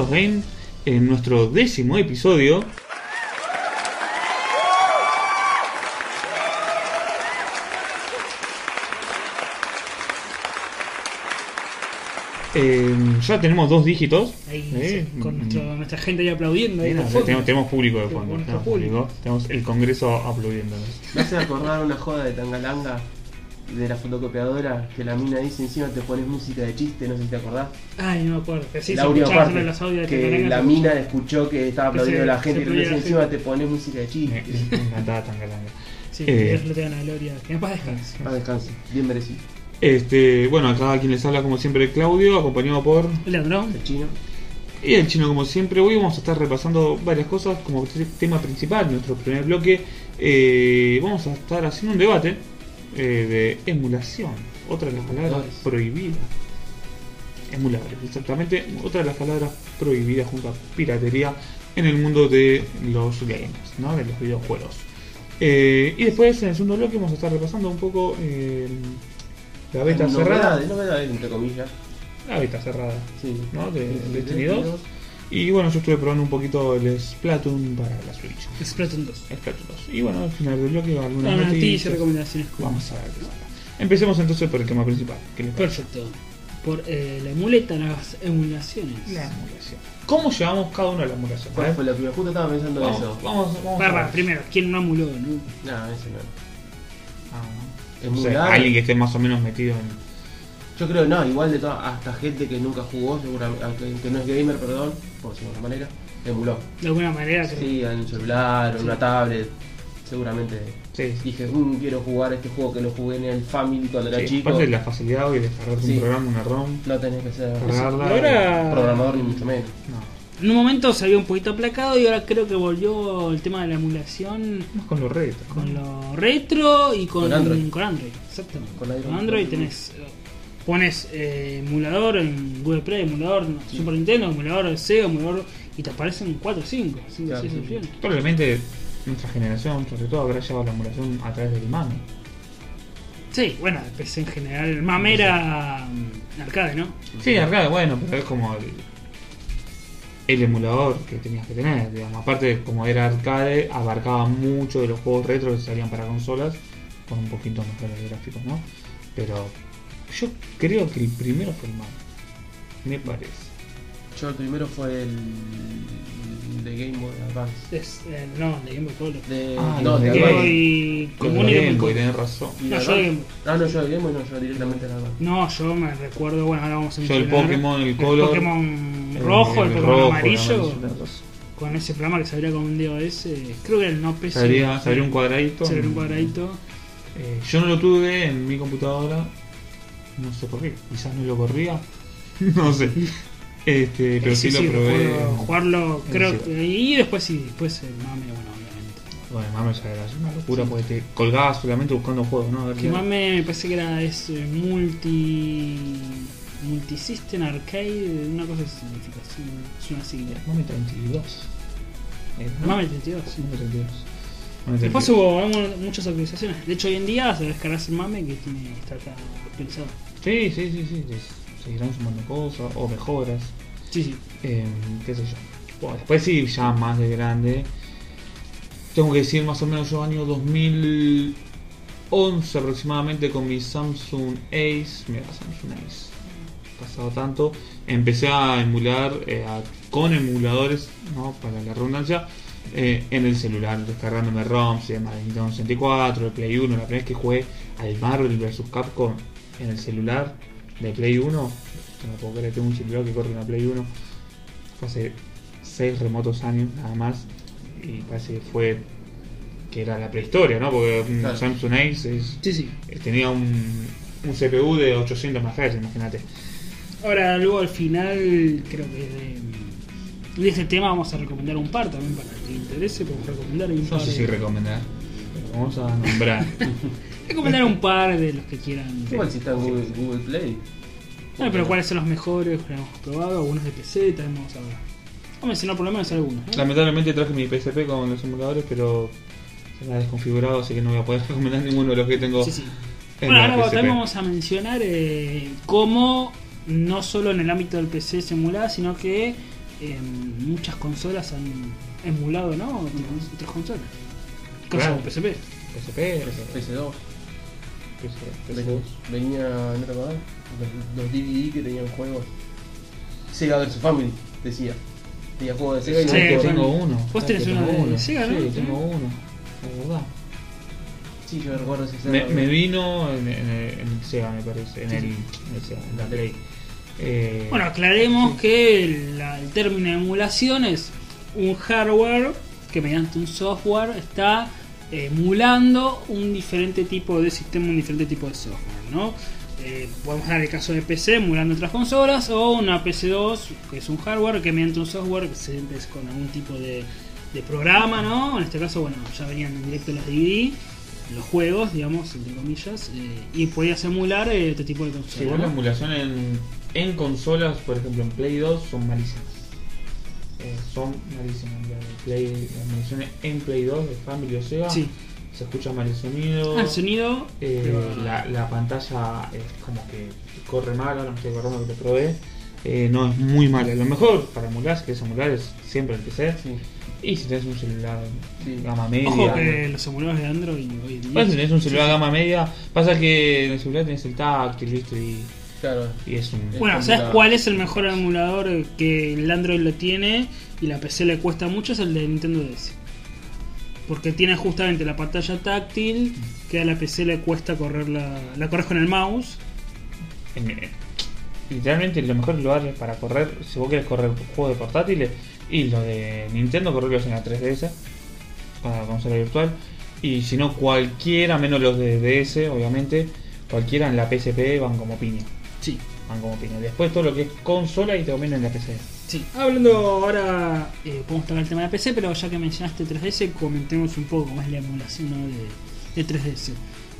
Game en nuestro décimo episodio. Eh, ya tenemos dos dígitos. Ahí, Eh, sí, con mm, nuestro- nuestra gente ahí aplaudiendo. Ahí tenemos, tenemos público de fondo. Tenemos, público. público, tenemos el congreso aplaudiéndonos. Me hace acordar una joda de Tangalanga de la fotocopiadora que la mina dice encima te pones música de chiste, no sé si te acordás. Ay, no me acuerdo. Que sí, la se parte en los audios de que la mina escuchó que estaba Que aplaudiendo se- la gente y la encima te pones música de chiste. me encantaba Tangalanga. Sí, Eh, Dios le tenga la gloria. Que en paz descanse. Ah, descanse, bien merecido. Este, bueno, acá quien les habla como siempre Claudio, acompañado por Leandro. El chino. y el chino como siempre. Hoy vamos a estar repasando varias cosas como tema principal, nuestro primer bloque. eh, vamos a estar haciendo un debate eh, de emulación, otra de las palabras prohibidas. Emuladores, exactamente, otra de las palabras prohibidas junto a piratería en el mundo de los games, ¿no? de los videojuegos. Eh, y después en el segundo bloque vamos a estar repasando un poco eh, la beta cerrada. Novedades, novedades, entre comillas. La beta cerrada. Sí. ¿no? de, Sí, Destiny Destiny 2. Y bueno, yo estuve probando un poquito el Splatoon para la Switch. Splatoon 2. Splatoon 2. Y bueno, al final del bloque algunas Una noticia, noticias. recomendaciones. Vamos a ver qué pasa. Empecemos entonces por el tema principal. Perfecto. Por eh, la emuleta, las emulaciones. La emulación. ¿Cómo llevamos cada uno a la emulación? ¿Cuál fue la primera? Justo estaba pensando Vamos, eso. vamos, vamos a Barra, ver. primero, ¿quién no emuló? No? No, ese no. Ah, no. O sea, alguien que esté más o menos metido en. Yo creo, no, igual de todas, hasta gente que nunca jugó, seguramente, que, no es gamer, perdón, por decirlo de alguna manera, emuló. De alguna manera, creo. Sí, en un celular, en una tablet, seguramente Sí, sí. dije, "Mm, quiero jugar este juego que lo jugué en el Family cuando era Sí, chico. aparte de la facilidad hoy de descargarte Sí. un programa, una ROM. No tenés que ser ahora- programador ni mucho menos. No. En un momento se había un poquito aplacado y ahora creo que volvió el tema de la emulación Más con los retos. ¿no? con lo retro y con, Con Android. con Android, exactamente. Con Con Android. Android, tenés. Pones eh, emulador en Google Play, emulador en Sí. Super Nintendo, emulador de Sega, emulador. y te aparecen 4 o 5, 5 Claro, 6 sí, opciones. Probablemente nuestra generación, sobre todo, habrá llevado la emulación a través del mano. Sí, bueno, el PC en general. El MAME era mm, arcade, ¿no? Sí, arcade, bueno, pero es como el, el emulador que tenías que tener, digamos. Aparte, como era arcade, abarcaba mucho de los juegos retro que salían para consolas, con un poquito mejores gráficos, ¿no? Pero yo creo que el primero fue el mano. Me parece. Yo el primero fue el de Game Boy Advance. Es, eh, no, de Game Boy Color. De, Ah, no, de de Game. Boy común y Game Game Boy tenés razón. ¿Y No, yo de? Game Boy. Ah, no, yo de Game Boy no, yo directamente de Advance. No, yo me recuerdo, bueno, ahora vamos a Yo el mencionar Pokémon, el Color. Pokémon eh, rojo, el, Pokémon rojo, amarillo, con ese programa que se abría con un DOS, creo que era el no PC. Salía, salía un cuadradito. Se abría un cuadradito. Eh, yo no lo tuve en mi computadora. No sé por qué. Quizás no lo corría. no sé. Este, pero sí, lo probé. Jugarlo, creo que. Y después sí, después el mame, bueno, obviamente. Bueno, mame ya era una locura porque te colgabas solamente buscando juegos, ¿no? A ver Que mame me parece que era es eh, multi. Multisystem Arcade, una cosa así significa, sí, es una sigla. Mame 32. Eh. Mame 32, sí. Mame 32. Mame 32. Después hubo muchas actualizaciones. De hecho, hoy en día se descargas el mame que tiene que estar acá actualizado. Sí, sí, sí, sí. Seguirán sumando cosas o mejoras. Sí, sí. Eh, qué sé yo. Bueno, después sí, ya más de grande. Tengo que decir más o menos yo año 2011 aproximadamente con mi Samsung Ace. Mira, Samsung Ace. Pasado tanto. Empecé a emular eh, a- con emuladores, ¿no? para la redundancia, eh, en el celular, descargándome ROMs y demás de Nintendo 64, de Play 1. La primera vez que jugué al Marvel vs. Capcom en el celular de Play 1, no puedo creer, tengo un celular que corre una Play 1 fue hace 6 remotos años nada más y parece que fue que era la prehistoria, ¿no? Porque un Claro. Samsung Ace es- Sí, sí. eh, tenía un, un CPU de 800 MHz, imagínate. Ahora, luego al final, creo que de, de este tema vamos a recomendar un par también para que le interese. Podemos recomendar un No par. sé de- si recomendar, pero vamos a nombrar. recomendar un par de los que quieran. Igual si está Google, Google Play. Bueno, pero cuáles son los mejores que hemos probado, algunos de PC, también vamos a ver. Vamos a mencionar por lo menos algunos. ¿no? Lamentablemente traje mi PSP con los emuladores, pero se me ha desconfigurado, así que no voy a poder recomendar ninguno de los que tengo Sí, sí. en Bueno, ahora PSP. también vamos a mencionar eh, cómo no solo en el ámbito del PC se emulaba, sino que en muchas consolas han emulado, ¿no? Otras, otras consolas. Cosa Claro. como PSP. PSP, PS2. PS2. Venía, ¿no te acordás? Los, los DVD que tenían juegos. Sega vs Family, decía. Tenía juegos de Sega y Sí, no tengo uno. Vos ¿sabes tenés uno Sega, ¿no? Sí, tengo uno. La verdad. Sí, yo recuerdo ese Me, Sega. me vino en, en, el- en el Sega, me parece. En Sí, el, sí. en el Sega, en la Play. Eh, Bueno, aclaremos que el, la- el término de emulación es un hardware que mediante un software está emulando un diferente tipo de sistema, un diferente tipo de software, ¿no? Eh, podemos dar el caso de PC emulando otras consolas o una PC2 que es un hardware que mediante un software que se es con algún tipo de, de programa, ¿no? En este caso, bueno, ya venían en directo los DVD, los juegos, digamos, entre comillas, eh, y podías emular eh, este tipo de consolas. Sí, la emulación en, en consolas, por ejemplo en Play 2, son malísimas. Eh, son malísimas. La, de Play, en Play 2 de Family o Sega Sí. se escucha mal el sonido. Ah, el sonido. eh, pero- la, la pantalla es como que corre mal, ahora no estoy acordando que lo probé. Eh, no es muy mala. Lo mejor para emular, si quieres emular, es siempre el PC. Sí. Y si tenés un celular Sí. gama media. Ojo que los emuladores de Android hoy en día. Bueno, si tenés un celular Sí, sí. gama media, pasa que en el celular tenés el táctil, ¿viste? Y, Claro. y es un. Bueno, Es ¿sabes cuál es el mejor emulador que el Android lo tiene y la PC le cuesta mucho? Es el de Nintendo DS. Porque tiene justamente la pantalla táctil que a la PC le cuesta correr la, la corres con el mouse. en- literalmente los mejores lugares para correr, si vos querés correr juegos de portátiles, y lo de Nintendo correrlos en la 3DS, para consola virtual, y si no cualquiera, menos los de DS, obviamente, cualquiera en la PSP van como piña. Sí. Van como piña. Después todo lo que es consola y te dominan en la PC. Sí, hablando ahora, eh, podemos tocar el tema de PC, pero ya que mencionaste 3DS, comentemos un poco cómo es la emulación ¿no? de, de 3DS.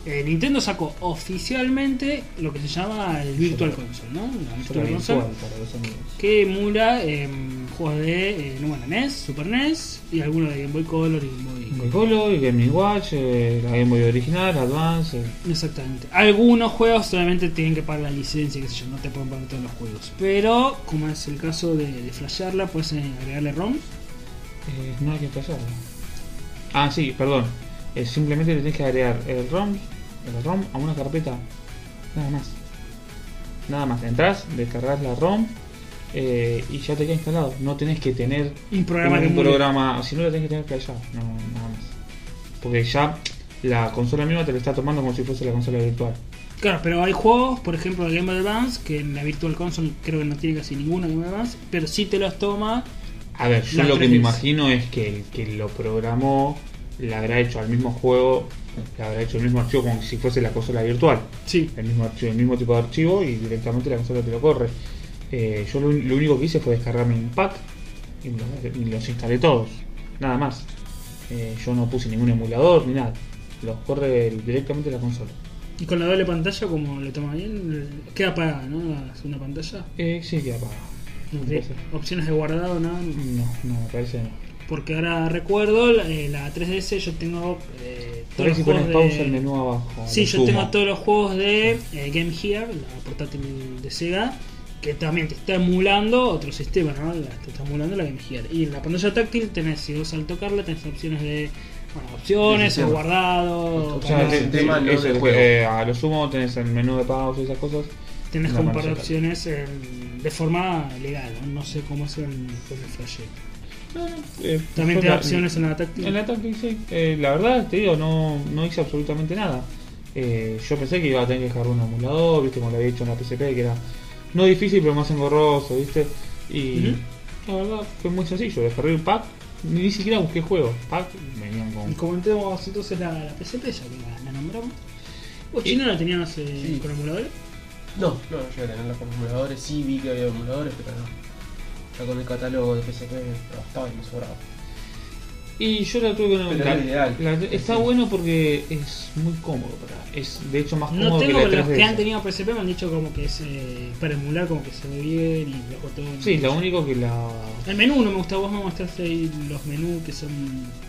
Eh, Nintendo sacó oficialmente lo que se llama el Virtual Console, ¿no? La Virtual Console, virtual que emula em, juegos de eh, no, bueno, NES, Super NES y algunos de Game Boy Color y Game Boy. Game Boy Color, Game Watch, eh, la Game Boy original, Advance. eh, Exactamente. Algunos juegos solamente tienen que pagar la licencia, qué sé yo, no te pueden pagar todos los juegos. Pero, como es el caso de, de flashearla, puedes agregarle ROM. Eh, no hay que pasarlo. Ah, sí, perdón. Eh, simplemente le tenés que agregar el ROM, el ROM a una carpeta. Nada más. Nada más. Entras, descargas la ROM eh, y ya te queda instalado. No tenés que tener Un programa un programa. Si no, lo tenés que tener flashado. No, nada más. Porque ya la consola misma te lo está tomando como si fuese la consola virtual. Claro, pero hay juegos, por ejemplo, de Game Boy Advance, que en la Virtual Console creo que no tiene casi ninguno Game Boy Advance, pero sí te los toma. A ver, yo lo que 3DS. me imagino es que el que lo programó le habrá hecho al mismo juego, le habrá hecho el mismo archivo como si fuese la consola virtual. Sí. El mismo archivo, el mismo tipo de archivo y directamente la consola te lo corre. Eh, yo lo, lo único que hice fue descargarme un pack y, los, y los instalé todos. Nada más. Eh, yo no puse ningún emulador ni nada. Los corre directamente la consola. Y con la doble pantalla, como le toma bien, queda apagada, ¿no? La segunda pantalla. Eh, sí, que apagado. No opciones de guardado, nada. No, no, me parece no. Porque ahora recuerdo, la, eh, la 3DS yo tengo eh, todos los si juegos pausa de... el menú abajo. Sí, lo yo sumo. tengo todos los juegos de eh, Game Gear, la portátil de Sega, que también te está emulando otro sistema, ¿no? La- te está emulando la Game Gear. Y en la pantalla táctil tenés, si vos al tocarla, tenés opciones de bueno, opciones, sistema. guardado, O sea, el te- tema, no eh, juego. a lo sumo tenés el menú de pausa y esas cosas. tenés como un par de opciones en- de forma legal, ¿no? No sé cómo es el, el flash. Eh, También te da la- opciones en la táctil. En la táctil, sí. Eh, la verdad, te digo, no, no hice absolutamente nada. Eh, yo pensé que iba a tener que dejar un emulador, viste, como lo había dicho en la PSP, que era no difícil, pero más engorroso, viste. Y la verdad fue muy sencillo. Descargué un pack, ni siquiera busqué juegos. Pack venían Y con. comentemos entonces la, la PSP, ya que la, la nombramos. ¿Vos Y- chino la tenías eh, Sí. con emuladores? No, no, no llegué a tenerla con emuladores. Sí vi que había emuladores, pero no. Ya con el catálogo de PSP bastaba y me sobraba. Y yo la tuve con Pero la- era ideal. la- Está Sí. bueno porque es muy cómodo. Para, es de hecho más No cómodo tengo, que pero la los 3DS. que han tenido PSP me han dicho como que es eh, para emular, como que se ve bien y los botones. Sí, lo único que la. El menú no me gusta, vos me mostraste ahí los menús que son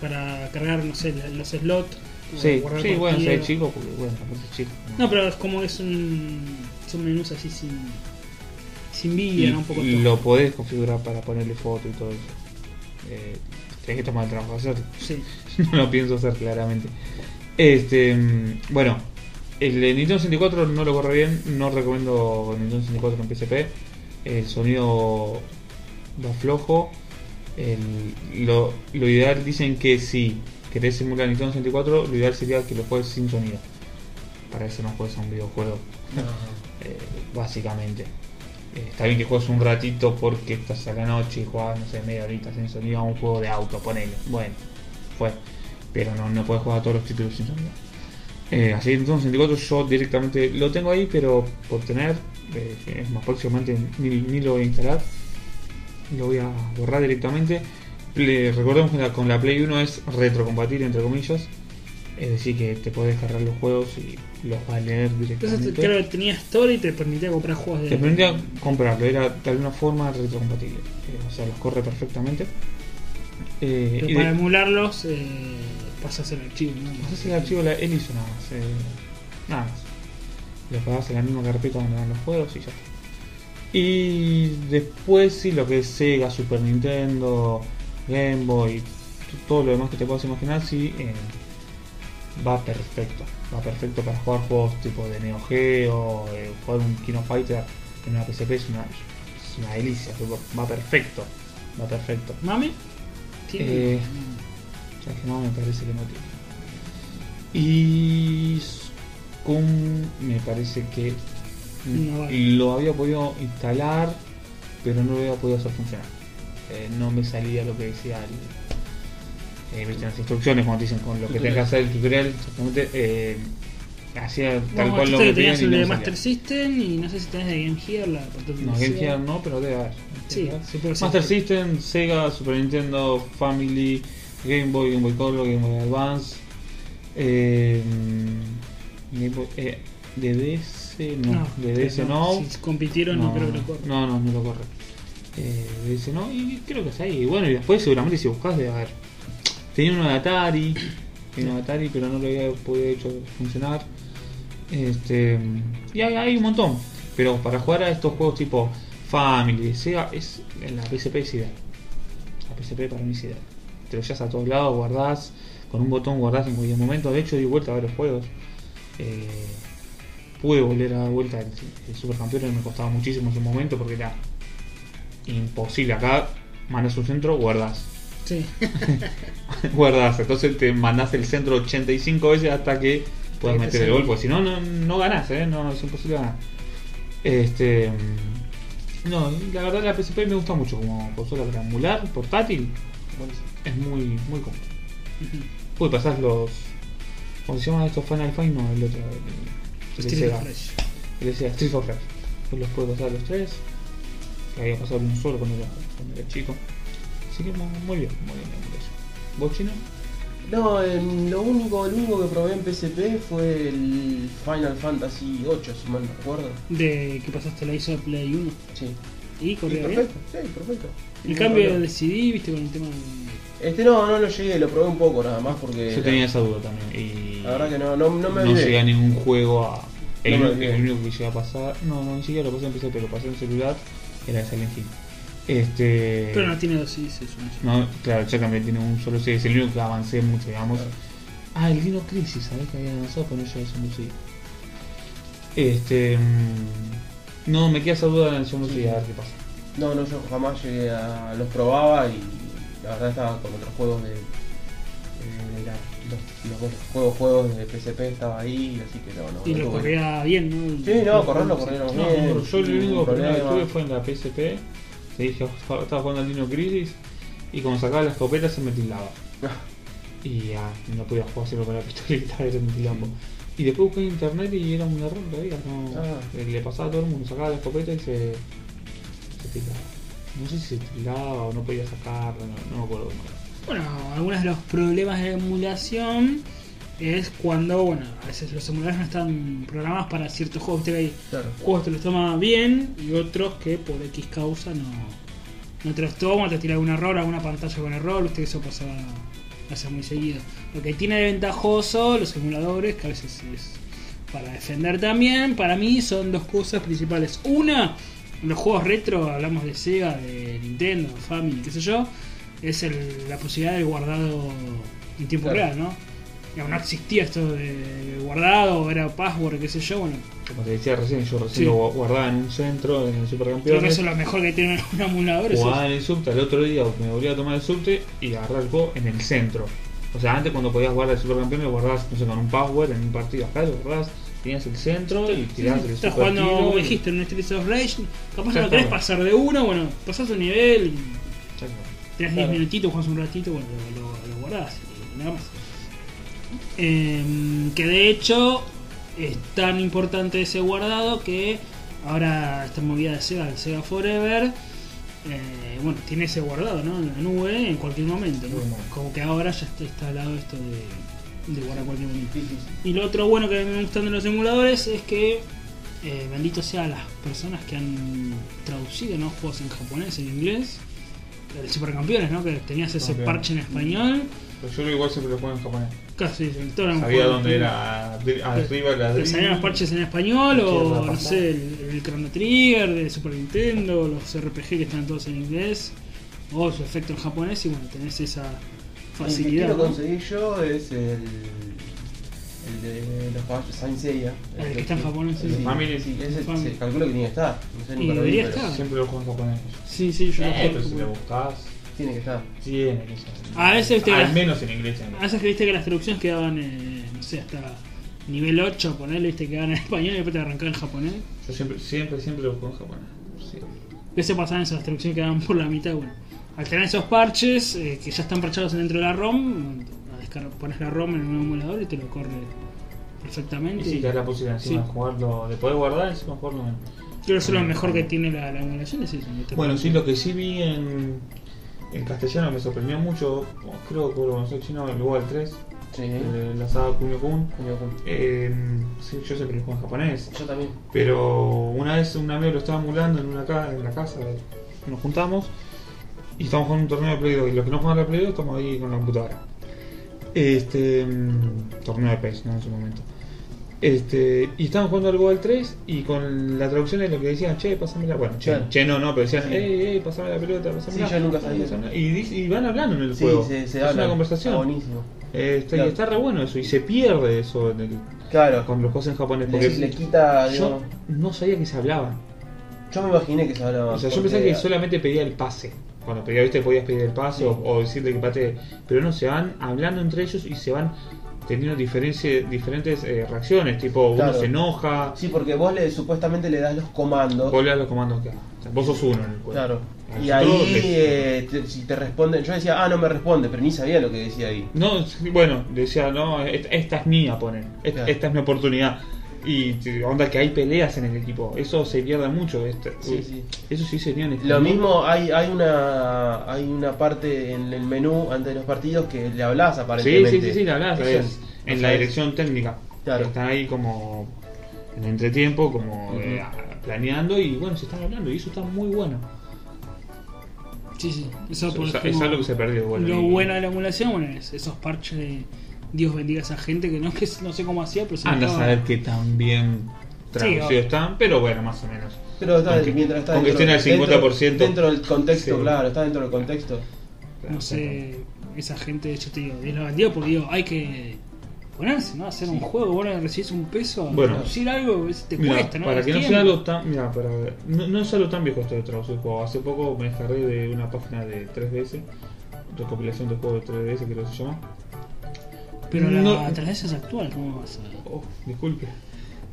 para cargar, no sé, los slots. o Sí, guardar sí bueno, partida. soy chico porque, bueno, tampoco es chico. No, pero es como es un, son menús así sin. Se Y envidian un poco todo. lo podés configurar para ponerle foto y todo eso. Eh, tenés que tomar el trabajo de hacerlo. Sí. no lo pienso hacer claramente. Este, mm, bueno, el de Nintendo 64 no lo corre bien, no recomiendo Nintendo 64 en PSP. El sonido va flojo. El- lo, lo ideal dicen que si querés simular Nintendo 64, lo ideal sería que lo juegues sin sonido. Para eso no juegues a un videojuego, eh, básicamente. Eh, está bien que juegues un ratito porque estás a la noche y juegas, no sé, media horita sin sonido a un juego de auto, ponele. Bueno, fue. Pero no, no puedes jugar a todos los títulos sin sonido. Eh, así que entonces 64 yo directamente lo tengo ahí, pero por tener, eh, más próximamente ni, lo voy a instalar. Lo voy a borrar directamente. Recordemos que con la Play 1 es retrocompatible entre comillas. Es decir, que te puedes descargar los juegos y los vas a leer Entonces directamente. creo que tenía Store y te permitía comprar juegos de. Te permitía comprarlo, era de alguna forma retrocompatible. Eh, o sea, los corre perfectamente. Eh, Pero para de- emularlos, eh, pasas el archivo. ¿no? pasás el archivo, la, él hizo nada más. eh, nada más. Lo pagás en la misma carpeta donde van los juegos y ya está. Y después sí, lo que es Sega, Super Nintendo, Game Boy, todo lo demás que te puedas imaginar, sí, va perfecto. Va perfecto para jugar juegos tipo de Neo Geo, eh, jugar un Kino Fighter en una PSP es una, es una delicia, va perfecto. Va perfecto. ¿Tiene? Eh, sea que no me parece que no tiene. Y Scum me parece que No vale. lo había podido instalar, pero no lo había podido hacer funcionar. Eh, no me salía lo que decía el, eh, viste, las instrucciones cuando te dicen con lo que tenés que hacer el tutorial, exactamente. eh, hacía tal cual lo que tenías el no de. Master System y no sé si tenés de Game Gear la No, Game. Gear no, pero debe haber. Sí. Master System, Sega, Super Nintendo, Family, Game Boy, Game Boy Color, Game Boy Advance, eh, Game Boy, eh, DDS no, DDS no, Si compitieron, no, creo que lo corre. no, no, no lo corre. Eh, DDS no, y creo que es ahí. Y bueno, y después seguramente si buscas de haber. Tenía uno de Atari, tenía Atari, pero no lo había podido hecho funcionar. Este, y hay, un montón. Pero para jugar a estos juegos tipo Family, Sega, es, en la PSP es ideal. La PSP para mí es ideal. Te lo llevas a todos lados, guardás, con un botón guardás en cualquier momento. De hecho, di vuelta a varios juegos. Eh, pude volver a dar vuelta el, el Supercampeón, me costaba muchísimo en ese momento porque era imposible. Acá mandas un centro, guardás. Sí. guardás. Entonces te mandás el centro 85 veces hasta que puedas meter el gol, porque si no, no, no ganás, ¿eh? no, es imposible ganar. Este. mm, No, la verdad la PSP me gusta mucho como consola para emular, portátil, es muy, muy cómodo. Uy, pasás los. ¿Cómo se llama estos Final Fight? No, el otro. El, Street of. El Sega, Street of los puedo pasar los tres. Que había pasado un solo cuando era, cuando era chico. Así que mu- muy bien, muy bien. muy bien. ¿Vos chino? No, em, lo único, el único que probé en PSP fue el Final Fantasy 8, si mal no recuerdo. De que pasaste la ISO de Play 1. Sí. Y Sí, corría bien. perfecto, sí, perfecto. El cambio problema. de CD, viste, con el tema de. Este no, no lo llegué, lo probé un poco nada más porque. Yo tenía esa duda también. Y La verdad que no, no, no me no olvidé. llegué a ningún juego a. El, No único- olvidé. el único que llegué a pasar. No, no, ni siquiera lo pasé en pero lo pasé en celular. Era Silent Hill. Este. Pero no tiene dos CDs, es una. No, claro, exactamente, tiene un solo CD, es el único que avancé mucho, digamos. Claro. Ah, el Dino Crisis, ¿sabés que había avanzado? Pero no a ese música. Este. mm, No, me queda esa duda en el segundo CD, a ver qué pasa. No, no, yo jamás llegué a. los probaba y la verdad estaba con otros juegos de. de la- los, juegos, juegos de PSP estaba ahí, así que no, no. Y lo corría bien, ¿no? Sí, no, correrlo, correrlo No, bien. no, yo sin único problema que tuve fue en la PSP. Te dije, estaba jugando al Dino Crisis y cuando sacaba la escopeta se me tildaba. Y ya, no podía jugar siempre con la pistolita, era un quilombo. Y después busqué en internet y era un error todavía, no, Ah. le pasaba a todo el mundo, sacaba la escopeta y se, se tildaba. No sé si se tildaba o no podía sacarla, no, no me acuerdo cómo era. Bueno, algunos de los problemas de emulación es cuando, bueno, a veces los emuladores no están programados para ciertos juegos. Que hay Claro. juegos que te los toma bien y otros que por X causa no, no te los toma, te tira algún error, alguna pantalla con error, que eso pasa, pasa muy seguido. Lo que tiene de ventajoso los emuladores, que a veces es para defender también, para mí son dos cosas principales. Una, los juegos retro, hablamos de Sega, de Nintendo, Family, qué sé yo, es el- la posibilidad del guardado en tiempo Claro. real, ¿no? Digamos, no existía esto de guardado, era password, qué sé yo, bueno, Como te decía recién, yo recién Sí. lo guardaba en un centro, en el creo que Supercampeones. eso es lo mejor que tiene un emulador. es Jugaba eso. en el subte, al otro día me volvía a tomar el subte y agarrar el juego en el centro. O sea, antes cuando podías guardar el supercampeón lo guardabas no sé, con un power en un partido acá, lo guardabas, tenías el centro y tirabas el Estás jugando, como dijiste, en un Street of Rage, capaz no lo querés pasar de uno, bueno, pasás un nivel, y tenés 10 Claro. minutitos, jugás un ratito, bueno, lo, lo- lo guardás y nada más. Em, que de hecho es tan importante ese guardado que ahora esta movida de Sega, el Sega Forever, eh, bueno, tiene ese guardado, ¿no? En la nube en cualquier momento, ¿no? Muy bueno. Como que ahora ya está instalado esto de, de guardar cualquier momento. Sí, sí, sí. Y lo otro bueno que me gustan de los emuladores es que, eh, bendito sea las personas que han traducido ¿no? juegos en japonés, en inglés. El Supercampeones, ¿no? Que tenías ese parche en español. Pero yo igual siempre lo juego en japonés. Casi, en todo era un Sabía dónde era arriba la Te salían los parches en español o no sé, el, el Chrono Trigger de Super Nintendo, los RPG que están todos en inglés, o su efecto en japonés y bueno, tenés esa El que facilidad. quiero conseguir yo es el. El de los caballos Saint Seiya. El que está en japonés, sí. Sí, Family. sí, ese se calcula que tiene que estar. No sé, nunca lo vi, pero. Siempre lo juego en japonés. Sí, sí, yo lo Eh, juego. pero si le buscas, Tiene que estar. tiene que ser. A veces, viste, Al las- menos en inglés. en A inglés. veces que viste que las traducciones quedaban, eh, no sé, hasta nivel 8, ponerle, viste, quedaban en español y después te arrancaban en japonés. Yo siempre, siempre, siempre lo juego en japonés. Siempre. ¿Qué se pasaban esas traducciones que quedaban por la mitad? Bueno, al tener esos parches eh, que ya están parchados dentro de la ROM, a descargar- pones la ROM en un emulador y te lo corre Y perfectamente. sí, te da la posibilidad encima Sí. de jugarlo, de poder guardar encima jugarlo en. Creo que eso es lo mejor que tiene la, la emulación, es eso. te Bueno, sí, lo que sí vi en, en castellano me sorprendió mucho, creo que lo conocí chino, el Google 3, Sí. de la saga Kunio Kun. Coño, con- Eh, sí, yo siempre lo juego en japonés, Yo también. pero una vez un amigo lo estaba emulando en, una ca- en la casa, nos juntamos y estamos jugando un torneo de Play 2 y los que no juegan a Play 2 estamos ahí con la computadora. Este mm, torneo de PES, ¿no? En su momento. Este, y estaban jugando al Google 3 y con la traducción es lo que decían, che, pasame la. Bueno, che, Claro. che no, no, pero decían, Sí. ey, ey, pasame la pelota, pasame Sí, la. yo nunca sabía. Y, van hablando en el Sí, juego. se, se es habla. una conversación. Está buenísimo. Este, Claro. Y está re bueno eso, y se pierde eso en el- Claro. con los juegos en japonés. Le, Porque le quita. yo digamos, no sabía que se hablaban. yo me imaginé que se hablaba. O sea, yo pensaba que solamente pedía el pase. Cuando pedía, viste, podías pedir el pase Sí. o, o decirle que patee. Pero no, se van hablando entre ellos y se van teniendo diferentes eh, reacciones. Tipo, Claro. uno se enoja, Sí, porque vos le, supuestamente le das los comandos. vos le das los comandos que o sea, Vos sos uno en el juego. Claro. Y ahí, eh, te- si te responden, yo decía, ah, no me responde, pero ni sabía lo que decía ahí. No, bueno, decía, no, esta, esta es mía, ponen. Esta, Claro. esta es mi oportunidad. Y onda que hay peleas en el equipo. Eso se pierde mucho. este- Sí, uy, sí. Eso sí sería en Lo español. mismo, hay, hay una hay una parte en el menú antes de los partidos que le hablas Sí, aparentemente. sí, sí, sí, Eso es no en la dirección técnica. Claro. Están ahí como en entretiempo, como eh, planeando y bueno, se están hablando y eso está muy bueno. Sí, sí. Eso, Eso- por eso- ejemplo, es algo que se perdió. Bueno, lo y- bueno de la emulación, bueno, es esos parches de Dios bendiga a esa gente que no, que no sé cómo hacía, pero se Anda a saber qué tan bien traducidos obvio. están, pero bueno, más o menos. Pero está, Aunque- mientras está aunque dentro, estén al 50%. dentro, dentro del contexto, Sí. claro, está dentro del contexto. No sé, esa gente, yo te digo, Dios la bendiga porque digo, hay que ponerse, ¿no? Hacer un juego, vos le recibís un peso, Bueno. traducir algo, te Mira, cuesta, ¿no? para Es que no sea algo tan. Mira, para, no, no es algo tan viejo esto de traducir juegos. Hace poco me descargué de una página de 3DS, recopilación de juegos de 3DS, creo que se llama. Pero la No. 3DS es actual, ¿cómo vas a...? Oh, disculpe.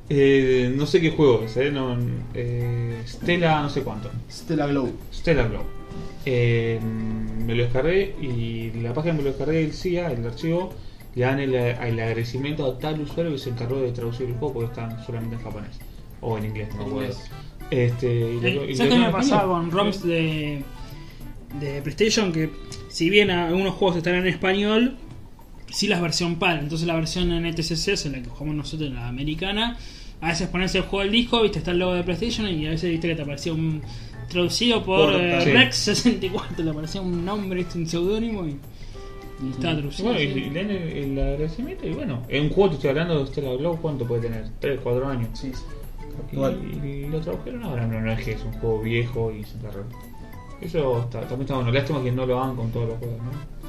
Eh, no sé qué juego es, ¿eh? No, eh, Stella, no sé cuánto. Stella Glow. Stella Glow. Eh, me lo descargué y la página me lo descargué el CIA, el archivo, le dan el, el agradecimiento a tal usuario que se encargó de traducir el juego porque están solamente en japonés o en inglés, no inglés. Este, y Eh, lo- y ¿Sabes qué me pasaba con ROMs de, de PlayStation? Que si bien algunos juegos están en español, sí la versión PAL. Entonces la versión NTSC, es en la que jugamos nosotros, la americana, a veces pones el juego al disco, viste, está el logo de PlayStation y a veces viste que te aparecía un traducido por, Por- eh, sí. Rex64, te aparecía un nombre, un seudónimo y, y estaba Y traducido. bueno, y, y leen el, el agradecimiento y bueno, en un juego te estoy hablando de Stella Glow, ¿cuánto puede tener? 3, 4 años. Sí, sí. Igual. Y, lo tradujeron ahora, no, no es que es un juego viejo y se enterró. Eso está, también está bueno. Lástima que no lo hagan con todos los juegos, ¿no?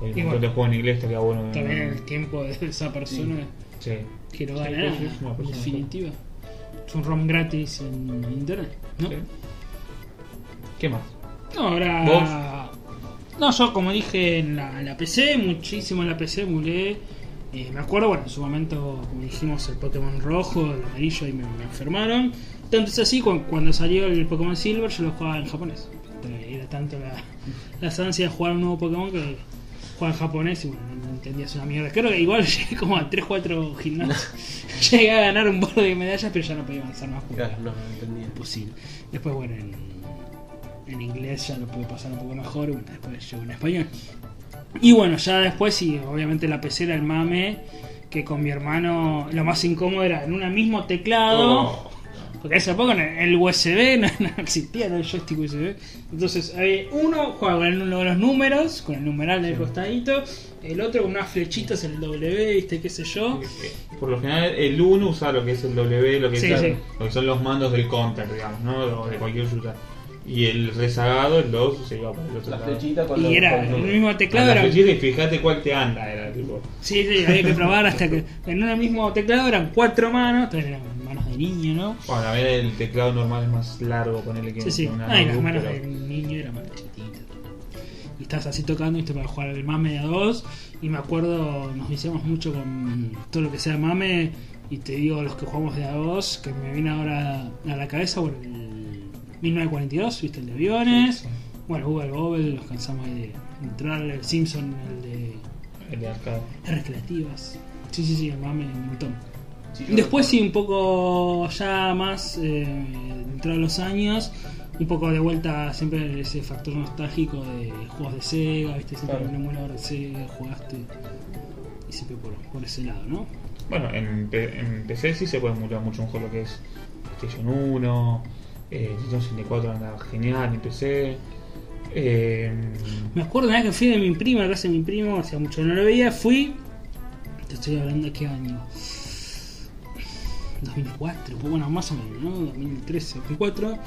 Y montón bueno, de juegos en inglés, estaría bueno. que- También el tiempo de esa persona Sí. que no Sí, gana nada, es una en definitiva. Es un ROM gratis en internet, ¿no? ¿Qué más? No, ahora. No, yo como dije en la, en la PC, muchísimo en la PC emulé. eh, me acuerdo, bueno, en su momento, como dijimos, el Pokémon rojo, el amarillo, y me, me enfermaron. Tanto es así, cu- cuando salió el Pokémon Silver, yo lo jugaba en japonés. Era tanto la, la ansia de jugar un nuevo Pokémon que jugaba en japonés y bueno, no, no entendías una mierda. Creo que igual llegué como a 3-4 gimnasios. llegué a ganar un borde de medallas, pero ya no podía avanzar más. Claro, no, no entendía. imposible. Después, bueno, en, en inglés ya lo pude pasar un poco mejor, y bueno, después llegó en español. Y bueno, ya después, sí, obviamente la PC era el mame, que con mi hermano lo más incómodo era en un mismo teclado. Oh. Porque época no- el USB no, no existía, no el joystick USB. Entonces, uno jugaba con uno de los números, con el numeral del costadito, el otro con unas flechitas en el W, ¿viste? ¿Qué sé yo? Por lo general, el 1 usa lo que es el W, lo que, Sí, es- sí. lo que son los mandos del counter, digamos, ¿no? O de cualquier shooter. Y el rezagado, el 2, se iba para el otro La lado. flechita con Y los- era con el mismo teclado, la era flechita y fíjate cuál te anda, era tipo. Sí, sí, había que probar hasta que en un mismo teclado eran cuatro manos, eran niño, ¿no? Bueno, a ver, el teclado normal es más largo, ponele que Sí, sí. una Ah, y las manos pero- del niño eran más chiquititas. Y estás así tocando, para jugar el mame a dos. Y me acuerdo, nos viciamos mucho con todo lo que sea mame. Y te digo, los que jugamos de a dos, que me viene ahora a la cabeza, bueno, el 1942, viste, el de aviones. Sí, sí. Bueno, Google Bobble, los cansamos ahí de entrar, el Simpson, el de El de arcade. recreativas. Sí, sí, sí, el mame un montón. Sí, Después sí, un poco ya más eh, dentro de los años, un poco de vuelta siempre ese factor nostálgico de juegos de Sega, viste, siempre Claro. un emulador de Sega, jugaste y siempre por, por ese lado, ¿no? Bueno, en, PC sí se puede emular mucho un juego lo que es PlayStation 1, eh, Nintendo 64 anda genial en PC. Eh, Me acuerdo una vez que fui de mi prima, a casa de mi primo, hacía mucho que no lo veía, fui, te estoy hablando de qué año, 2004, pues bueno, más o menos, ¿no? 2013, 2004.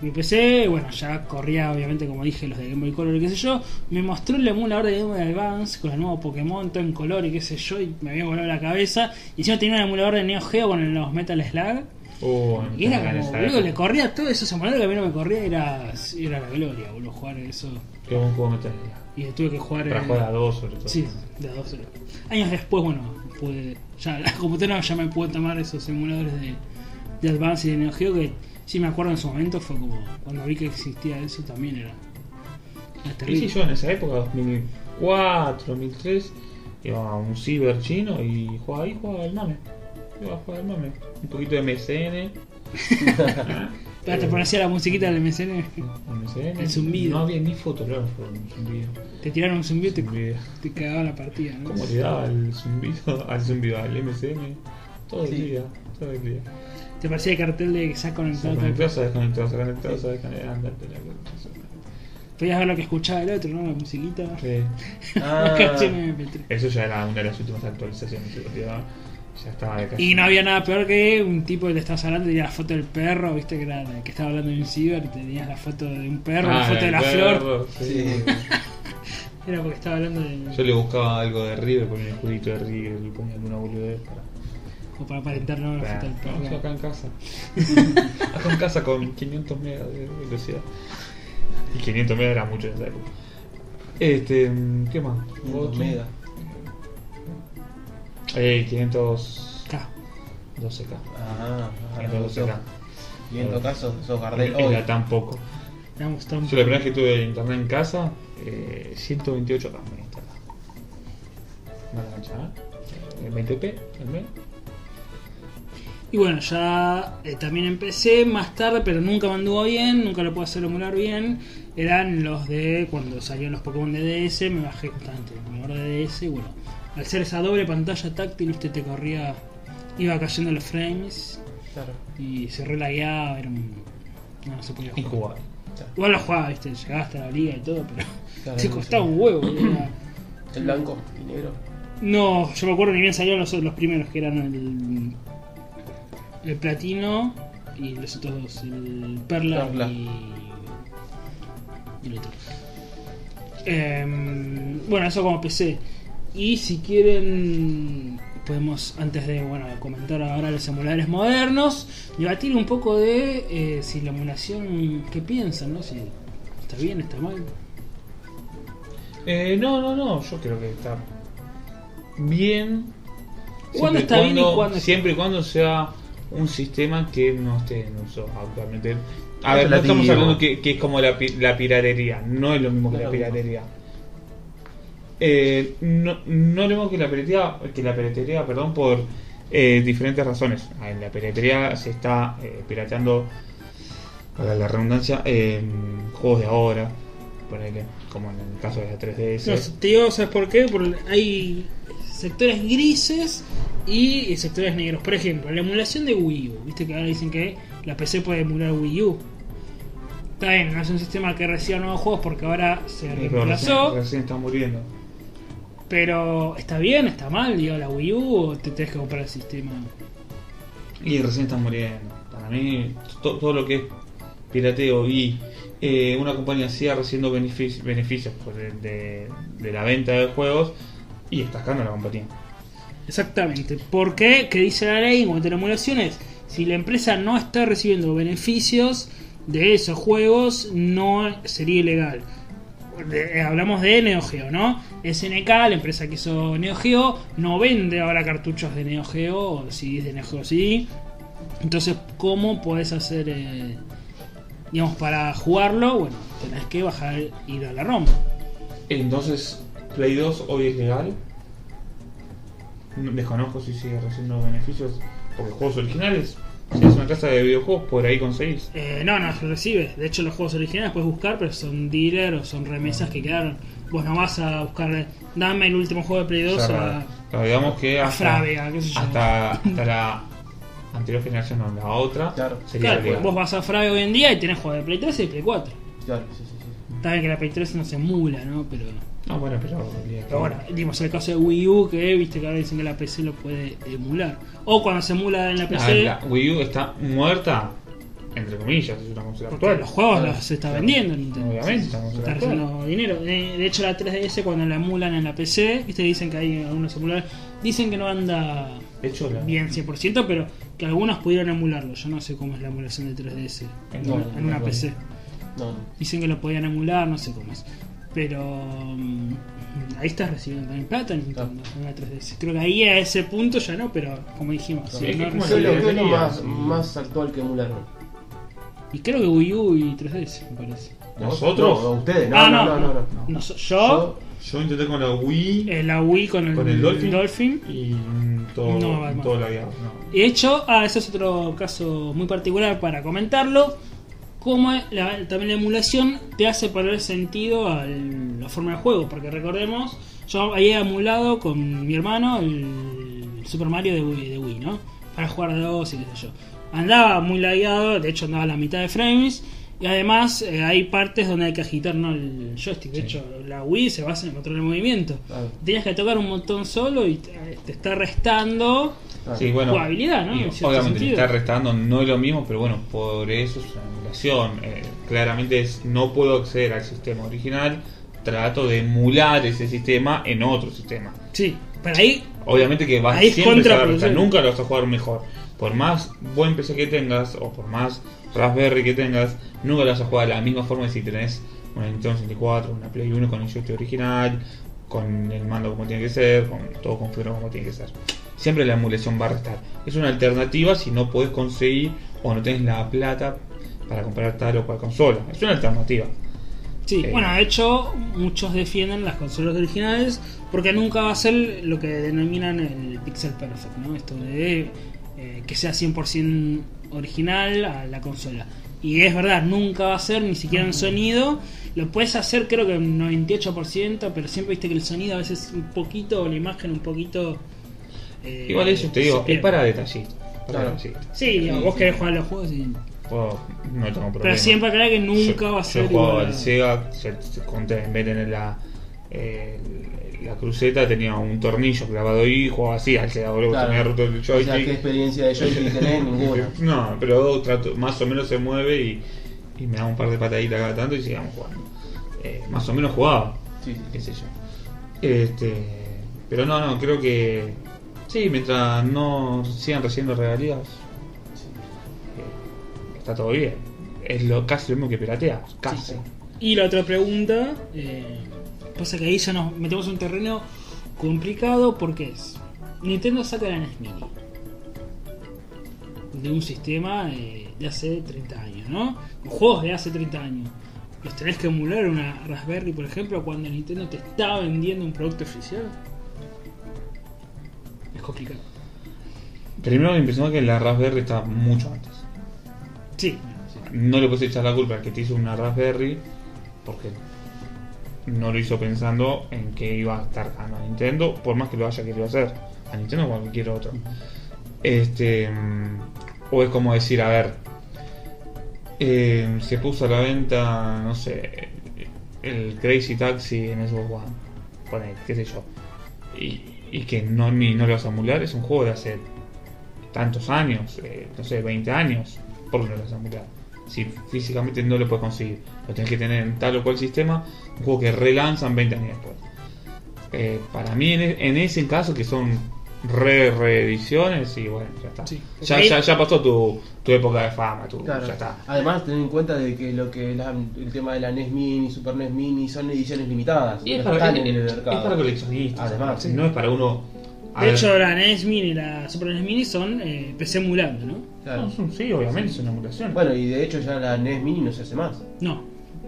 Mi PC, bueno, ya corría obviamente como dije los de Game Boy Color y qué sé yo. Me mostró el emulador de Game Boy Advance con el nuevo Pokémon, todo en color y qué sé yo, y me había volado la cabeza. Y encima tenía un emulador de Neo Geo con los Metal Slug. oh, Y era como, boludo, le corría todo eso, emulador que a mí no me corría, era, era la gloria, boludo, jugar eso. Qué buen juego Metal Gear. Y tuve que jugar Para jugar a dos sobre todo. Sí, de a dos. Años después, bueno, pude, ya la computadora ya me pude tomar esos emuladores de, de Advance y de Neo Geo que sí me acuerdo en su momento fue como cuando vi que existía eso también era, terrible. sí, yo en esa época, 2004, 2003, iba a un ciber chino y jugaba ahí, jugaba al mame. Iba a jugar al mame. Un poquito de MSN. Pero te parecía la musiquita del MSN, MSN. El zumbido. No había ni fotógrafo en el zumbido. te tiraron un zumbido y te, Zumbido. te cagaba la partida, ¿no? ¿Cómo le daba al zumbido, al zumbido, al MSN? Todo el Sí. día, todo el día. Te parecía el cartel de que se ha Se conectado. conectó, se desconectó, se conectó, se desconectó. andate la cosa. Podías ver lo que escuchaba el otro, ¿no? La musiquita. Sí. Ah, Las canciones MP3. Eso ya era una de las últimas actualizaciones. se tiraba. Ya estaba. Y no había nada peor que un tipo que le estabas hablando y tenía la foto del perro, viste que era que estaba hablando de un ciber y tenías la foto de un perro, la Ah, foto de la flor. perro, sí. Sí. Era porque estaba hablando de. Yo le buscaba algo de River, ponía el escudito de River, le ponía alguna boludez para. O para aparentar no la foto del perro. no, yo acá en casa. acá en casa con 500 megas de velocidad. Y 500 megas era mucho en esa época. Este, ¿qué más? 500 mega. Eh, 500. Acá. 12K. Ah, ahora 512K. Y en todo caso, sos Gardel Era hoy. tan poco. Éramos tan- Yo la primera vez que tuve internet en casa, eh, 128K me instalaba. Una cancha, ¿eh? 20p al mes. Y bueno, ya eh, también empecé más tarde, pero nunca me anduvo bien, nunca lo pude hacer emular bien. Eran los de cuando salieron los Pokémon de DS, me bajé justamente el de DS. Y bueno, al ser esa doble pantalla táctil, viste, te corría, iba cayendo los frames Claro. y se relagueaba, era un. No, no se podía jugar. Injugable. Igual lo jugaba, viste, llegaba hasta la liga y todo, pero Claro, no costaba un huevo. era- El blanco y negro. No, yo me acuerdo ni bien salieron los, los primeros que eran el, el platino, y los otros dos, el Perla Perla. y, y el otro. Em, bueno, eso como PC. Y si quieren, podemos, antes de bueno, comentar ahora los emuladores modernos, debatir un poco de eh, si la emulación, ¿qué piensan? ¿no? Si está bien, está mal. Eh, no, no, no, yo creo que está bien. ¿Cuándo Siempre está bien y cuando- cuándo está- Siempre y cuando sea un sistema que no esté en uso actualmente. A Es ver, no estamos hablando que, que es como la, pi- la piratería, no es lo mismo que la mismo. Eh, no, no mismo que la piratería, que la piratería perdón, por eh, diferentes razones. Ah, En la piratería se está eh, pirateando, para la redundancia, eh, juegos de ahora, ponele, como en el caso de la 3DS. No, te digo, ¿sabes por qué? Porque hay sectores grises y sectores negros. Por ejemplo, la emulación de Wii U. Viste que ahora dicen que la PC puede emular Wii U. Está bien, no es un sistema que reciba nuevos juegos porque ahora se Sí, pero recién, reemplazó. recién está muriendo. Pero está bien, está mal, digo, la Wii U o te tenés que comprar el sistema. Y recién están muriendo. Para mí, to- todo lo que es pirateo y eh, una compañía siga recibiendo benefic- beneficios el de, de la venta de juegos y estacando a la compañía. Exactamente. ¿Por qué? ¿Qué dice la ley en cuanto a la emulación? Es, si la empresa no está recibiendo beneficios de esos juegos, no sería ilegal. De- hablamos de Neo Geo, ¿no? SNK, la empresa que hizo Neo Geo, no vende ahora cartuchos de Neo Geo o CDs de Neo Geo CD. Entonces, ¿cómo puedes hacer, eh, digamos, para jugarlo? Bueno, tenés que bajar, ir a la ROM. Entonces, Play 2 hoy es legal. No- Desconozco si sigue recibiendo beneficios. Porque juegos originales, si es una casa de videojuegos, por ahí conseguís. Eh, no, no recibe. De hecho, los juegos originales puedes buscar, pero son dealer o son remesas que quedaron. Vos no vas a buscar, dame el último juego de Play 2 Cerrado. a, Claro, digamos que a hasta, Frávega, qué sé yo. hasta, hasta la anterior generación, no, la otra, Claro. sería Claro, vos vas a Frávega hoy en día y tenés juegos de Play 3 y de Play 4. Claro, sí, sí, sí. Está bien que la Play 3 no se emula, ¿no? Pero, No, bueno, pero. pero bueno, dimos el caso de Wii U, que viste que ahora dicen que la PC lo puede emular. O cuando se emula en la Ah, PC, la Wii U está muerta, entre comillas, es una consola porque actual. los juegos Claro. los se está Claro. vendiendo Nintendo. Obviamente, está haciendo dinero. De, de hecho, la 3DS cuando la emulan en la PC, viste, dicen que hay algunos emuladores, dicen que no anda De hecho, la, bien 100%, pero que algunos pudieron emularlo. Yo no sé cómo es la emulación de 3DS en, No, una, no, en una no. PC. No, Dicen que lo podían emular, no sé cómo es. Pero mm, ahí estás recibiendo también plata en Nintendo, en la 3DS. Creo que ahí a ese punto ya no, pero como dijimos, Sí, es que no como ¿Qué es lo, qué es lo más, más actual que emularon? Y creo que Wii U y 3DS, me parece. ¿Nosotros? No, ustedes, no, ah, no, no, no. no. No so- yo, Yo intenté con la Wii eh, la Wii con el, con el Dolphin, Dolphin. y mm, todo, No, todo lagueado. No. De hecho, ah, ese es otro caso muy particular para comentarlo. Cómo la- también la emulación te hace poner sentido a la forma de juego. Porque recordemos, yo había emulado con mi hermano el Super Mario de Wii, de Wii, ¿no? Para jugar de dos y qué sé yo. Andaba muy lagueado, de hecho andaba a la mitad de frames. Y además eh, hay partes donde hay que agitar ¿no? el joystick. De hecho, la Wii se basa en el control de movimiento. Claro. Tenías que tocar un montón solo y te, te está restando Claro. Sí, bueno, Jugabilidad, ¿no? y obviamente sentido. está restando, no es lo mismo, pero bueno, por eso es una emulación. Eh, claramente es, no puedo acceder al sistema original, trato de emular ese sistema en otro sistema. Sí, pero ahí Obviamente que vas Ahí siempre a nunca lo vas a jugar mejor. Por más buen PC que tengas, o por más Raspberry que tengas, nunca lo vas a jugar de la misma forma que si tenés una Nintendo 64, una Play 1 con el joystick original, con el mando como tiene que ser, con todo configurado como tiene que ser. Siempre la emulación va a restar. Es una alternativa si no podés conseguir o no tenés la plata para comprar tal o cual consola. Es una alternativa. Sí, Eh. bueno, de hecho, muchos defienden las consolas originales porque nunca va a ser lo que denominan el pixel perfect, ¿no? Esto de eh, que sea 100% original a la consola. Y es verdad, nunca va a ser ni siquiera en sonido. Lo puedes hacer creo que un 98%, pero siempre viste que el sonido a veces un poquito, o la imagen un poquito... eh, Igual eso te digo, es para detallitos. Para Claro. Sí, digamos, vos querés jugar los juegos y... No tengo problema. Pero siempre aclarar que nunca yo, va a ser Yo jugaba a- Sega, se, se en vez de tener la, eh, la cruceta tenía un tornillo clavado ahí, jugaba así, al que boludo, Claro. había roto el O sea, joystick. ¿qué experiencia de joystick tenés? Ninguna. No, pero trato, más o menos se mueve y, y me da un par de pataditas cada tanto y sigamos jugando. Eh, más o menos jugaba, Sí, sí, qué sé yo. Este, pero no, no, creo que sí, mientras no sigan recibiendo regalías, eh, está todo bien. Es lo casi lo mismo que piratear, casi. Y la otra pregunta, eh, pasa que ahí ya nos metemos en un terreno complicado porque es Nintendo saca la NES Mini de un sistema eh, de hace 30 años, ¿no? Juegos de hace 30 años. Los tenés que emular una Raspberry, por ejemplo, cuando Nintendo te está vendiendo un producto oficial. Es complicado. Primero me impresionó que la Raspberry está mucho antes. Sí, sí. No le puedes echar la culpa al que te hizo una Raspberry porque no lo hizo pensando en que iba a estar ganando a Nintendo, por más que lo haya querido hacer. A Nintendo o cualquier otro. Este. mm, O es como decir, a ver. eh, se puso a la venta, no sé, el Crazy Taxi en Xbox One. Qué sé yo. Y, que no, ni, no lo vas a emular, es un juego de hace tantos años, eh, no sé, 20 años. ¿Por no lo vas a emular? Si físicamente no lo puedes conseguir, lo tenés que tener en tal o cual sistema, un juego que relanzan 20 años después. Eh, para mí, en, e- en ese caso, que son re reediciones, y bueno, ya está. Sí. Ya, ya, ya pasó tu, tu época de fama, tu, Claro. ya está. Además, ten en cuenta de que lo que la- el tema de la NES Mini, Super NES Mini son ediciones limitadas. Y es para, están es- en el es mercado. para coleccionistas, Además, sí. no es para uno. A De ver, hecho, la NES Mini y la Super NES Mini son eh, PC emulando, ¿no? Claro. no, son- sí, obviamente es una emulación. Bueno, y de hecho ya la NES Mini no se hace más. No.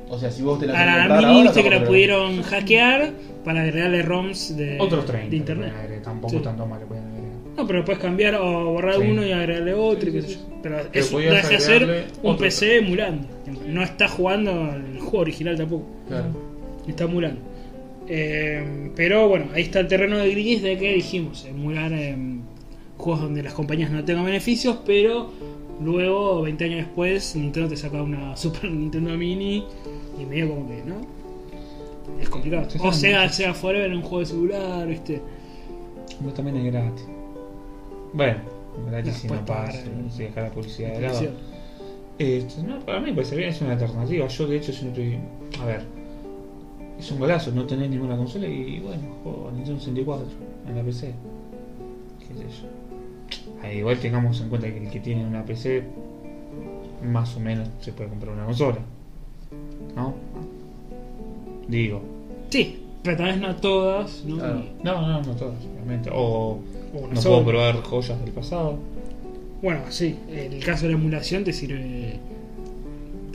O sea, si vos te la A la comprar Mini ahora, viste que la pudieron hackear para agregarle ROMs de, Otros 30 de internet. le tampoco Sí. tanto más le pueden agregar. No, pero puedes cambiar o borrar Sí. uno y agregarle otro. y qué sé sí, yo. Pero Pero eso podías deja de ser agregarle un otro. PC emulando. No está jugando el juego original tampoco. Claro. Está emulando. Eh, pero bueno, ahí está el terreno de gris de que dijimos, emular em, juegos donde las compañías no tengan beneficios, pero luego, 20 años después, Nintendo te saca una Super Nintendo Mini y medio como que, ¿no? Es complicado. Sí, O sí. Sega Forever en un juego de celular, ¿viste? Pero también es gratis. Bueno, gratis si Después no pagas, si- si dejas la publicidad de lado. No, para mí puede ser bien, es una alternativa. Yo de hecho si no estoy. A ver. Es un golazo, no tenés ninguna consola y bueno, juego a Nintendo 64 en la PC. Qué sé yo. Ahí igual tengamos en cuenta que el que tiene una PC más o menos se puede comprar una consola. ¿No? Digo. Sí, pero tal vez no todas, ¿no? Claro. No, no, no todas, obviamente. O no sola. puedo probar joyas del pasado. Bueno, sí, el caso de la emulación te sirve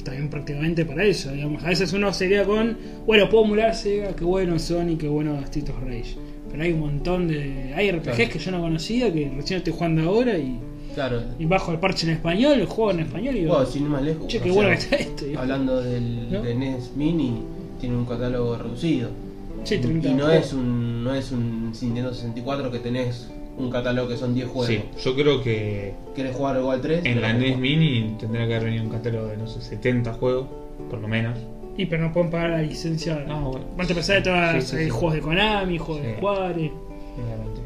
también prácticamente para eso, digamos. A veces uno se queda con, bueno, puedo emular Sega, qué bueno Sony, qué bueno Street of Rage. Pero hay un montón de... Hay RPGs Claro. que yo no conocía, que recién estoy jugando ahora y, Claro. y bajo el parche en español, el juego en español y digo, Bueno, sin más lejos. che, qué bueno que está esto. digo. Hablando del ¿No? de NES Mini, tiene un catálogo reducido. Sí, 30 Y no es un no es un Nintendo 64 que tenés un catálogo que son 10 juegos. Sí, yo creo que ¿Querés jugar algo al 3? en la NES Mini tendría que haber venido un catálogo de, no sé, 70 juegos, por lo menos. Y pero no pueden pagar la licencia. No, bueno. Van a empezar de todas Sí, sí, hay sí. juegos de Konami, juegos de. Square. Obviamente.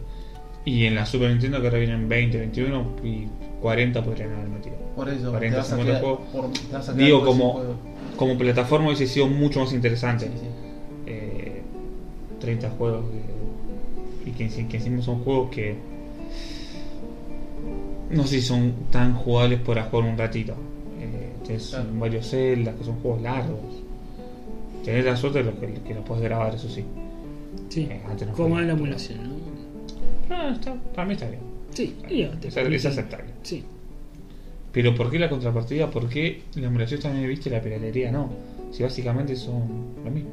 Y en la Super Nintendo que ahora vienen 20, 21 y 40 podrían haber metido. Por eso, 40, te vas a 50 quedar, juegos. por- te vas a quedar Digo, como, juego. como plataforma hubiese sido mucho más interesante. Sí, sí. Eh, 30 juegos que- y que, que encima son juegos que no sé si son tan jugables para jugar un ratito. Eh, tenés Claro. varios celdas que son juegos largos. Tenés la suerte de que, que los puedes grabar, eso sí. Sí, Eh, no como la emulación, ¿no? Está, para mí está bien. Sí, Es, aceptable. Sí. Pero ¿por qué la contrapartida? ¿Por qué la emulación también viste la piratería no? Si básicamente son lo mismo.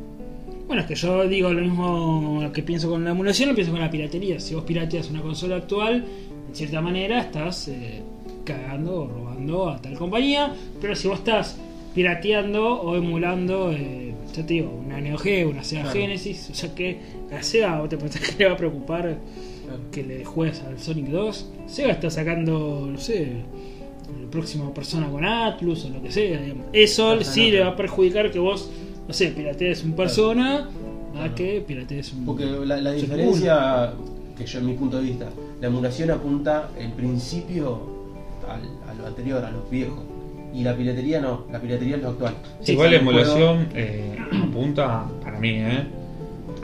Bueno, es que yo digo lo mismo que pienso con la emulación, lo pienso con la piratería. Si vos pirateas una consola actual, en cierta manera estás eh, cagando o robando a tal compañía. Pero si vos estás pirateando o emulando, eh, ya te digo, una Neo Geo, una Sega Claro. Genesis, o sea que a Sega vos te pensás que le va a preocupar Claro. que le juegues al Sonic 2. Sega está sacando, no sé, el próximo persona con Atlus o lo que sea. digamos. Eso sí no. le va a perjudicar que vos, no sé, piratees un persona a que piratees un. Porque la, diferencia, que yo en mi punto de vista, la emulación apunta el principio al, a lo anterior, a los viejos. Y la piratería no, la piratería es lo actual. Sí, igual la emulación eh, apunta, para mí, ¿eh?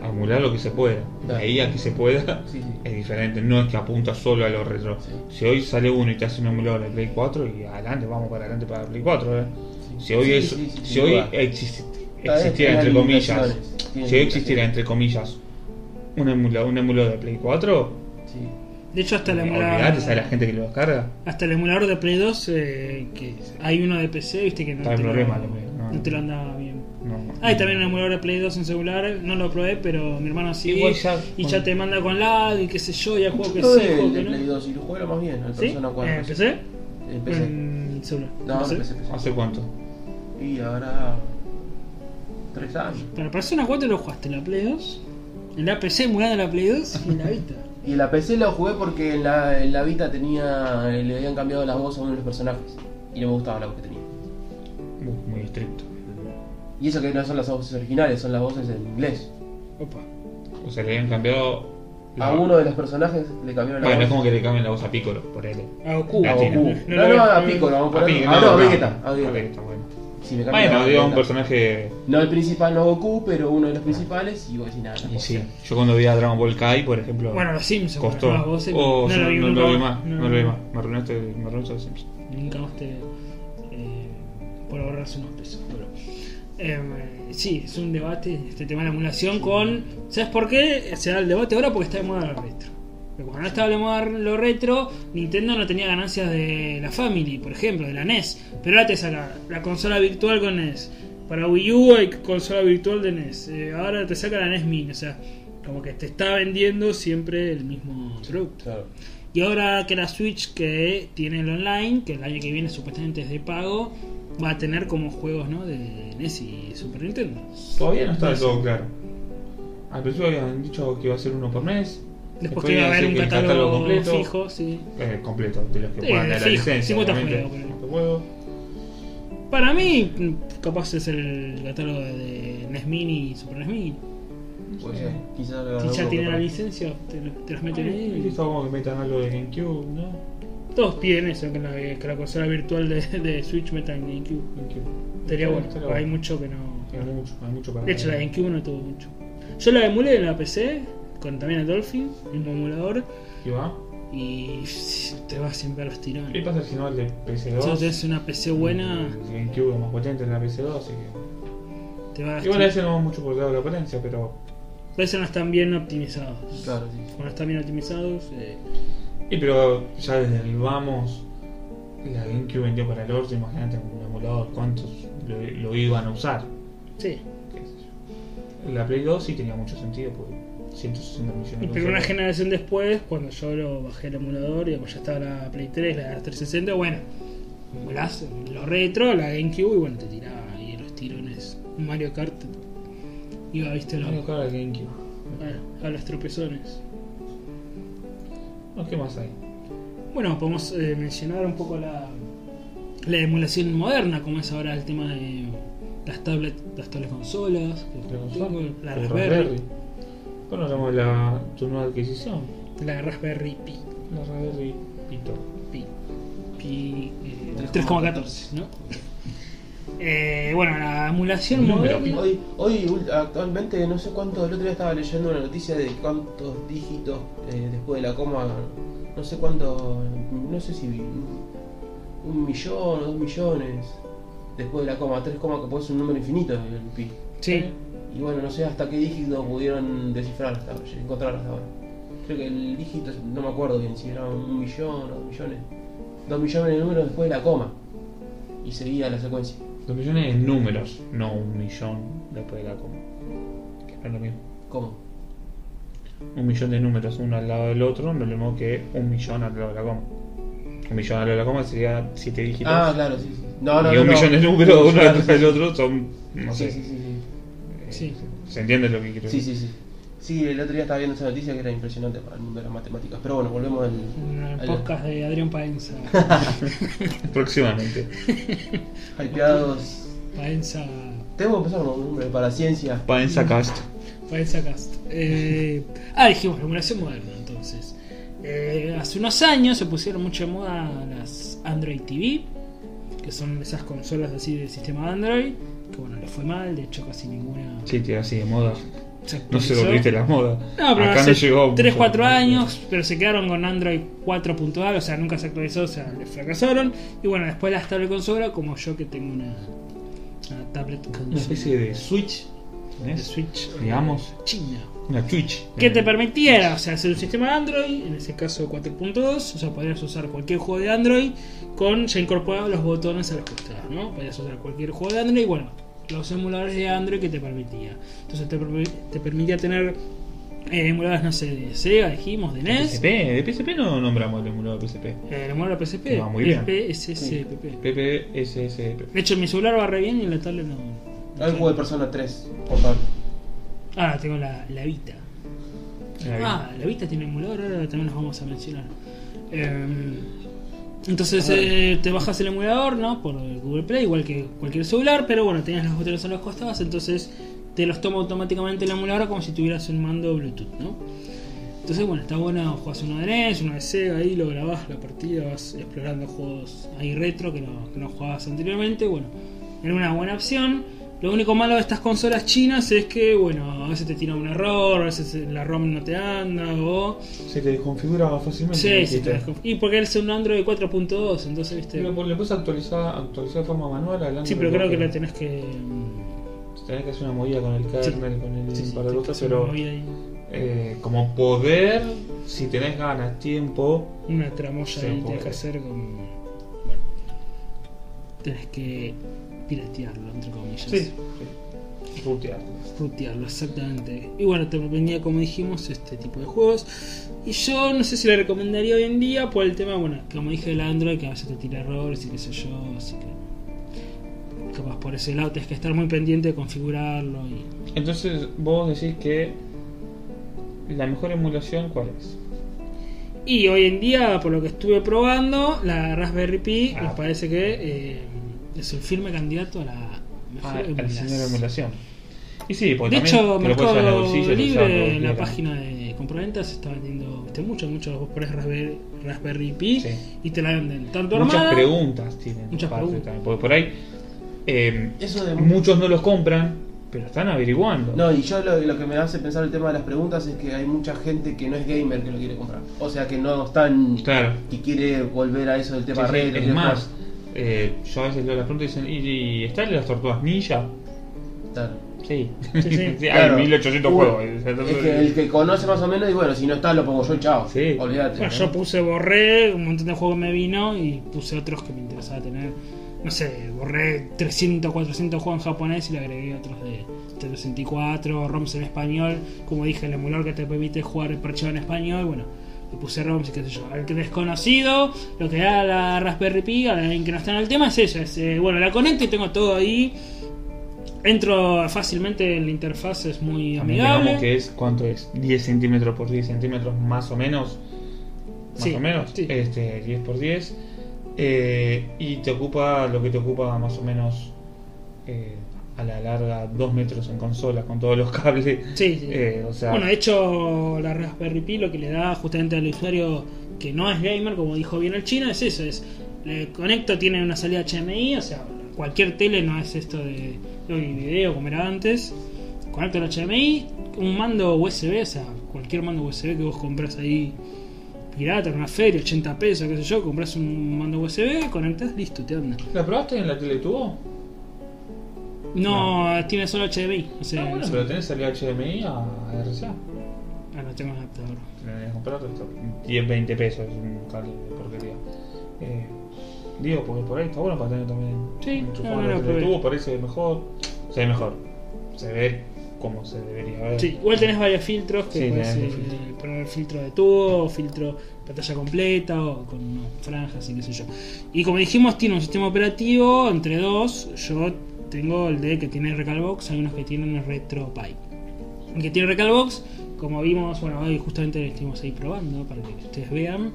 a emular lo que se pueda. Claro. ahí a que se pueda Sí, sí. es diferente, no es que apunta solo a los retro. Sí. Si hoy sale uno y te hace un emulador de Play 4 y adelante, vamos para adelante para Play 4. ¿eh? Sí. Si hoy, Sí, es- sí, sí, si hoy duda. Existiera, entre comillas, si existiera, entre comillas, un emulador, un emulador de Play 4, Sí. De hecho, hasta el olvidate, emulador. ¿sabes la gente que lo descarga? Hasta el emulador de Play 2, eh, que hay uno de PC, viste que no, Está te, problema, lo, no. no te lo anda bien. No. Hay también un emulador de Play 2 en celular, no lo probé, pero mi hermano sí. Igual ya- y ya te manda con lag y qué sé yo, ya juego que sí, el juego de que Play no. 2 y lo juego más bien, el ¿Sí? Persona 4. ¿En PC? En PC. En celular. No, ¿En en PC, PC. ¿Hace cuánto? Y ahora. 3 años. Para Persona 4 lo jugaste en la Play 2, en la PC emulando la Play 2 y en la Vita. Y en la PC lo jugué porque en la, en la Vita tenía. le habían cambiado las voces a uno de los personajes. Y no me gustaba la voz que tenía. Muy estricto. Y eso que no son las voces originales, son las voces en inglés. Opa. O sea, le habían cambiado. la- A uno de los personajes le cambiaron la Bueno, es voz. como que le cambian la voz a Piccolo, por él. A Goku. A. Goku. No No, no, a Piccolo, vamos a A poner. Ah, no, a Vegeta. a. Vegeta, bueno. Si me cambian Bueno, un personaje. No el principal, no Goku, pero uno de los principales. Y vos decís nada. Y sí, yo cuando vi a Dragon Ball Kai, por ejemplo, Bueno, los Simpsons, costó. las voces, Oh, no yo lo vi no, nunca lo vi más. No. No, lo vi más. Me arruinaste, me arruinaste los Simpsons. Nunca más te. eh, por ahorrarse unos pesos. Pero, eh, sí, es un debate este tema de la emulación con. ¿Sabes por qué? Se da el debate ahora porque está de moda lo retro. Porque cuando no estaba de moda lo retro, Nintendo no tenía ganancias de la Family, por ejemplo, de la NES. Pero ahora te saca la consola virtual con NES. Para Wii U hay consola virtual de NES. Eh, ahora te saca la NES Mini. O sea, como que te está vendiendo siempre el mismo producto. Claro. Y ahora que la Switch que tiene el online, que el año que viene supuestamente es de pago, va a tener como juegos ¿no? de NES y Super Nintendo. Todavía no está del Sí. todo claro. Al principio habían dicho que iba a ser uno por mes. Después que iba a haber un el catálogo, completo, fijo, sí. eh, completo, de los que Sí, puedan dar la licencia. 50 obviamente, juegos, pero- 50 juegos. Para mí, capaz es el catálogo de NES Mini y Super NES Mini. Puede ser. Quizás Si ya tiene la licencia, te, te las meten ahí. está como que metan algo de GameCube, ¿no? Todos piden eso, que la, que la consola virtual de, de Switch meta en GameCube. GameCube. Estaría bueno, Estaría porque hay bueno. mucho que no. Hay mucho, hay mucho para De hecho, la. GameCube no tuvo mucho. Yo la emulé en la PC, con también el Dolphin, el mismo emulador, ¿Y va? y te vas siempre a los tirones. ¿Qué pasa si no el de PC2? Si tenés una PC buena, El GameCube es más potente en la PC2, así que. te vas a Igual a veces no vamos mucho por el lado de la potencia, pero. A veces no están bien optimizados. Claro, sí. Cuando están bien optimizados, eh, Y pero ya desde el vamos, la GameCube vendió para el orto, imagínate un emulador, cuántos lo, lo iban a usar. sí. La Play 2 sí tenía mucho sentido, porque 160 millones de Pero una generación después, cuando yo lo bajé el emulador y como ya estaba la Play 3, la 360, bueno, emulás lo retro, la GameCube y bueno, te tiraba ahí los tirones. Mario Kart iba, viste, lo- Mario Kart, GameCube. bueno, a los tropezones. ¿Qué más hay? Bueno, podemos eh, mencionar un poco la, la emulación moderna, como es ahora el tema de las tablet, las consolas, que tengo, la Raspberry, Bueno, hablamos de la, tu nueva adquisición. la Raspberry Pi, La Raspberry Pito. Pi, Pi eh, 3,14, ¿no? Eh, bueno, la emulación moderna. Hoy, hoy actualmente no sé cuántos, el otro día estaba leyendo una noticia de cuántos dígitos eh, después de la coma, no sé cuántos, no sé si un millón o dos millones después de la coma, tres comas que puede ser un número infinito el pi. Sí, Y bueno, no sé hasta qué dígito pudieron descifrar hasta ahora, encontrar hasta ahora. Creo que el dígito, no me acuerdo bien si era un millón o dos millones. Dos millones de números después de la coma. Y seguía la secuencia. Dos millones de números, no un millón después de la coma. Que no es lo mismo. ¿Cómo? Un millón de números uno al lado del otro, no es lo mismo que un millón al lado de la coma. Un millón al lado de la coma sería siete dígitos. Ah, claro, sí, sí. No, no, y no, un no. millón de números uno detrás sí, del otro son, no Sí, sé. sí, sí, sí. Sí. ¿Se entiende lo que quiero Sí, decir? sí, sí. Sí, el otro día estaba viendo esa noticia que era impresionante para el mundo de las matemáticas. Pero bueno, volvemos al. al- podcast de Adrián Paenza. Próximamente. Hypeados. Paenza. Tengo que empezar con un nombre para ciencia. Paenza Cast. Parece cast. Eh, ah, dijimos, emulación moderna, entonces. Eh, hace unos años se pusieron mucho de moda las Android TV, que son esas consolas así del sistema Android, que bueno, le fue mal, de hecho casi ninguna Sí, así de moda. se No se actualizó. volviste la moda. No, pero Acá hace no llegó. 3, mucho. 4 años, pero se quedaron con Android 4.0, o sea, nunca se actualizó, o sea, le fracasaron. Y bueno, después las tablet consola, como yo que tengo una, una tablet Una consola especie de Switch. de. Switch, eh, Digamos. china. Una Twitch. Que te permitiera, o sea, hacer un sistema Android, en ese caso 4.2, o sea, podrías usar cualquier juego de Android con ya incorporados los botones a los costados, ¿no? Podrías usar cualquier juego de Android y bueno, los emuladores de Android que te permitía. Entonces te, te permitía tener eh, emuladores, no sé, de Sega, dijimos, de E NES. PSP, de PSP no nombramos el emulador PSP. Eh, el emulador PSP, va muy bien. PSSPP. PPSSP. De hecho, mi celular va re bien y en la tablet no. Hay un juego de Persona 3, portable. Ah, tengo la, la Vita. Ah, la Vita tiene emulador, ahora también los vamos a mencionar. Em, entonces eh, te bajas el emulador, ¿no? Por Google Play, igual que cualquier celular, pero bueno, tenías los botones a los costados, entonces te los toma automáticamente el emulador como si tuvieras un mando Bluetooth, ¿no? Entonces, bueno, está bueno, juegas uno de NES, uno de Sega, ahí lo grabás la partida, vas explorando juegos ahí retro que no, que no jugabas anteriormente, bueno, era una buena opción. Lo único malo de estas consolas chinas es que, bueno, a veces te tira un error, a veces la ROM no te anda, o... Se te desconfigura fácilmente. Sí, sí, te Y porque es un Android 4.2, entonces, viste... Pero le puedes actualizar, actualizar de forma manual hablando Sí, pero creo que la tenés que... Tenés que hacer una movida con el kernel, con el Sí, sí, para que pero eh, como poder, si tenés ganas, tiempo, Una tramoya ahí tenés que hacer con... Bueno, tenés que piratearlo, entre comillas. sí, sí. Rutearlo. Rutearlo, exactamente. Y bueno, te venía, como dijimos, este tipo de juegos. Y yo no sé si le recomendaría hoy en día por el tema, bueno, como dije del Android, que a veces te tira errores y qué sé yo, así que. Capaz por ese lado tenés que estar muy pendiente de configurarlo y. Entonces, vos decís que la mejor emulación, ¿cuál es? Y hoy en día, por lo que estuve probando, la Raspberry Pi Ah. me parece que eh, es el firme candidato a la mejor Ah, al emulación. diseño de emulación. Y sí, porque De hecho, Mercado Libre, en la página de compraventas, se está vendiendo viste, mucho, mucho. Vos pones Raspberry, Raspberry Pi Sí. y te la venden tanto Muchas armada. preguntas tienen. Muchas preguntas. también, porque por ahí eh, Eso de muchos no los compran, pero están averiguando. No, y yo lo, lo que me hace pensar el tema de las preguntas es que hay mucha gente que no es gamer que lo quiere comprar. O sea, que no están. Claro. que quiere volver a eso del tema Sí, sí, retro. es más. Eh, yo a veces leo las preguntas y dicen, ¿y, y están las tortugas ninja? Claro. Sí, Sí, sí. Sí, Claro. hay 1800 Uh, juegos. Es que el que conoce más o menos, y bueno, si no está, lo pongo yo chao. Sí. Olvídate. Bueno, ¿no? yo puse, borré un montón de juegos que me vino y puse otros que me interesaba tener. No sé, borré 300, 400 juegos en japonés y le agregué otros de 364, ROMs en español. Como dije, el emulador que te permite jugar el parchado en español. Bueno, le puse ROMs y qué sé yo. Al que desconocido, lo que da la Raspberry Pi, a alguien que no está en el tema, es ella. Es, eh, bueno, la conecto y tengo todo ahí. Entro fácilmente en la interfaz, es muy También amigable. que es, ¿cuánto es? 10 centímetros por 10 centímetros más o menos. Más Sí, o menos. sí. Este, 10 por 10. Eh, y te ocupa lo que te ocupa más o menos eh, a la larga 2 metros en consola con todos los cables. Sí, sí. Eh, o sea, Bueno, de hecho, la Raspberry Pi lo que le da justamente al usuario que no es gamer, como dijo bien el chino, es eso: es le conecto, tiene una salida HDMI, o sea, cualquier tele no es esto de, de video como era antes. Conecto el HDMI, un mando USB, o sea, cualquier mando USB que vos compras ahí pirata en una feria, 80 pesos, qué sé yo, compras un mando USB, conectas, listo, te anda. ¿La probaste en la Teletubo? No, tiene solo HDMI, o sea, Ah, bueno, no pero tenés salida HDMI a RCA. Ah, no tengo adaptador. Tenés que comprar esto, 10, 20 pesos, es un cable de porquería. Eh, digo, porque por ahí está bueno para tener también Sí, no, en no, la lo probé. Teletubo, parece mejor, se ve mejor, se ve como se debería ver. Sí, igual tenés varios filtros que Sí, puedes eh, poner filtro de tubo, o filtro pantalla completa o con no, franjas y qué sé yo. Y como dijimos, tiene un sistema operativo entre dos. Yo tengo el de que tiene Recalbox, hay unos que tienen RetroPie. El que tiene Recalbox, como vimos, bueno, hoy justamente estuvimos ahí probando para que ustedes vean.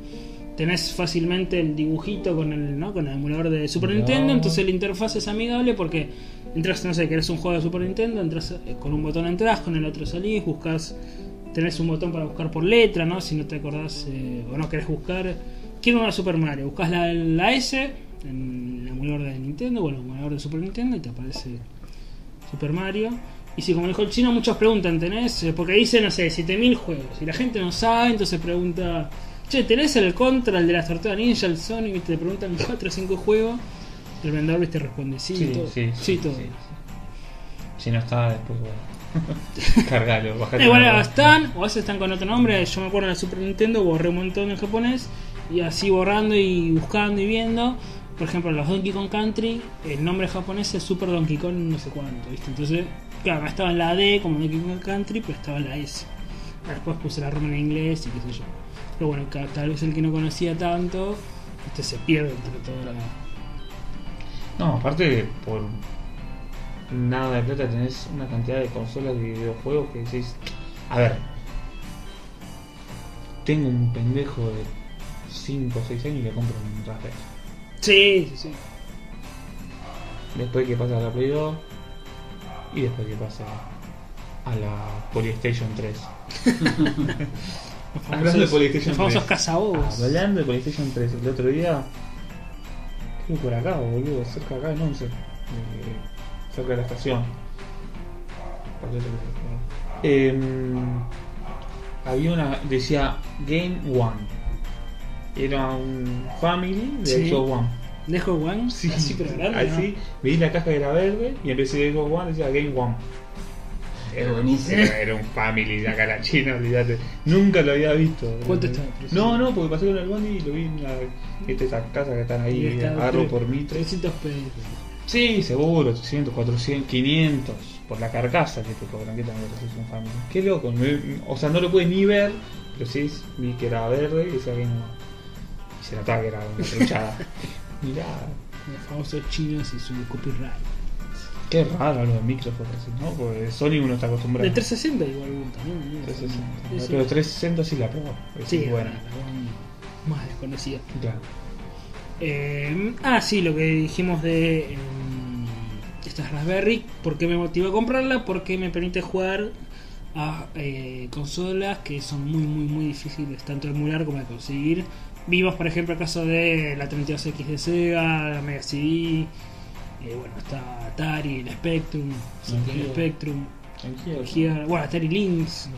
Tenés fácilmente el dibujito con el, ¿no? con el emulador de Super. Nintendo, entonces la interfaz es amigable porque entras, no sé, querés un juego de Super Nintendo, entras eh, con un botón entras, con el otro salís, buscas, tenés un botón para buscar por letra, ¿no? Si no te acordás eh, o no querés buscar, quiero una Super Mario, buscas la, la S en el emulador de Nintendo o el emulador de Super Nintendo y te aparece Super Mario. Y si como dijo el chino, muchos preguntan, ¿tenés? Eh, Porque dice, no sé, 7000 juegos. Y la gente no sabe, entonces pregunta, che, ¿tenés el Contra, el de las Tortugas Ninja, el Sonic? Y te preguntan 4 o 5 juegos. Y el vendedor ¿viste? responde, sí, Sí, todo. sí, sí, todo. sí, sí. Si no está, después bueno. Cargalo, bajate. Eh, bueno, están, o a veces están con otro nombre. Yo me acuerdo en la Super Nintendo, borré un montón en japonés. Y así borrando y buscando y viendo. Por ejemplo, los Donkey Kong Country, el nombre japonés es Super Donkey Kong no sé cuánto, ¿viste? Entonces, claro, estaba en la D como Donkey Kong Country, pero estaba en la S. Después puse la Roma en inglés y qué sé yo. Pero bueno, tal vez el que no conocía tanto, este se pierde entre toda la. No, aparte, por nada de plata tenés una cantidad de consolas de videojuegos que decís. A ver, tengo un pendejo de 5 o 6 años y le compro un Raspberry. Sí, sí, sí. Después que pasa a la Play 2 y después que pasa a la PlayStation 3. Los Hablando de PlayStation los famosos 3. cazabobos. Hablando de PlayStation 3, el otro día, creo por acá, boludo, cerca de acá en 11, eh, cerca de la estación. Em, había una, decía Game One. Era un family de Sí. Xbox One. Dejo One, Sí, así pero grande. así, vi la caja que era verde y empecé de Xbox One decía Game One. Es buenísimo. Era un family de acá a la China, olvídate. Nunca lo había visto. ¿Cuánto está? No, no, porque pasé con el Bondi y lo vi en la, esas casas que están ¿no? Ahí, está agarro por mí. tres. 300 pesos. Sí, seguro, 300, 400, 500. Por la carcasa que te cobran, que también es un family. Qué loco, me- o sea, no lo pude ni ver, pero sí vi que era verde y decía Game One. Y se notaba que era una truchada. Mirá, Los famosos chinos y su copyright. qué raro lo de Microsoft así, ¿no? Porque Sony uno está acostumbrado. De 360 igual también. ¿no? 360. Sí, sí. Pero 360 sí la probó. Es Sí, muy buena. la más desconocida. Claro. Eh, ah, sí, lo que dijimos de em, esta Raspberry. ¿Por qué me motivó a comprarla? Porque me permite jugar a eh, consolas que son muy, muy, muy difíciles tanto de emular como de conseguir. Vimos, por ejemplo, el caso de la 32X de Sega, la Mega CD. eh, bueno, está Atari, el Spectrum, el. Spectrum. Gear- bueno, Atari Lynx.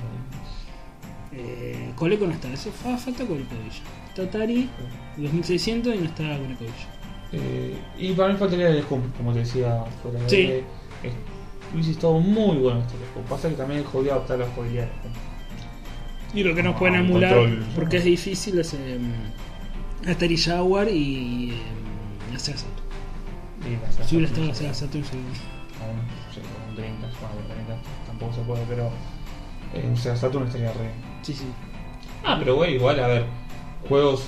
Eh, Coleco no está, eso fa- falta Coleco de ella. Está Atari 2600 y no está Coleco de ella. Eh, y para mí faltaría el Scum, como te decía fuera Sí. Eh, Luis estado muy bueno este Scum. Pasa que también jodió adaptar la jugabilidad. Y lo que nos Ah, pueden emular, control. porque es difícil, es em, Atari Jaguar y em, la Sega Saturn. Si hubiera estado la Sega Saturn, seguro. Aún, sí, con un 30, bueno, con 30 tampoco se puede, pero eh, un Sega Saturn estaría re. Sí, sí. Ah, pero güey, igual, a ver, juegos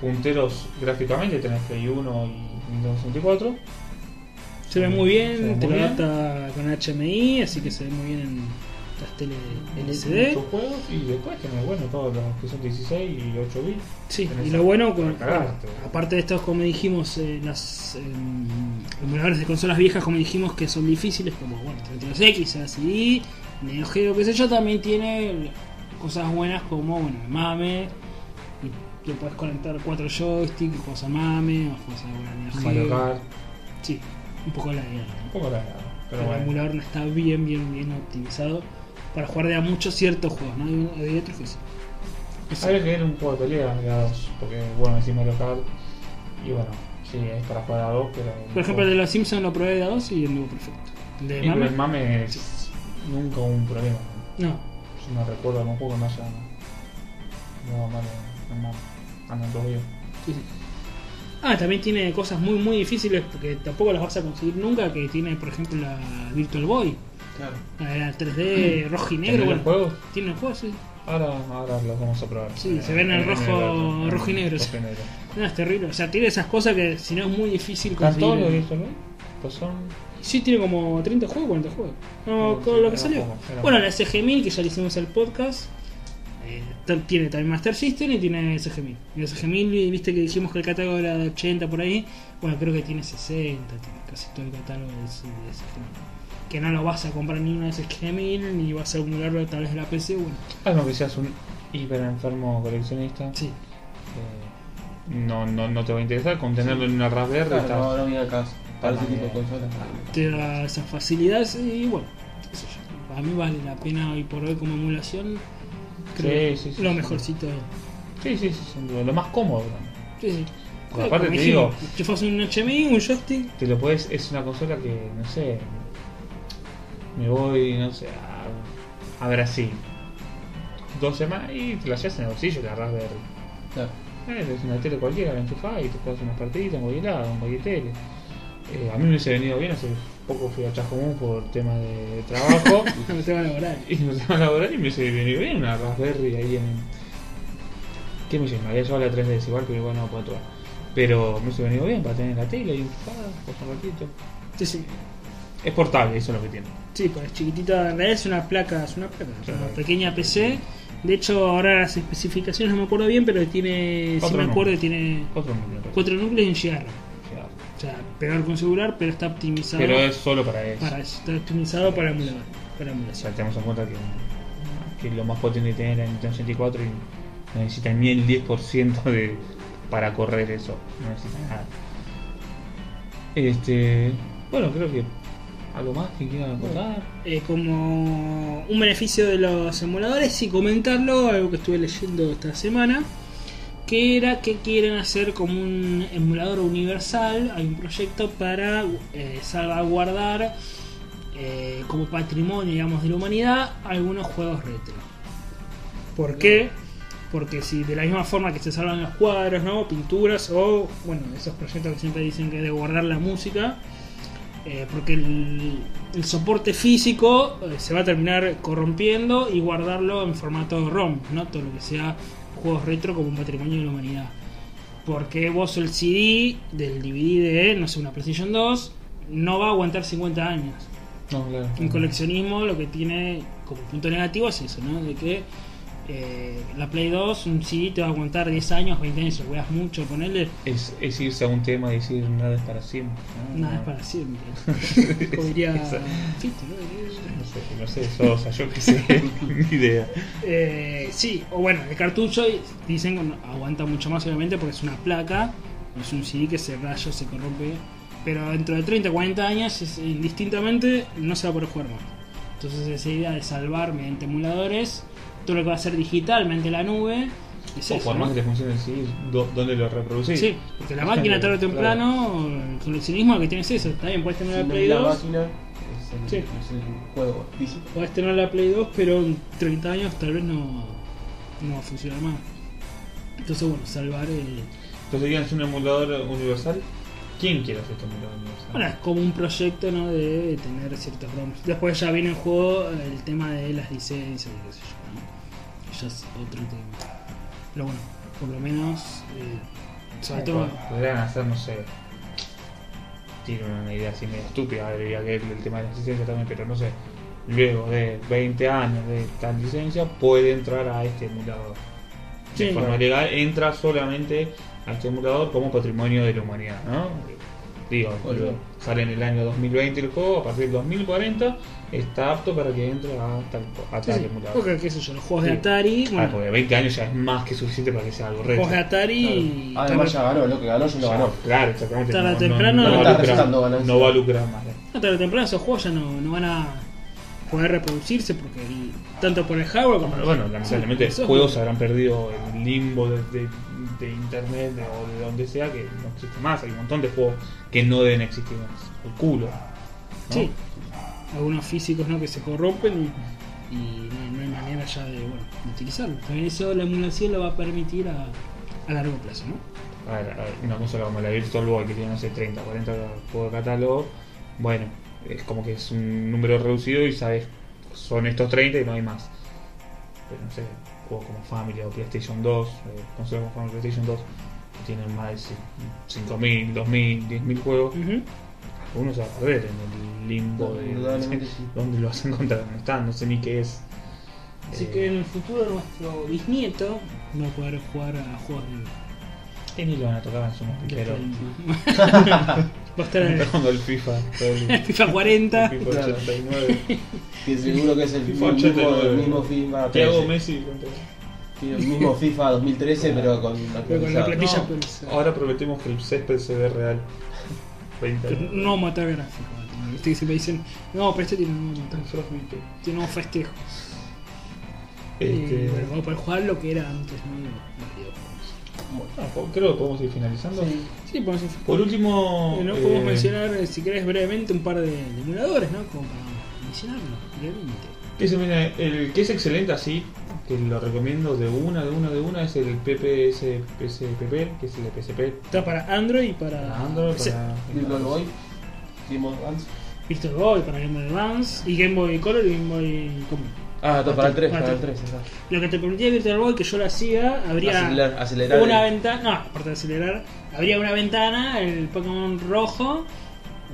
punteros gráficamente tenés Play 1 y Nintendo 64. Se ve muy bien, te lo adapta con HMI, así que se ve muy bien en las tele LCD. Juegos y después tenés, bueno, todos los que son 16 y 8 bits. Sí, y lo bueno, con, aparte de estos, como dijimos, eh, las em, emuladores de consolas viejas, como dijimos, que son difíciles, como bueno, 32X, así, Neo Geo, qué sé yo, también tiene cosas buenas como, bueno, MAME, y le puedes conectar cuatro joysticks, a MAME, o a bueno, Neo Geo. Sí, un poco la idea. un poco la pero el bueno. emulador no está bien, bien, bien optimizado para jugar de a muchos ciertos juegos, ¿no? Hay, hay otros que sí. Eso. Habría que ver un juego de pelea de a dos, porque bueno, Mario Kart y bueno, sí, es para jugar a dos, pero. Por ejemplo, el de los Simpsons lo probé de a dos y anduvo perfecto. El de pero Mame, el mame es nunca hubo un problema. no. Yo no recuerdo algún juego que me haya. No, en mame. Andan todos bien. Sí, sí. Ah, también tiene cosas muy muy difíciles porque tampoco las vas a conseguir nunca, que tiene por ejemplo la Virtual Boy, Claro. la 3D rojo y negro, ¿Tenés bueno, juegos? tiene el juego, sí. Ahora, ahora los vamos a probar. Sí, se ven en rojo- rojo y negro, rojo y negro. No, es terrible, o sea, tiene esas cosas que si no es muy difícil ¿Están todos los conseguir. Boy? Pues son. Sí, tiene como 30 juegos, 40 juegos. No, con sí, lo que era salió. poco, era bueno, la SG1000 que ya le hicimos el podcast. Eh, tiene también Master System y tiene SG-1000. Y el SG-1000, viste que dijimos que el catálogo era de 80 por ahí. Bueno, creo que tiene 60, tiene casi todo el catálogo de, de SG-1000. Que no lo vas a comprar ni una SG-1000 ni vas a emularlo a través de la PC. Bueno, A menos que seas un hiper enfermo coleccionista, sí. eh, no, no, no te va a interesar. Con tenerlo en una Raspberry Claro, estás- no, no viene caso. Para ese tipo de consolas. te da esas facilidades y bueno, qué sé yo. Para mí vale la pena hoy por hoy como emulación. Creo Sí, sí, sí, lo sí. mejorcito. Sí, sí, sí, sin duda. Lo más cómodo. ¿no? Sí, sí. Porque aparte te digo- Si fuese un HMI, un joystick, Te lo puedes, es una consola que, no sé, me voy, no sé, a, a Brasil. Dos semanas y te la llevas en el bolsillo, la Raspberry. Claro. Eh, es una tele cualquiera, la enchufás y te juegas unas partiditas en cualquier lado, en cualquier tele. Eh, a mí me hubiese venido bien, hace poco fui a Chascomún por tema de trabajo no te van a lograr. y no se van a laborar y me hubiese venido bien una Raspberry ahí en... ¿Qué me? Me había llevado la 3DS igual, pero igual no puedo actuar. Pero me hubiese venido bien para tener la tele y enchufada, pues un ratito. Sí, sí. Es portable, eso es lo que tiene. Sí, pues es chiquitita, en realidad es una placa, es una placa, es una pequeña PC. De hecho, ahora las especificaciones no me acuerdo bien, pero tiene, si Cuatro me acuerdo, núcleos. tiene Otro núcleo. 4 núcleos un GR. O sea, peor con celular, pero está optimizado Pero es solo para eso. para eso. Está optimizado para emulador, para O emulación. sea, tenemos en cuenta que, que lo más potente que tiene el Nintendo 64 y no necesita ni el 10% de, para correr eso. No necesita nada. Este. Bueno, creo que. ¿Algo más que quieran contar? Eh, como un beneficio de los emuladores y comentarlo, algo que estuve leyendo esta semana, que era que quieren hacer como un emulador universal, hay un proyecto para eh, salvaguardar eh, como patrimonio digamos de la humanidad algunos juegos retro. ¿Por qué? Porque si de la misma forma que se salvan los cuadros, ¿no? pinturas o bueno, esos proyectos que siempre dicen que de guardar la música, eh, porque el, el soporte físico eh, se va a terminar corrompiendo y guardarlo en formato ROM, ¿no? todo lo que sea juegos retro como un patrimonio de la humanidad. Porque vos el CD del DVD de, no sé, una PlayStation 2 no va a aguantar 50 años. No, claro. Coleccionismo lo que tiene como punto negativo es eso, ¿no? De que eh, la Play 2, un CD te va a aguantar 10 años, 20 años, si juegas mucho, ponerle, Es, es irse a un tema y decir nada es para siempre. ¿no? nada No. es para siempre. Esa- Fito, ¿no? No sé, no sé, Sosa, yo qué sé, ni idea. Eh, sí, o bueno, el cartucho dicen aguanta mucho más obviamente porque es una placa, es un CD que se raya, se corrompe, pero dentro de 30, 40 años indistintamente no se va a poder jugar más. Entonces esa idea de salvar mediante emuladores, todo lo que va a ser digitalmente la nube, es O eso, por ¿no? más que te funcione ¿dó- ¿dónde lo reproducís? Sí, porque la máquina tarde o temprano, el coleccionismo que tienes es eso, también puedes tener Si la Play la 2, máquina, es el, Sí. es el juego físico. Podés tener la Play 2, pero en 30 años tal vez no, no va a funcionar más. Entonces, bueno, salvar el. Entonces, digan, es un emulador universal. ¿Quién quiere hacer este emulador universal? Bueno, es como un proyecto ¿no? de tener ciertos ROMs. Después ya viene en juego el tema de las licencias y qué sé yo. Es otro tema. Pero bueno, por lo menos. eh, sobre todo. Podrían hacer, no sé. Tiene una idea así medio estúpida, debería que el, el tema de la licencia también, pero no sé. Luego de 20 años de tal licencia, puede entrar a este emulador. Sí, de forma claro. legal, entra solamente a este emulador como patrimonio de la humanidad, ¿no? Digo, sale en el año 2020 el juego, a partir del 2040 está apto para que entre a tal, a Sí, tal sí, emulador. porque, qué sé yo, los juegos de. Atari. Ah, Bueno, porque 20 años ya es más que suficiente para que sea algo retro. juegos de Atari. Claro. Además ya ganó, lo que ganó ya lo ganó. Claro, exactamente. Tarde o no, temprano- no, no, No va lucrar, no va a lucrar más. ¿eh? No, tarde o temprano esos juegos ya no, no van a poder reproducirse porque el- tanto por el hardware como Bueno, bueno, lamentablemente Sí, eso- juegos habrán perdido el limbo de, de- de internet de- o de donde sea que no existe más. Hay un montón de juegos que no deben existir más. El culo. ¿no? Sí, algunos físicos ¿no? que se corrompen y, y no, hay- no hay manera ya de, bueno, de utilizarlo. También eso la emulación lo va a permitir a, a largo plazo, ¿no? A ver, a ver, una consola como la Virtual Boy que tiene, no sé, 30, 40 juegos de catálogo, bueno, es como que es un número reducido y sabes, son estos 30 y no hay más. Pero no sé, juegos como Family o PlayStation 2, eh, consolas como Family PlayStation 2, que tienen más de ci- 5.000, 2.000, 10.000 juegos, Ujú. Uno se va a perder en el limbo de dónde lo vas a encontrar, no está, no sé ni qué es. Así Eh, que en el futuro nuestro bisnieto va a poder jugar a juegos de, Y ni lo van a tocar, de piqueros. Play. Va a estar en el el FIFA. el- FIFA 40. FIFA Claro. 89. Que seguro que es el FIFA mismo, 89. el mismo FIFA. Thiago 13. Messi. contra- Sí, El mismo FIFA 2013, pero con Pero con la plantilla No, actualizada. Ahora prometemos que el césped se ve real. 20 Pero años. No matar gráfico. Viste que siempre dicen, no, pero este tiene un. Tiene un festejo. Este, Y bueno, vamos a poder jugar lo que era antes, ¿no? Videojuegos. ah, creo que podemos ir finalizando. Sí. Sí, podemos Por último, Eh, ¿no? eh, podemos mencionar, eh, si querés, brevemente un par de, de emuladores, ¿no? Como para mencionarlo, brevemente. que se mira, el que es excelente así, que lo recomiendo de una, de una, de una, es el PPS, PSPP, que es el de PSP. Está para Android y para, Para Android, para Virtual Boy. Game of Advance. Virtual Boy, para Game Boy Advance y Game Boy Color y Game Boy Común. Ah, todo para el 3, Para para el el 3. exacto. Lo que te permitía Virtual Boy, que yo lo hacía, habría Acelerar, acelerar. una el- ventana, no, aparte de acelerar, habría una ventana, el Pokémon rojo,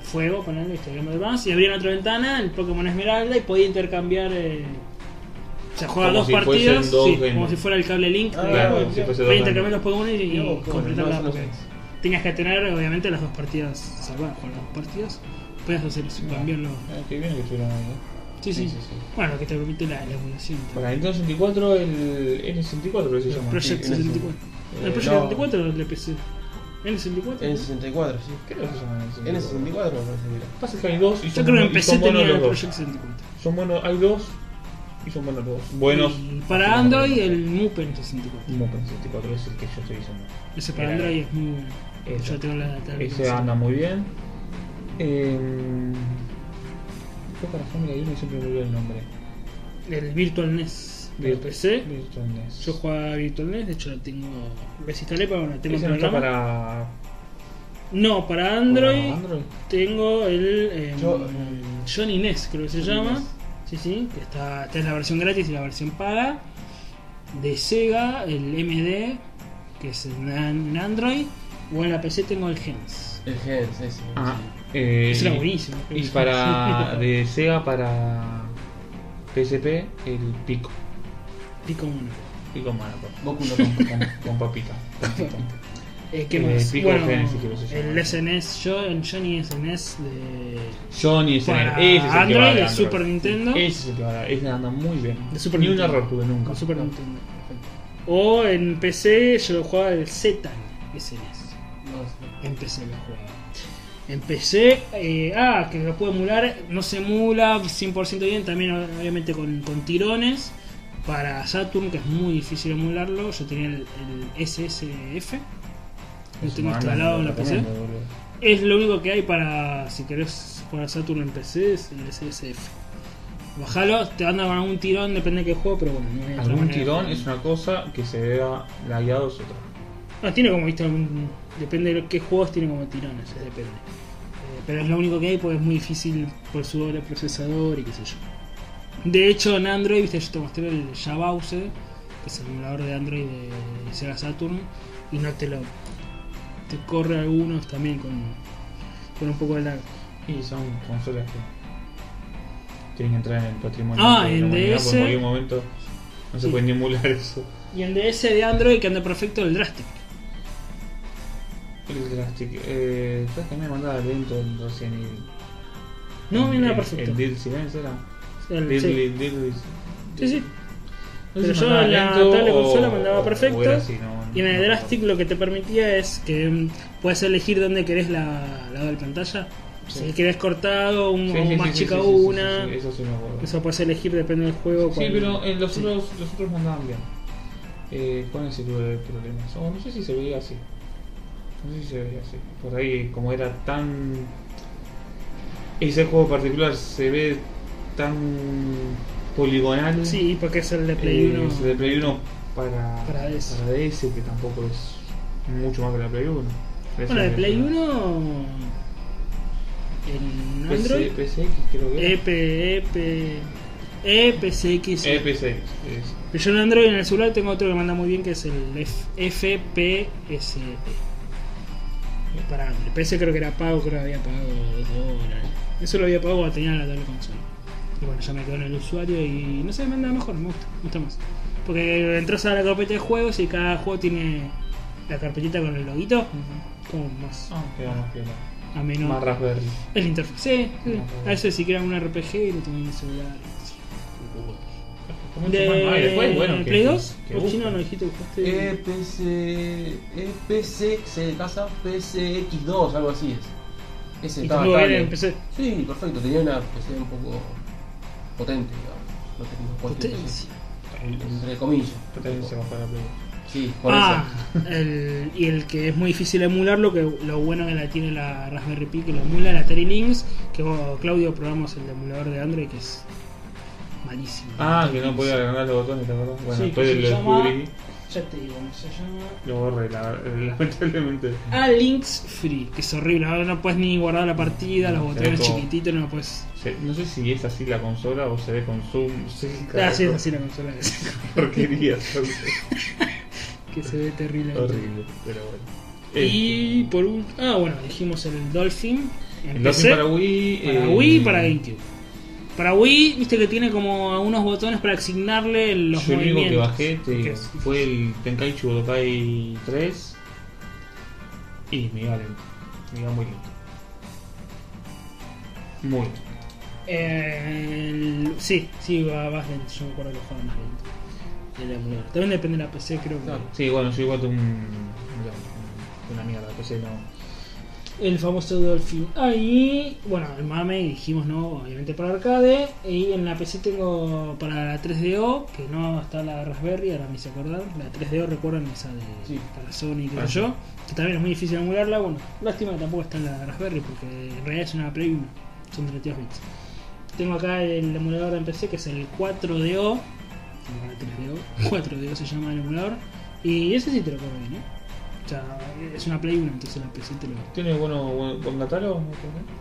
fuego, ponerle este Game Boy Advance, y habría otra ventana, el Pokémon Esmeralda, y podía intercambiar. Eh, o sea, Como dos si partidas, fuesen dos sí, Game como si fuera el cable Link. Ah, digamos. Claro, si fuese dos intercambiar los Pokémon y, y completar no, la no. Tenías que tener, obviamente, las dos partidas salvadas, jugar las dos partidas. Podías hacer eso, cambiarlo. Ah, qué bien que estuvieron ahí, ¿eh? Sí, sí. sí, sí. Bueno, lo que te permite la, la emulación. Para Nintendo 64, el N64 que se llama. Project sí, en 64. Eh, ¿El Project no. 64 o el PC? ¿N64? N64, sí. Creo que se llama N64. N64 me parece que era. Pasa que hay dos y Yo son, creo que en PC tenía el. Project 64. Son buenos, hay dos y son buenos los. Buenos. Y para Android, el Mupen 64. Mupen 64 es el que yo estoy diciendo. Ese para Era- Android es muy bueno. Yo tengo la la- Ese anda muy bien. Eh, yo para Family uno y siempre me olvido el nombre. El Virtual NES PC. Virtual NES. Yo jugaba Virtual NES, de hecho lo tengo. Desinstalé, pero bueno, tengo Ese no está para No, para Android, para Android. tengo el eh, Yo- Johnny NES, creo que se Johnny llama. Sí, sí, que está, esta es la versión gratis y la versión paga. De Sega, el MD, que es en, en Android. O en la PC tengo el Genesis. El Gens, ese. Ah, eh, Ese era y- buenísimo. Y para de Sega para PSP el Pico. Pico uno. Pico Manaco. Goku no Con, con, con papita. con pitón. Eh, ¿Qué Eh, más? Bueno, Genesis, que se llama. el SNS, yo, el Johnny SNS de, Johnny es el, Para ese es el que va Android, de Android. Super Nintendo. Ese es el que va de Ese anda muy bien. De Super Ni un Nintendo. error tuve nunca. Super Nintendo. O en PC yo lo jugaba el Z SNS. No sé. En PC lo jugaba. En PC, eh, ah, que lo puedo emular, no se emula 100% bien, también obviamente con, con tirones. Para Saturn, que es muy difícil emularlo, yo tenía el, el SSF, lo tengo instalado en la PC. Es lo único que hay para, si querés jugar Saturn en PC, es el SSF. Bajalo, te anda con algún tirón, depende de qué juego, pero bueno, no Algún tirón es una cosa que se vea lagueado es otra. No, tiene como, viste, algún- depende de qué juegos tiene como tirones, eh, depende. Eh, pero es lo único que hay porque es muy difícil por su doble procesador y qué sé yo. De hecho, en Android, viste, yo te mostré el Jabause, que es el emulador de Android de Sega Saturn, y no te lo. Te corre algunos también con, con un poco de lag. Y son consolas que tienen que entrar en el patrimonio Ah, de la en humanidad, DS. en cualquier momento no se puede emular eso. Y en DS de Android que anda perfecto el Drastic. El Drastic, eh, ¿sabes que me mandaba lento el Resident Evil? No, mira, el- perfecto. El Dead Silence era. El- Deadly- sí. Sí, sí. Pero yo en la tablet consola mandaba perfecto. Y en el Drastic lo que te permitía es que mm, puedes elegir dónde querés la, la pantalla. Sí. Si querés cortado un- Sí, o sí, más chica una. eso sí me acuerdo. Eso puedes elegir, depende del juego. Sí, cuál- pero en los, sí. otros, los otros mandaban bien. Eh, con ese tuve problemas. O no sé si se veía así. No sé si se veía así. Por ahí, como era tan. Ese juego particular se ve tan poligonal. Sí, porque es el de Play eh, 1. es de Play 1 para, Para DS. para DS, que tampoco es mucho más que la Play 1. Bueno, de Eso Play es- 1. En PC, Android. PCX creo que era. EP, EP. EPCX. Eh, PCX. es. Pero yo en Android en el celular tengo otro que manda muy bien que es el F- FPSP. Para Android. PC creo que era pago, creo que había pagado 2 dólares. Eso lo había pagado cuando tenía la tablet consola. Y bueno, ya me quedo en el usuario y no sé, me anda mejor, me gusta, me gusta más. Porque entras a la carpeta de juegos y cada juego tiene la carpetita con el loguito, como más Ah, queda más ameno. Más Raspberry. El interfaz, sí, sí. A veces si quieren un RPG y lo tengo en el celular. Y después, bueno, que- ¿Play 2? que ¿O chino no dijiste que? Eh, PC. Eh, PC, se de casa, PCX2, algo así es. Ese estaba en PC. Sí, perfecto, tenía una PC un poco potente, digamos. No tenía cualquier Potencia. Entre comillas. Potencia más para Play. Sí, por Ah, el, y el que es muy difícil emularlo, que lo bueno que la tiene la Raspberry Pi, que lo emula la Atari Lynx, que vos, Claudio probamos el emulador de Android, que es malísimo. Ah, que no podía agarrar los botones, ¿te acuerdas? Bueno, Sí, después que lo llama- descubrí, Ya te digo cómo se llama. lo borré, la- lamentablemente. Ah, Links Free, que es horrible. Ahora no puedes ni guardar la partida, los botones como- chiquititos, no puedes. No sé si es así la consola o se ve con zoom. Sí, Ah, sí, es así la consola. Porquería. que se ve terrible. Horrible, pero bueno. Y por un. Ah, bueno, dijimos el Dolphin. El PC, Dolphin para Wii. para eh, Wii y para GameCube. Para Wii, viste que tiene como unos botones para asignarle los Yo el único que movimientos. bajé te digo, Que es- fue el Tenkaichi Budokai 3 y me iba lento, me iba muy lento. Muy lento. El- sí, sí, va más lento. Yo me acuerdo que jugaba más lento. El emulador. También depende de la PC, creo que. Claro. Sí, bueno, yo igual tengo un, un- una mierda, PC no. El famoso Dolphin. Ahí, bueno, el mame dijimos no, obviamente para arcade. Y en la PC tengo para la 3DO, que no está la Raspberry, ahora me hice acordar. La 3DO, recuerdan esa de Sí. para Sony, Ah, yo. Que también es muy difícil emularla. Bueno, lástima que tampoco está en la Raspberry, porque en realidad es una Play 1, son 32 bits. Tengo acá el emulador en PC que es el 4DO. Tengo la 3DO, 4DO se llama el emulador. Y ese sí te lo corre bien, ¿eh? O sea, es una Play 1, entonces la PC te lo, ¿Tiene bueno, buen, buen catálogo?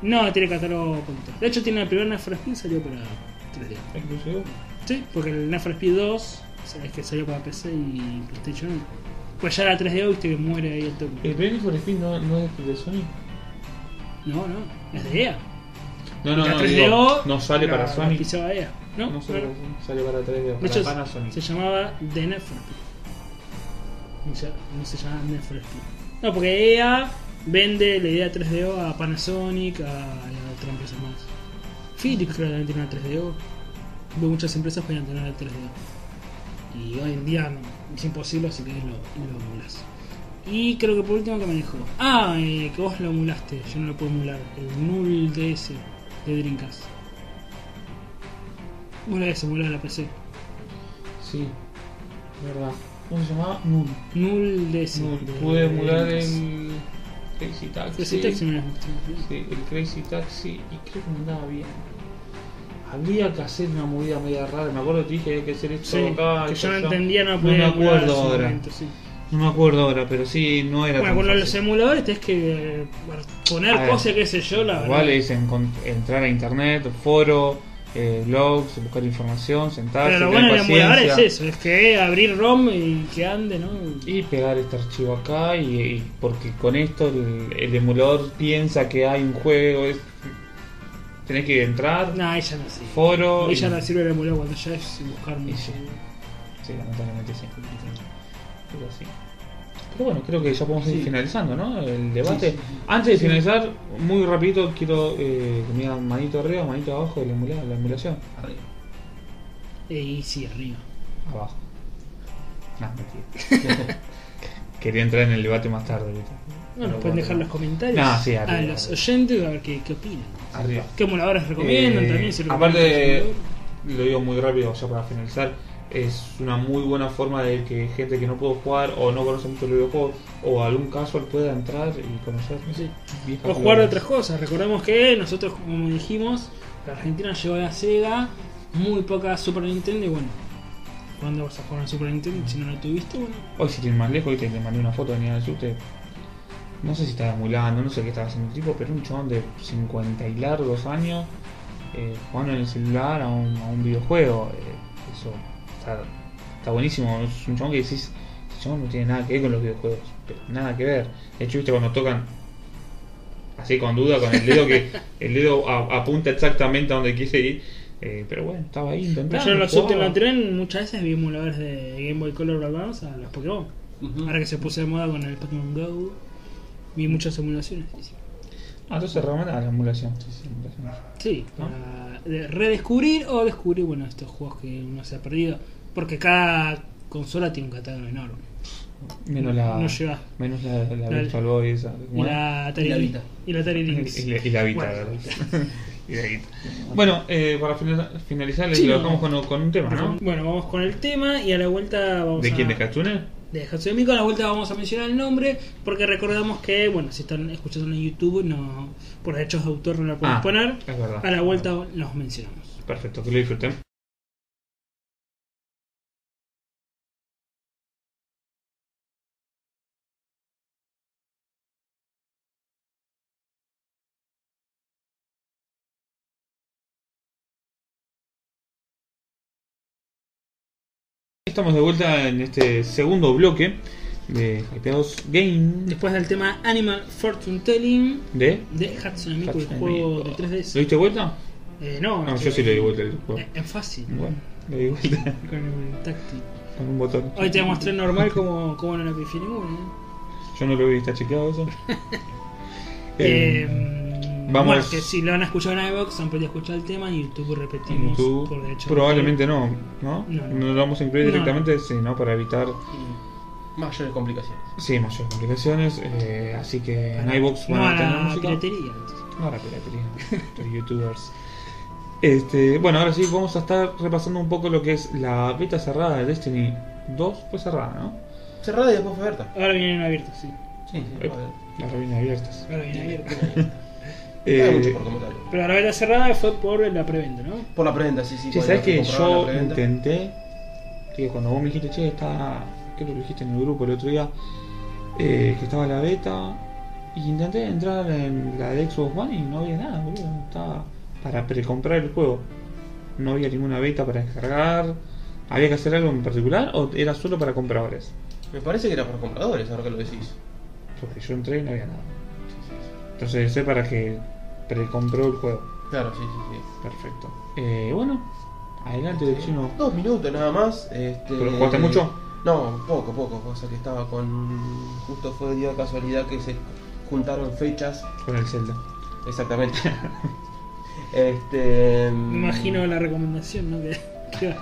no, tiene catálogo poquito. De hecho, tiene el primer Need Speed salió para 3D. ¿Exclusivo? Sí, porque el Need Speed 2 es que salió para PC y PlayStation. Pues ya la 3D viste que muere ahí el toque. ¿El Play for Speed no, no es de Sony? No, no, es de EA. No, no, la no, 3DO digo, no sale la- para la Sony. No, No no, sale, para sale para 3D, De para Panasonic. se llamaba The Speed. No se, llama Speed. No, porque EA vende la idea 3DO a Panasonic, a, y a otra empresa más. Philips creo que también tiene una 3DO. Veo muchas empresas podían tener la 3DO. Y hoy en día es imposible, así que lo, lo emulas. Y creo que por último que me dijo. Ah, eh, que vos lo emulaste, yo no lo puedo emular. El Null DS de Dreamcast. Habías emulado en la PC. Sí, verdad. ¿Cómo se llamaba? Null. Null DS. Null. de- Pude de emular el Crazy Taxi. Crazy Taxi me. Sí, el Crazy Taxi y creo que me andaba bien. Había que hacer una movida media rara, me acuerdo que te dije que había que hacer esto Sí, acá. que yo no entendía, no No podía me emular en acuerdo ahora. momento, sí. No me acuerdo ahora, pero sí, no era Bueno, tan con los emuladores tenés que poner A ver, cosas, qué sé yo, la Igual verdad. es encon- entrar a internet, foro, eh, blogs, buscar información, sentarse, Pero lo tener bueno del emulador es paciencia eso, es que abrir ROM y que ande, ¿no? y pegar este archivo acá y, y porque con esto el, el emulador piensa que hay un juego, es, tenés que entrar, No, ahí ya no sirve. foro Ahí y- ya no sirve el emulador cuando ya es buscar mucho. sí. Sí, lamentablemente sí. Pero sí. Pero bueno, creo que ya podemos ir Sí. finalizando, ¿no? El debate. Sí, sí, sí. Antes de finalizar, muy rapidito quiero eh, que me digan manito arriba, manito abajo de la, emula- la emulación. Arriba. Eh, Y sí, arriba. Abajo. No, mentira. Quería entrar en el debate más tarde. ¿viste? Bueno, pueden bueno. dejar los comentarios No, sí, a arriba, los arriba. oyentes a ver qué, qué opinan. Arriba. ¿Qué emuladores recomiendan Eh, también? Si lo aparte, lo digo muy rápido ya para finalizar, es una muy buena forma de que gente que no pudo jugar o no conoce mucho los videojuegos o algún caso pueda entrar y conocer. Sí. O jugar de otras cosas. Recordemos que nosotros, como dijimos, la Argentina llegó a la Sega, muy poca Super Nintendo y bueno, ¿cuándo vas a jugar a Super Nintendo? Si no lo tuviste, bueno. Hoy si tienes más lejos, hoy te mandé una foto, venía del subte. No sé si estaba emulando, no sé qué estaba haciendo el tipo, pero un chabón de 50 y largos años eh, jugando en el celular a un, a un videojuego. eh, eso está, está buenísimo. Es un chabón que decís, ese chabón no tiene nada que ver con los videojuegos, pero nada que ver. De hecho, viste cuando tocan así con duda, con el dedo que el dedo a- apunta exactamente a donde quiere ir. Eh, pero bueno, estaba ahí intentando. Yo en los últimos en la tren muchas veces vi emuladores de Game Boy Color Advance a los Pokémon. Ujú. Ahora que se puso de moda con el Pokémon Go, vi muchas emulaciones. sí, sí. Ah, entonces recomendaba la emulación. Sí, sí, emulación. Sí, ¿No? para de- redescubrir o descubrir bueno estos juegos que uno se ha perdido. Porque cada consola tiene un catálogo enorme. Menos la. No. Menos la, la La- Virtual Boy esa. Y la Atari Y la Vita. Y la Atari Y, Lynx. y la- y la Vita. Y la Vita. Bueno, eh, para fina- finalizar, Sí, lo no. dejamos con, con un tema, ¿no? Bueno, vamos con el tema y a la vuelta vamos ¿De a... quién? ¿De Hatsune? de Hatsune Miku. A la vuelta vamos a mencionar el nombre porque recordamos que, bueno, si están escuchando en YouTube, no por derechos de autor no lo podemos Ah, poner. es verdad. A la vuelta los mencionamos. Perfecto, que lo disfruten. Estamos de vuelta en este segundo bloque de Hypeados Game Después del tema Animal Fortune Telling de de Hatsune Miku, el juego de ¿Lo 3DS. diste vuelta? Eh, no, No, es yo que- sí le di vuelta juego. eh, Es fácil. Bueno, le di vuelta Con el táctil. con un botón. Hoy te mostré normal como, como no le pifié ninguno. ¿eh? Yo no lo vi, está chequeado eso. Eh, vamos- Bueno, que si lo han escuchado en iVoox, han podido escuchar el tema. En YouTube repetimos YouTube, por derecho. de probablemente no, ¿no? No. No lo vamos a incluir No. directamente, sino para evitar Y mayores complicaciones. sí, mayores complicaciones. eh, así que autor. en iBox van no a a tener la música. piratería. No a la piratería, los youtubers. Este, bueno, ahora sí vamos a estar repasando un poco lo que es la beta cerrada de Destiny 2. Fue cerrada, ¿no? Cerrada y después fue abierta. Ahora vienen abiertos, sí. Sí, sí. Las revinas abiertas. Ahora vienen abiertos. Mucho Eh, por comentar. Pero la beta cerrada fue por la preventa, ¿no? Por la preventa, sí, sí. Sí, sabes que yo intenté, que cuando vos me dijiste, che, está, creo que lo dijiste en el grupo el otro día, eh, que estaba la beta, y intenté entrar en la de Xbox One y no había nada, boludo, estaba para precomprar el juego, no había ninguna beta para descargar, había que hacer algo en particular o era solo para compradores, Me parece que era para compradores, ahora que lo decís. porque yo entré y no había nada, entonces sé para que precompró el juego, Claro, sí, sí, sí. perfecto, eh, bueno, adelante del chino, Dos minutos nada más. Este, ¿Pero jugaste mucho? No, poco, poco. Cosa que estaba con. Justo fue dio casualidad que se juntaron fechas. con el Zelda. Exactamente. este. Me imagino la recomendación, ¿no? Que, que-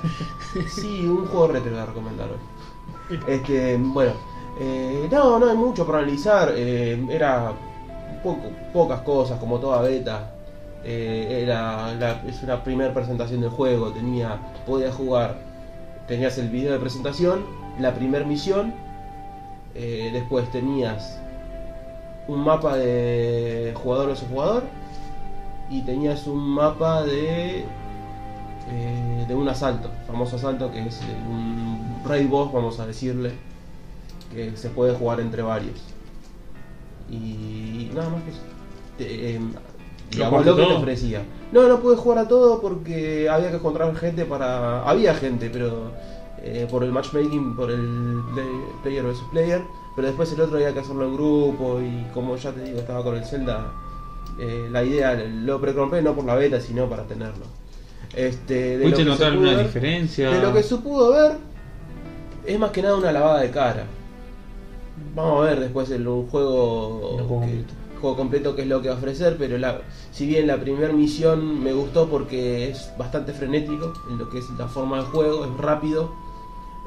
Sí, un juego retro voy a recomendar hoy. Este, bueno, eh, no, no hay mucho para analizar. eh, era pocas cosas, como toda beta. Eh, era la- es una primera presentación del juego. Tenía, podías jugar, tenías el video de presentación, la primera misión. eh, después tenías un mapa de jugador versus jugador. Y tenías un mapa de eh, de un asalto, famoso asalto que es un raid boss, vamos a decirle, que se puede jugar entre varios. Y nada más que eso. Te- digamos, jugaste lo que te ofrecía. No, no pude jugar a todo porque había que encontrar gente para. Había gente, pero eh, por el matchmaking, por el play- player versus player. Pero después el otro había que hacerlo en grupo y como ya te digo, estaba con el Zelda. eh, la idea lo precompré no por la beta, sino para tenerlo. Este, de ¿Pudiste lo que notar alguna ver- diferencia? De lo que se pudo ver, es más que nada una lavada de cara. Vamos a ver después el, un juego, El juego que- completo. juego completo que es lo que va a ofrecer, pero la, si bien la primera misión me gustó porque es bastante frenético en lo que es la forma del juego, es rápido.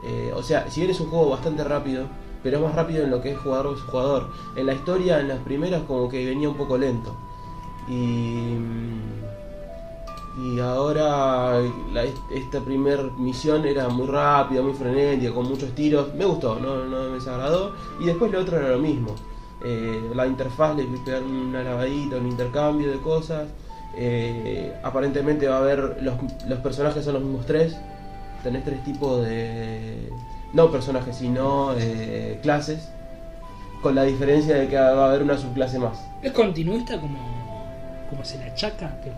eh, o sea, si bien es un juego bastante rápido, pero es más rápido en lo que es jugador versus jugador. En la historia, en las primeras, como que venía un poco lento. Y. Y ahora esta primer misión era muy rápida, muy frenética, con muchos tiros. Me gustó, no, no me desagradó. Y después lo otro era lo mismo. Eh, la interfaz le pegar una lavadita, un intercambio de cosas. Eh, aparentemente va a haber los, los personajes son los mismos tres. Tenés tres tipos de... No personajes, sino eh, clases. Con la diferencia de que va a haber una subclase más. ¿Es continuista como, como se le achaca? Que es.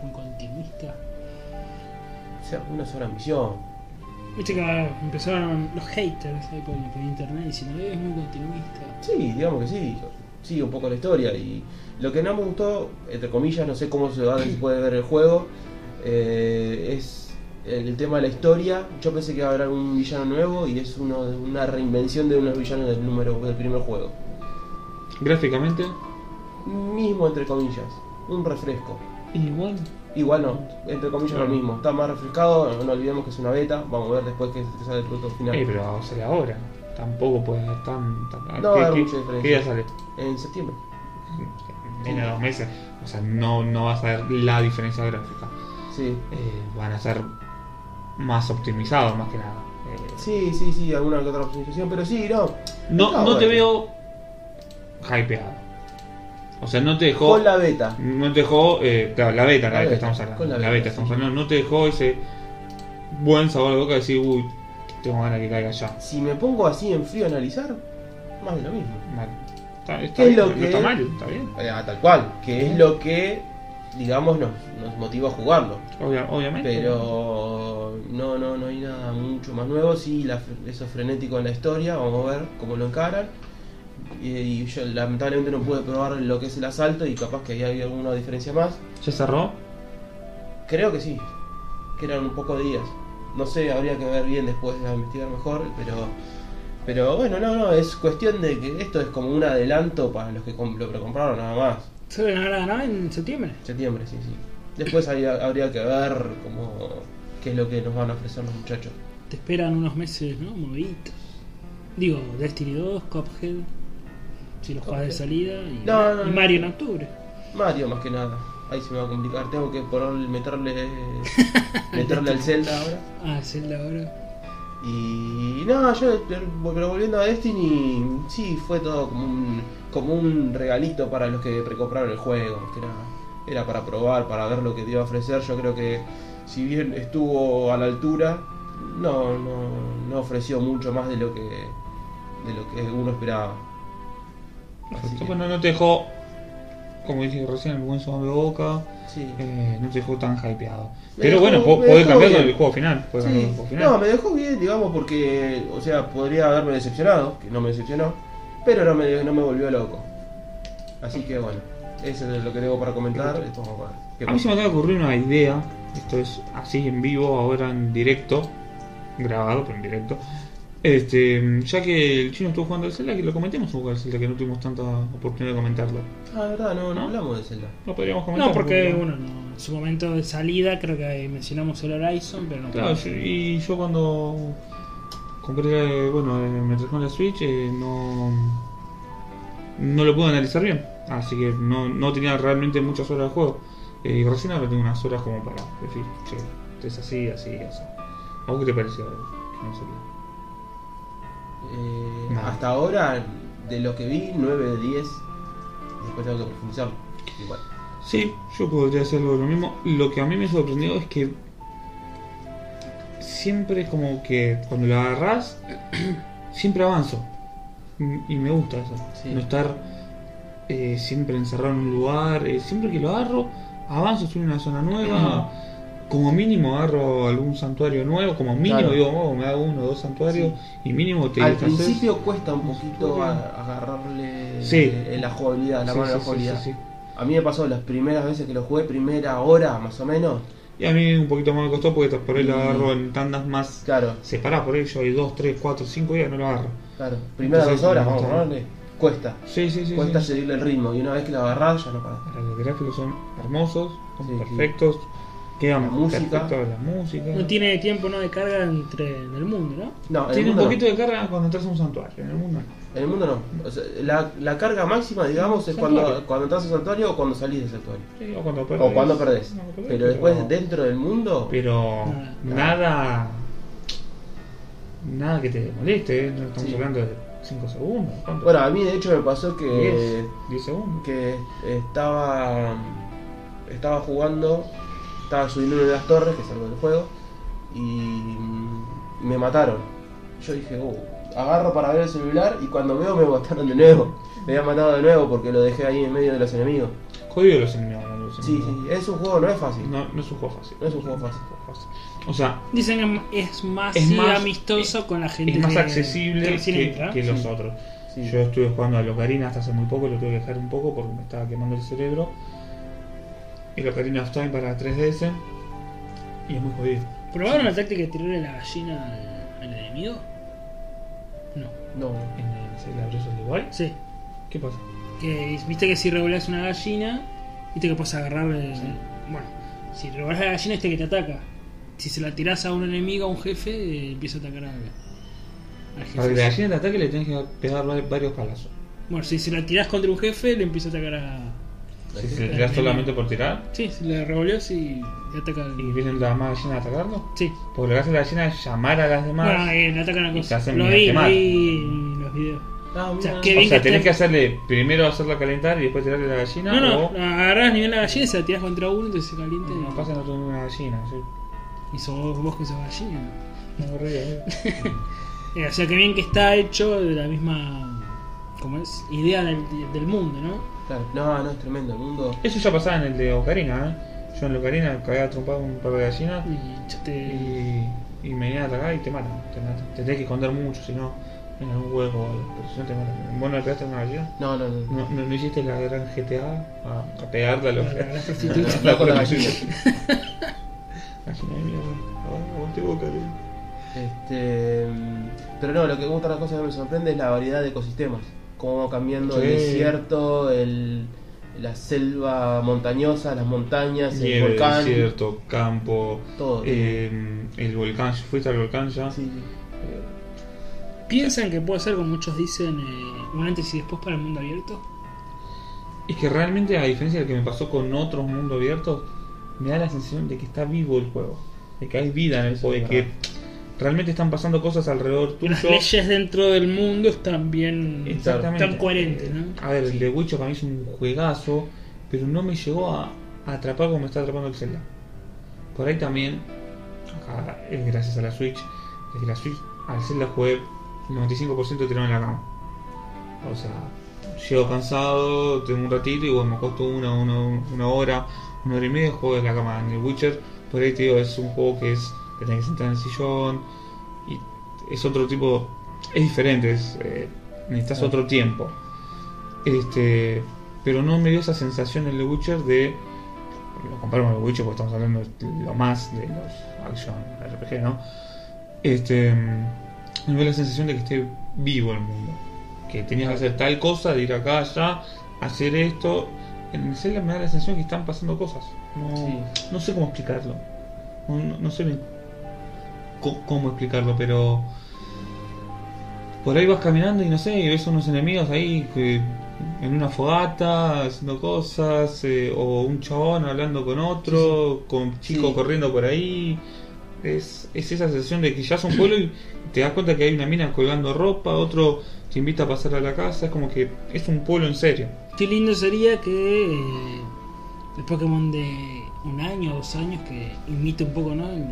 Una sola misión. Viste que empezaron los haters ahí por, por internet diciendo "Eh, es muy continuista. Sí, digamos que sí. Sigue un poco la historia. Y lo que no me gustó, entre comillas, no sé cómo se va se puede ver el juego, eh, es el, tema de la historia, yo pensé que iba a haber un villano nuevo y es uno, de- una reinvención de unos villanos del número del primer juego. Gráficamente, Mismo entre comillas, un refresco. igual. Igual no, entre comillas Claro. lo mismo. Está más refrescado, no olvidemos que es una beta, vamos a ver después que, que sale el producto final. Eh, pero sale ahora. Tampoco puede ser tan. tan No va a ¿qué, mucha qué- diferencia. ¿Qué día sale? En septiembre. Menos de dos meses. O sea, no, no vas a ver la diferencia gráfica. Sí. Eh, van a ser más optimizados, más que nada. Eh, Sí, sí, sí, alguna que otra optimización, pero sí, no. No, Está no te veo hypeado. O sea, no te dejó. Con la beta. No te dejó. Eh, claro, la beta, la, La beta, beta, estamos hablando. con la La, beta, beta sí. estamos hablando. No te dejó ese buen sabor de boca de decir, uy, tengo ganas de que caiga ya. Si me pongo así en frío a analizar, más de lo mismo. Mal. Está, está ¿Qué es bien, lo no que- está mal, está bien. Ah, tal cual, que es lo que, digamos, nos, nos motiva a jugarlo. Obvia- obviamente. Pero no, no, no hay nada mucho más nuevo. Sí, la, eso frenético en la historia, vamos a ver cómo lo encaran. Y, y yo lamentablemente no pude probar lo que es el asalto y capaz que ahí hay alguna diferencia más. ¿Ya cerró? Creo que sí, que eran un poco de días. No sé, habría que ver bien después de investigar mejor, pero pero bueno, no, no, es cuestión de que esto es como un adelanto para los que lo precompraron nada más. ¿Se van a ganar en septiembre? Septiembre, sí, sí. Después habría que ver cómo qué es lo que nos van a ofrecer los muchachos. Te esperan unos meses, ¿no? Moviditos. Digo, Destiny 2, Cuphead. Si los juegas de salida. Y, No, no, y no. Mario en octubre. Mario más que nada. Ahí se me va a complicar. Tengo que ponerle, meterle meterle al Zelda ahora. Ah, Zelda ahora. Y no, yo, pero volviendo a Destiny, sí, fue todo como un, como un regalito para los que recompraron el juego, más que nada. Era para probar, para ver lo que te iba a ofrecer. Yo creo que si bien estuvo a la altura, no, no, no ofreció mucho más de lo que de lo que uno esperaba. Bueno, no te dejó, como dije recién, el buen sabor de boca. sí. eh, no te dejó tan hypeado. Me Pero dejó- bueno, podés cambiar con el juego final. podés cambiar Sí. con el juego final. No, me dejó bien, digamos, porque, o sea, podría haberme decepcionado, que no me decepcionó, pero no me, no me volvió loco. Así que bueno, eso es lo que tengo para comentar. A mí se me acaba de ocurrir una idea. Esto es así en vivo, ahora en directo. Grabado, pero en directo. Este, ya que el chino estuvo jugando al Zelda, que lo comentemos un poco al Zelda, que no tuvimos tanta oportunidad de comentarlo. Ah, verdad, no, no ¿No? hablamos de Zelda. Lo podríamos comentar. No, porque bueno, no, en su momento de salida creo que mencionamos el Horizon, pero no. Claro, yo- y yo cuando compré, bueno, eh, me trajo la Switch, eh, no, no lo pude analizar bien. Así que no, no tenía realmente muchas horas de juego. Eh, y recién ahora tengo unas horas como para decir, che, es así, así, así. ¿A vos qué te pareció? No sé. Eh, hasta ahora, de lo que vi, 9 de 10. Después tengo que profundizarlo. Igual. Sí, yo podría hacer algo de lo mismo. Lo que a mí me sorprendió es que siempre como que cuando lo agarras, siempre avanzo. Y y me gusta eso. Sí. No estar eh, siempre encerrado en un lugar. eh, siempre que lo agarro, avanzo, estoy en una zona nueva. Como mínimo agarro algún santuario nuevo. Como mínimo Claro. digo, oh, me hago uno o dos santuarios. Y mínimo te Al principio cuesta un poquito agarrarle Sí. eh, la jugabilidad, la Sí, mano de la sí, jugabilidad. sí, sí. A mí me pasó las primeras veces que lo jugué, primera hora más o menos. Y a mí un poquito más me costó porque por ahí lo agarro en tandas más Claro, separadas. Por ahí yo hay 2, 3, 4, 5 días no lo agarro. claro. Primeras dos horas, vamos a ponerle. Cuesta. Sí, sí, sí. cuesta sí. seguirle el ritmo. Y una vez que lo agarrás, ya no parás. Los gráficos son hermosos, son Sí, perfectos. Quedan La música. perfectos la música. No tiene tiempo no de carga entre en el mundo, ¿no? No, en el Tiene un poquito no. de carga cuando entras a un santuario. En el mundo no. En el mundo no. O sea, la, la carga máxima, digamos, es Santuario. cuando, cuando entras al santuario o cuando salís del santuario. Sí, o cuando perdés. O cuando perdés. No, cuando Pero después, dentro del mundo, Pero Nada. nada. Nada que te moleste, ¿eh? no estamos Sí. hablando de 5 segundos. ¿cuánto? bueno, a mí de hecho me pasó que 10, 10 segundos. que estaba estaba jugando, estaba subiendo una de las torres, que es algo del juego, y me mataron. Yo dije, oh, agarro para ver el celular y cuando veo me mataron de nuevo. Me habían matado de nuevo porque lo dejé ahí en medio de los enemigos. Jodido los enemigos. ¿no? Los Sí, enemigos. sí, es un juego, no es fácil. No, no es un juego fácil. No es un juego fácil. fácil. O sea, Dicen que es más, Es sí, más- amistoso con la gente es más que- accesible que que, los Sí. otros. Sí. Yo estuve jugando a Locarina hasta hace muy poco, lo tuve que dejar un poco porque me estaba quemando el cerebro. Y Locarina of Time para 3DS. Y es muy jodido. ¿Probaron la táctica de tirarle la gallina al, al enemigo? No. No. En el Breath of Wild. Sí. ¿Qué pasa? Que viste que si revolás una gallina, viste que puedes agarrar. el- Bueno, si revolás la gallina, este que te ataca. Si se la tirás a un enemigo, a un jefe, eh, empieza a atacar al, al jefe. Para que la gallina te ataque le tenés que pegar va- varios palazos. Bueno, si se la tirás contra un jefe, le empieza a atacar a. Si se le tirás solamente por tirar Sí, si le revolés y le ataca al. y vienen las más gallinas a atacarlo. Sí. Porque lo que hace la gallina es llamar a las demás. Bueno, eh, le atacan a y te cosas. hacen Lo vi, lo vi los videos. Ah, O sea, o sea, que tenés que hacerle primero hacerla calentar y después tirarle la gallina. No, no, o agarrás nivel la gallina y se la tirás contra uno, entonces se calienta. y- no pasa no tengo una gallina. ¿sí? Y sos vos, vos que sos gallina. No, re bien. Eh, o sea, que bien que está hecho de la misma. ¿Cómo es? Idea del, del mundo, ¿no? Claro. No, no, es tremendo. El mundo. Eso ya pasaba en el de Ocarina, ¿eh? Yo en el Ocarina cagaba trompado un par de gallinas Y te. y, y me venían a atacar y te matan. Te, matan. te tenés que esconder mucho, si no, en algún hueco. Pero si no te matan. ¿Vos no le pegaste una gallina? No, no, no. ¿No, no, no hiciste la gran GTA a, a pegarle a los a la con la gallina. Gallina de mierda. Ah, Aguante boca, Este, mm, pero no, lo que otra cosa que me sorprende es la variedad de ecosistemas. Cómo va cambiando el desierto, el, la selva montañosa, las montañas, el volcán. desierto, campo, Todo. eh, el volcán. ¿Fuiste al volcán ya? Sí, sí. Eh, ¿Piensan que puede ser, como muchos dicen, eh, un antes y después para el mundo abierto? Es que realmente, a diferencia de lo que me pasó con otros mundos abiertos, me da la sensación de que está vivo el juego. De que hay vida en el juego. De que. Realmente están pasando cosas alrededor Que las tuyo. leyes dentro del mundo están bien. Exactamente. Tan coherentes, ¿no? A ver, el de Witcher para mí es un juegazo, pero no me llegó a, a atrapar como me está atrapando el Zelda. Por ahí también, acá es gracias a la Switch, desde la Switch al Zelda jugué el 95% tirado en la cama. O sea, llego cansado, tengo un ratito y bueno, me acuesto una, una, una hora, una hora y media, juego en la cama. En el Witcher, por ahí te digo, es un juego que es, te tenés que sentar en el sillón y es otro tipo, es diferente, es, eh, necesitas otro tiempo. Este, pero no me dio esa sensación en The Witcher de. Lo comparo con The Witcher porque estamos hablando de lo más de los action RPG, ¿no? Este, me dio la sensación de que esté vivo el mundo. Que tenías que hacer tal cosa, de ir acá, allá, hacer esto. En el Zelda me da la sensación que están pasando cosas. No, Sí. no sé cómo explicarlo. No, no- no sé cómo explicarlo, pero por ahí vas caminando y no sé, y ves unos enemigos ahí que en una fogata haciendo cosas, eh, o un chabón hablando con otro, con chicos Sí. corriendo por ahí. Es, es esa sensación de que ya es un pueblo y te das cuenta que hay una mina colgando ropa, otro te invita a pasar a la casa, es como que es un pueblo en serio. Qué lindo sería que eh, el Pokémon de un año o dos años que imite un poco, ¿no? El,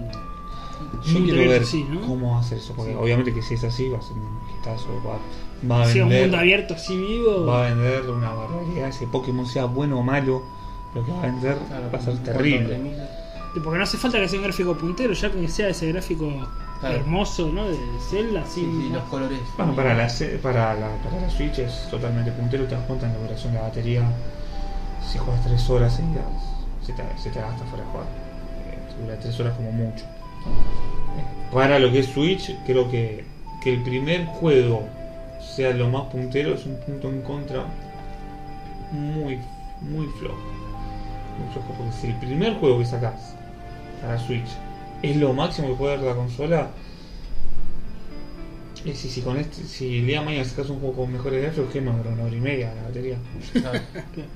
Yo quiero ver sí, ¿no? cómo va a hacer eso, porque Sí. obviamente que si es así va a ser un hitazo, va, va a Si es un vender. mundo abierto así vivo. va a vender una barbaridad. Ese Pokémon sea bueno o malo, lo que va a vender Claro, va a ser terrible. Porque no hace falta que sea un gráfico puntero, ya que sea ese gráfico Claro. hermoso, ¿no? De Zelda, Sí, así. sí, los colores. Bueno, para la, para, la, para la Switch es totalmente puntero. Te das cuenta en la duración de la batería. Si juegas 3 horas seguidas, se te, se te gasta fuera de juego. Eh, dura 3 horas como mucho. Eh, Para lo que es Switch, creo que, que el primer juego sea lo más puntero es un punto en contra muy, muy flojo. Muy flojo, porque si el primer juego que sacas para Switch es lo máximo que puede dar la consola, y si, si con este, si el día de mañana sacas un juego con mejores gráficos, que dura una hora y media la batería.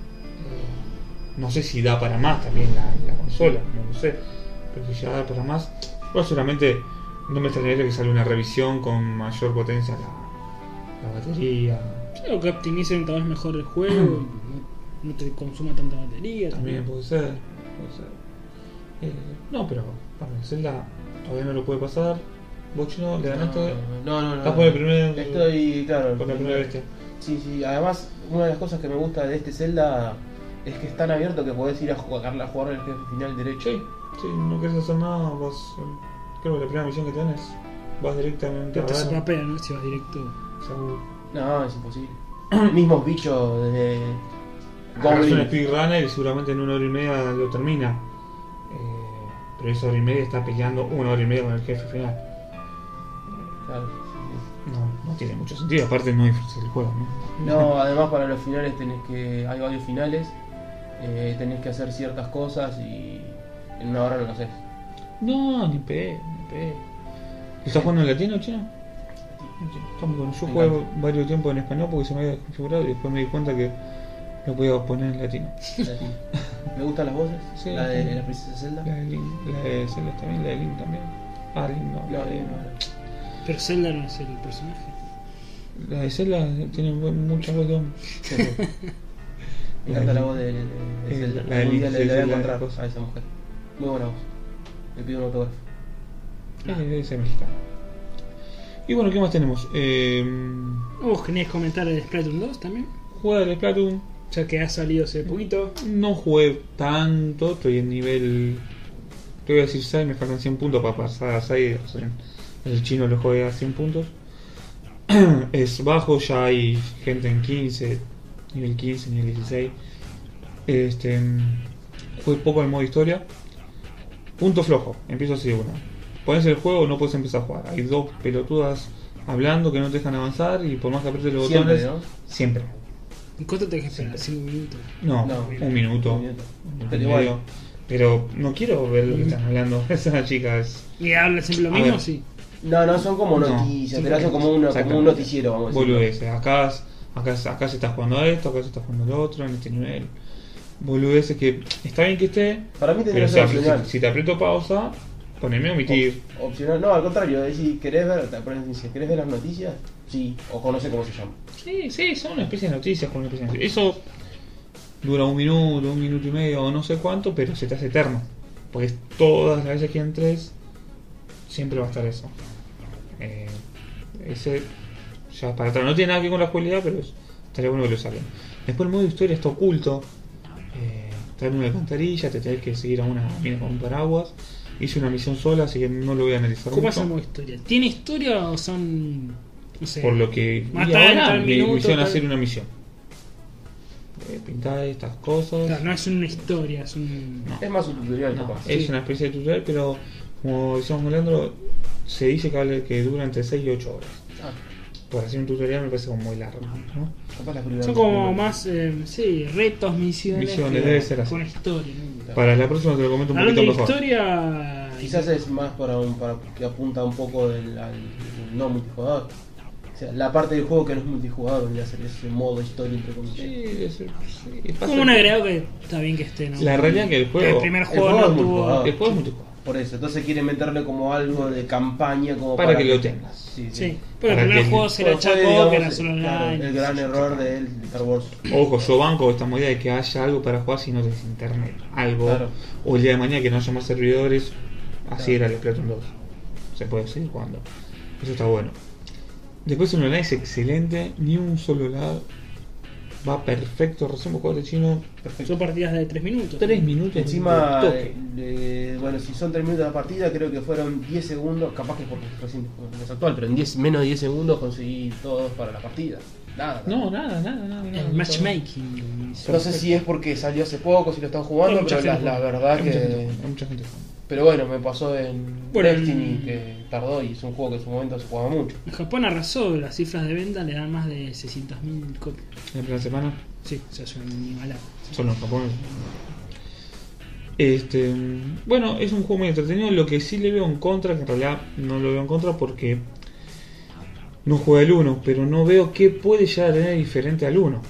Eh, no sé si da para más también la, la consola, no lo sé. Pero si ya da para más, bueno, seguramente no me extrañaría que salga una revisión con mayor potencia la, la batería. O que optimicen tal vez mejor el juego, no, no te consuma tanta batería. También puede ser, puede ser. Eh, no, pero para el Zelda todavía no lo puede pasar. Vos chino le ganaste. No, no, no. Estás por el primer. Estoy, claro. por la primera bestia. Sí, sí. Además, una de las cosas que me gusta de este Zelda es que es tan abierto que podés ir a jugar, a jugar el jefe final derecho. Sí, sí, no querés hacer nada, vas. eh, Creo que la primera misión que tenés, vas directamente No te a ver. sopapea, ¿no? Si vas directo. Seguro. No, es imposible. Mismos bichos desde. Agarras un speedrunner y seguramente en una hora y media lo termina. Eh, pero esa hora y media está peleando una hora y media con el jefe final. Claro, sí. No, no tiene mucho sentido, aparte no disfrutas el juego, ¿no? No, además para los finales tenés que. Hay varios finales, eh, tenés que hacer ciertas cosas y en una hora no lo haces. No, ni pe, ni pe. ¿Estás jugando en latino, chino? Estamos con- Yo encanta. varios tiempos en español porque se me había desconfigurado y después me di cuenta que lo podía poner en latino. ¿Me gustan las voces? Sí, la de sí. la princesa Zelda. La de Link, la de Zelda también, la de Link también. Ah, Link no, la de, no, Pero Zelda no es el personaje. la de Zelda tiene buen- mucha voz de hombre. Me encanta la voz de, de, de Zelda. la de Link, le, voy a encontrar a esa mujer. Muy buena voz. Le pido un autógrafo. Es de ese mexicano. Y bueno, ¿qué más tenemos? Eh, ¿Vos querías comentar el Splatoon 2 también? juega de Splatoon. Ya que ha salido hace poquito. No jugué tanto, estoy en nivel. Te voy a decir 6, me faltan 100 puntos para pasar a 6. o sea, el chino lo juega a 100 puntos. es bajo, ya hay gente en 15, nivel 15, nivel 16. Este, jugué poco el modo historia. Punto flojo, empiezo así de una. Pones el juego, no puedes empezar a jugar. Hay dos pelotudas hablando que no te dejan avanzar y por más que aprietes los Siempre, botones. ¿no? Siempre. ¿Y cuánto tenés que esperar? ¿5 minutos? No, No, un minuto. un minuto. un minuto Pero y igual. medio. Pero no quiero ver lo que están hablando esas chicas. ¿Y habla siempre lo A mismo? ver. Sí. No, no, son como No, noticias, te son lo hacen como, una, como un Exactamente. noticiero, vamos a decir. Boludeces. Acá, acá, acá se está jugando a esto, acá se está jugando lo otro, en este nivel. Boludeces que está bien que esté, Para mí pero que si, ser opcional. si, si te aprieto pausa, poneme a omitir. Op- opcional. No, al contrario, es si querés ver, si querés ver las noticias, sí, o conoce cómo se llama. Sí, sí, son una especie de noticias con una especie de noticias. Eso dura un minuto, un minuto y medio o no sé cuánto, pero se te hace eterno. Porque todas las veces que entres, siempre va a estar eso. Eh, ese ya para atrás no tiene nada que ver con la jugabilidad, pero es- estaría bueno que lo saquen. Después el modo historia está oculto. Está en una alcantarilla, te tenés que seguir a una mina con un paraguas. Hice una misión sola, así que no lo voy a analizar ¿Cómo mucho. modo historia? ¿Tiene historia o son.? No sé. Por lo que vi ahora, minuto, misión tal- hacer una misión. Eh, pintar estas cosas. Claro, no es una historia, es un. No. Es más un tutorial, No, capaz. es Sí. una especie de tutorial, pero como decíamos con Leandro, se dice que dura entre 6 y 8 horas. Ah, Por hacer un tutorial me parece como muy largo, Son como más, eh, sí, retos, misiones. Misiones, que- debe ser así. Con historia. Para la próxima te lo comento un Hablando poquito mejor. historia. Quizás es más para, un, para que apunta un poco del, al no multijugador. O sea, la parte del juego que no es multijugador vendría a ser ese modo historia entre comillas. Sí, es- sí, Como un agregado que está bien que esté, ¿no? La realidad que el juego- el primer el juego no es tuvo. El juego es multijugador. Por eso, entonces quieren meterle como algo de campaña como Para que lo tengas. Sí, Sí, porque el Para primer juego se fue, achacó que era solo claro, online. el gran error de él, Star Wars. Ojo, yo banco esta movida de que haya algo para jugar si no tenés internet. Algo. Claro. O el día de mañana que no haya más servidores. Así Claro. era el Splatoon 2. Se puede seguir jugando. Eso está bueno. Después el online es excelente. Ni un solo lado. Va perfecto. Recién juego de chino. Perfecto. Son partidas de 3 minutos. 3 minutos. Encima, de toque. eh, bueno, si son 3 minutos de partida, creo que fueron 10 segundos, capaz que porque recién es actual, pero en 10, menos de 10 segundos conseguí todos para la partida. Nada. No, nada, nada, nada. nada. El matchmaking. No sé si es porque salió hace poco, si lo están jugando, pero la, la verdad Hay mucha gente que. jugando, hay mucha gente jugando. Pero bueno, me pasó en Bueno, Destiny en- que tardó y es un juego que en su momento se jugaba mucho. En Japón arrasó, las cifras de venta le dan más de 600.000 copias. La primera semana. Sí, o sea, es una animalada. Solo en Japón. Este, bueno, es un juego muy entretenido. Lo que sí le veo en contra, que en realidad no lo veo en contra porque no juega el 1, pero no veo qué puede llegar a tener diferente al 1.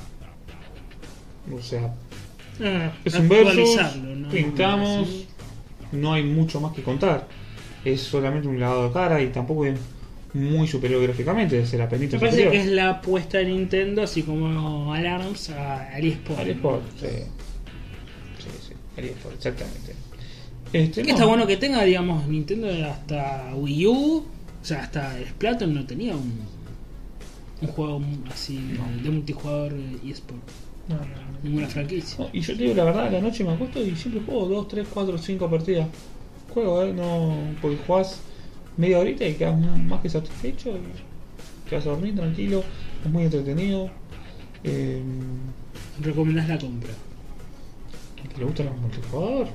O sea, Ah, es un versus, ¿no? pintamos, Sí. No hay mucho más que contar. Es solamente un lavado de cara y tampoco es muy superior gráficamente, es la Me parece superior. que es la apuesta de Nintendo, así como Alarms, a eSport. Al eSport, sí. Sí, sí, al eSport, exactamente. Este, Que no. está bueno que tenga, digamos, Nintendo hasta Wii U, o sea, hasta Splatoon no tenía un, un juego así No. de multijugador eSport. No, no, no. Ninguna franquicia. Y yo te digo la verdad, la noche me acuesto y siempre juego 2, 3, 4, 5 partidas. Juego, ¿eh? No, porque jugás media horita y quedas más que satisfecho. Y te vas a dormir tranquilo, es muy entretenido. Eh, Recomendás la compra. que le gustan los multijugador.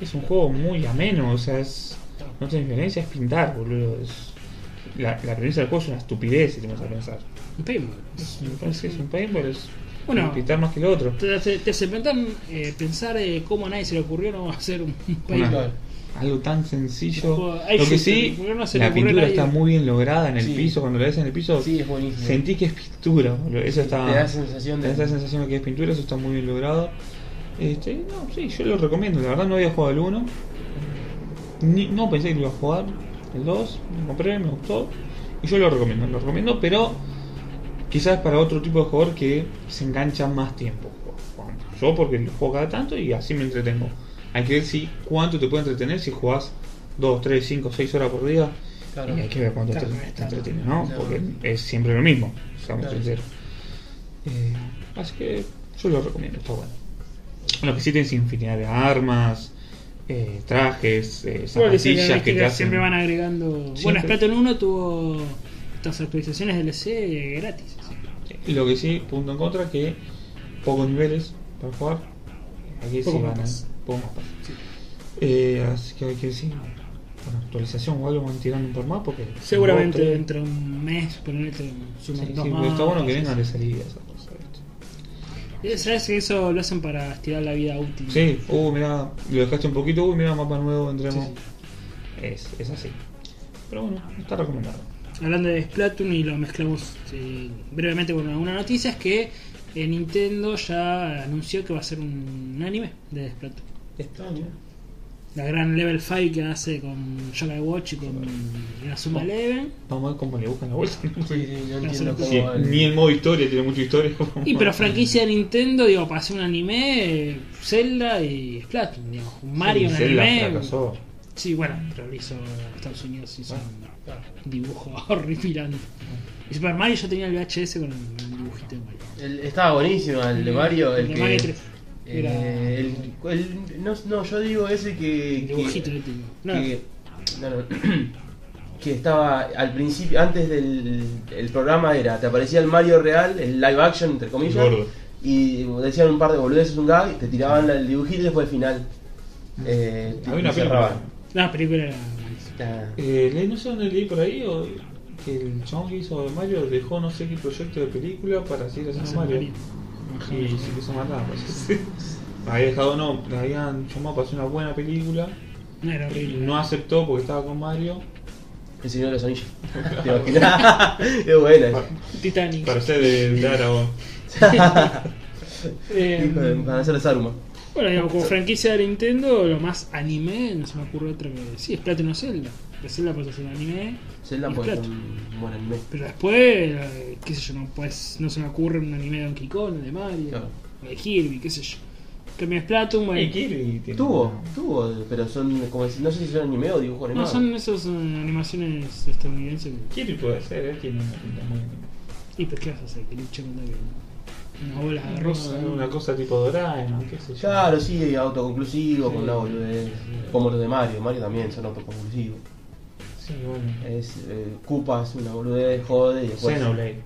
es un juego muy ameno, o sea, es, no tiene diferencia, es pintar, boludo. Es, la, la premisa del juego es una estupidez si te vas a pensar. Un paintball. Es, me parece que es un paintball, es Bueno. pintar más que el otro. Te hace, te hace pensar, eh, pensar eh, cómo a nadie se le ocurrió no hacer un Una-. Claro. algo tan sencillo. Lo que sí, ¿por qué no se le la pintura está muy bien lograda en el Sí. piso. Cuando la ves en el piso, Sí, es buenísimo. sentí que es pintura. Eso está, Te da sensación te de. da esa sensación de que es pintura, eso está muy bien logrado. Este, no, sí, yo lo recomiendo. La verdad no había jugado el 1. Ni- no pensé que lo iba a jugar. El 2, lo compré, me gustó. Y yo lo recomiendo, lo recomiendo, pero quizás para otro tipo de jugador que se engancha más tiempo. Yo porque lo juego cada tanto y así me entretengo. Hay que ver si cuánto te puede entretener si jugás 2, 3, 5, 6 horas por día. Claro. Y hay que ver cuánto Claro, te, te claro. entretiene, ¿no? Porque es siempre lo mismo, seamos sinceros. Eh, así que yo lo recomiendo, está bueno. Lo que sí tienes infinidad de armas, eh, trajes, eh, Bueno, que zapatillas que que te hacen. siempre van agregando. Bueno, Siempre. Splatoon 1 tuvo estas actualizaciones DLC gratis. Lo que sí, punto en contra, que pocos niveles para jugar. Aquí sí van mapas. Eh, así que hay que decir, con actualización o algo van tirando un por más porque. Seguramente tres- dentro de un mes, ponerte Sí, suman sí, pero está bueno que vengan de salida esas cosas. ¿Sabes que eso lo hacen para estirar la vida útil? Sí, uh, mira, lo dejaste un poquito, uy, mira, mapa nuevo, entremos. Es, es así. Pero bueno, está recomendado. Hablando de Splatoon y lo mezclamos eh, brevemente con una noticia es que eh, Nintendo ya anunció que va a hacer un, un anime de Splatoon. Está bien. La gran Level 5 que hace con Yokai Watch y con Inazuma Eleven. Vamos a ver cómo le buscan la vuelta. Sí, sí, no entiendo Sí, Sí, cómo. el- ni el modo historia tiene mucha historia. Y pero franquicia de Nintendo, digo, para hacer un anime, eh, Zelda y Splatoon, digamos. Un Mario, un Zelda anime. fracasó. Sí, bueno, pero lo hizo Estados Unidos, hizo un dibujo horripilante. Y Super Mario yo tenía el VHS con el, el dibujito de Mario. el- estaba buenísimo el de Mario. El, de que, Mario 3. eh, Era el, el- no, no, yo digo ese que. el dibujito que. No, que, no, no, que estaba al principio, antes del el programa era, te aparecía el Mario real, el live action, entre comillas, Gordo. y decían un par de boludeces, un gag, te tiraban el dibujito y después el final. Eh, Había una cerraban. película. No, la película era. Ah, Eh, leí- no sé dónde leí por ahí o que el chabón que hizo de Mario dejó no sé qué proyecto de película para seguir haciendo Hace Mario. Mario. Y se quiso matar, parece. Había dejado, no, le habían llamado para hacer una buena película. No, era horrible. no aceptó porque estaba con Mario. el Señor de los Anillos. ¿Te imaginas? es buena. Titanic. para ser de. Eh, Hijo de- para hacer Saruman. Bueno, digamos, como franquicia de Nintendo, lo más anime, no se me ocurre otra que. Sí, Splatoon o Zelda. De Zelda puedes hacer un anime. Zelda puede ser un buen anime. Pero después, eh, qué sé yo, no, pues, no se me ocurre un anime de Donkey Kong, de Mario, Claro. o de Kirby, qué sé yo. Que me Splatoon, bueno. Y Kirby tiene- Tuvo, tuvo, pero son como no sé si son anime o dibujo No, animado. son esas eh, animaciones estadounidenses. que- Kirby puede ser, eh, tiene una pinta muy Y pues, ¿qué vas a hacer? Que luche contra que una bola de rosa. Una, una cosa tipo Doraemon, qué sé yo. Claro, sí, autoconclusivo, Sí. con una boludez. Como los de Mario, Mario también son autoconclusivos. Sí, bueno. Es, eh, Koopa es una boludez, jode y después. Xenoblade.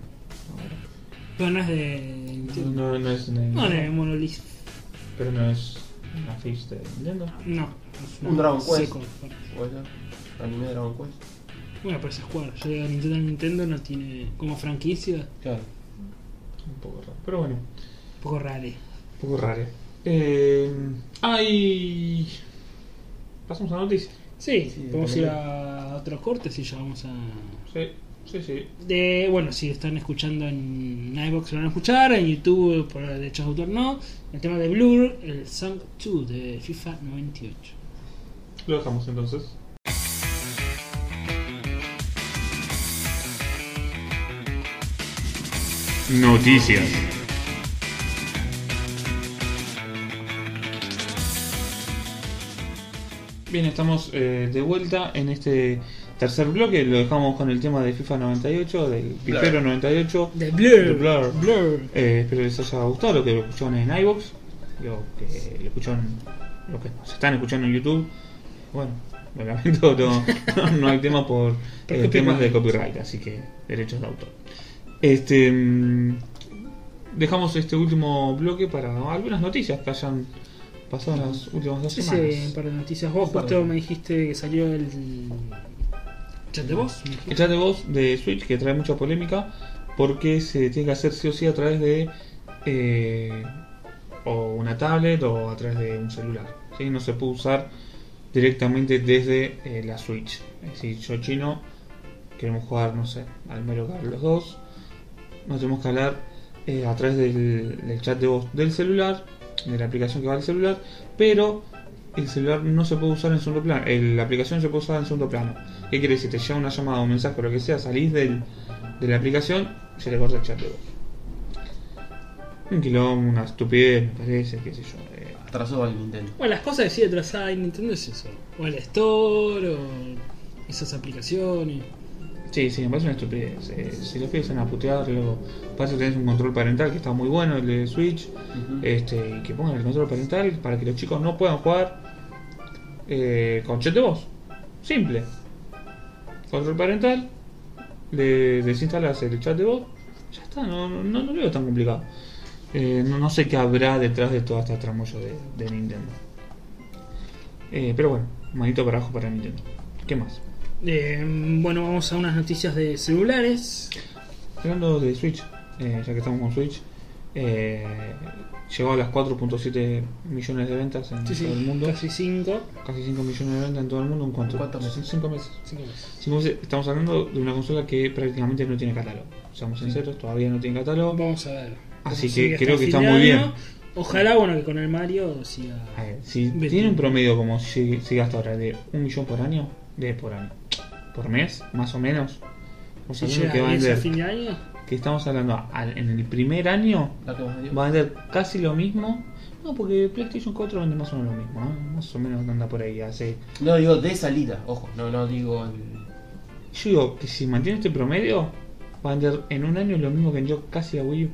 Pero no es de. No, no es. No, de Monolith. Pero no es una fish de Nintendo. No. es Un Dragon Quest. seco. ¿Puede ser? Anime de Dragon Quest. Bueno, pero ese es jugar. Yo digo, Nintendo Nintendo no tiene como franquicia. Claro. Un poco raro. Pero bueno, Un poco raro. un poco raro. Eh, ay. Pasamos a la noticia. Sí, Sí, podemos ir a otros cortes y ya vamos a. Sí, sí, sí. De, bueno, si están escuchando en iVoox lo van a escuchar, en YouTube por derechos de autor no. El tema de Blur, el Song 2 de FIFA 98. Lo dejamos entonces. Noticias. Bien, estamos eh, de vuelta en este tercer bloque. Lo dejamos con el tema de FIFA 98, del Pipero 98. De Blur. De Blur. Blur. Eh, espero les haya gustado lo que lo escucharon en iVoox, lo que lo escucharon, lo que se están escuchando en YouTube. Bueno, lo lamento, no, no, no hay tema por eh, temas de copyright, así que derechos de autor. Este mm, dejamos este último bloque para algunas noticias que hayan Pasaron las últimas dos Sí, sí, semanas. un par de noticias. Vos justo me dijiste que salió el chat de voz. El chat de voz de Switch que trae mucha polémica porque se tiene que hacer sí o sí a través de eh, o una tablet o a través de un celular. ¿sí? No se puede usar directamente desde eh, la Switch. Es decir, yo chino queremos jugar, no sé, al Mario Kart los dos. Nos tenemos que hablar eh, a través del, del chat de voz del celular, de la aplicación que va al celular, pero el celular no se puede usar en segundo plano. el- la aplicación se puede usar en segundo plano. ¿Qué quiere decir? Te llega una llamada o un mensaje o lo que sea, salís del, de la aplicación, se le corta el chat de voz. Un quilombo, una estupidez, me parece, qué sé yo. eh. Atrasó al Nintendo. Bueno, las cosas que sigue atrasada en Nintendo es eso. O el Store, o esas aplicaciones. Sí, sí, me parece una estupidez. Eh, si los pides a putear, luego pasa que tenés un control parental que está muy bueno, el de Switch, este, y que pongan el control parental para que los chicos no puedan jugar eh, con chat de voz. Simple. Control parental, le desinstalas el chat de voz, ya está, no, no, no lo veo tan complicado. Eh, no, no sé qué habrá detrás de toda esta tramoya de, de Nintendo. Pero bueno, manito para abajo para Nintendo. ¿Qué más? Eh, bueno, vamos a unas noticias de celulares. Hablando de Switch, eh, ya que estamos con Switch, eh, llegó a las 4.7 millones de ventas en Sí, sí, todo el mundo. casi 5. Casi 5 millones de ventas en todo el mundo. ¿En cuánto? ¿Cuántos meses? 5 meses. Cinco meses. Estamos hablando de una consola que prácticamente no tiene catálogo. Seamos sinceros, todavía no tiene catálogo. Vamos a ver. Así que creo que está muy bien. Ojalá, bueno, que con el Mario siga. A ver, si tiene un promedio como sigue, sigue hasta ahora de un millón por año, de por año, por mes, más o menos, estamos Si hablando llega que va a 10 a vender, fin de año. que estamos hablando al- en el primer año La que va a vender casi lo mismo. No, porque PlayStation 4 vende más o menos lo mismo, ¿no? Más o menos anda por ahí, hace... No digo de salida, ojo, no, no digo el... Yo digo que si mantiene este promedio, va a vender en un año lo mismo que vendió casi la Wii U.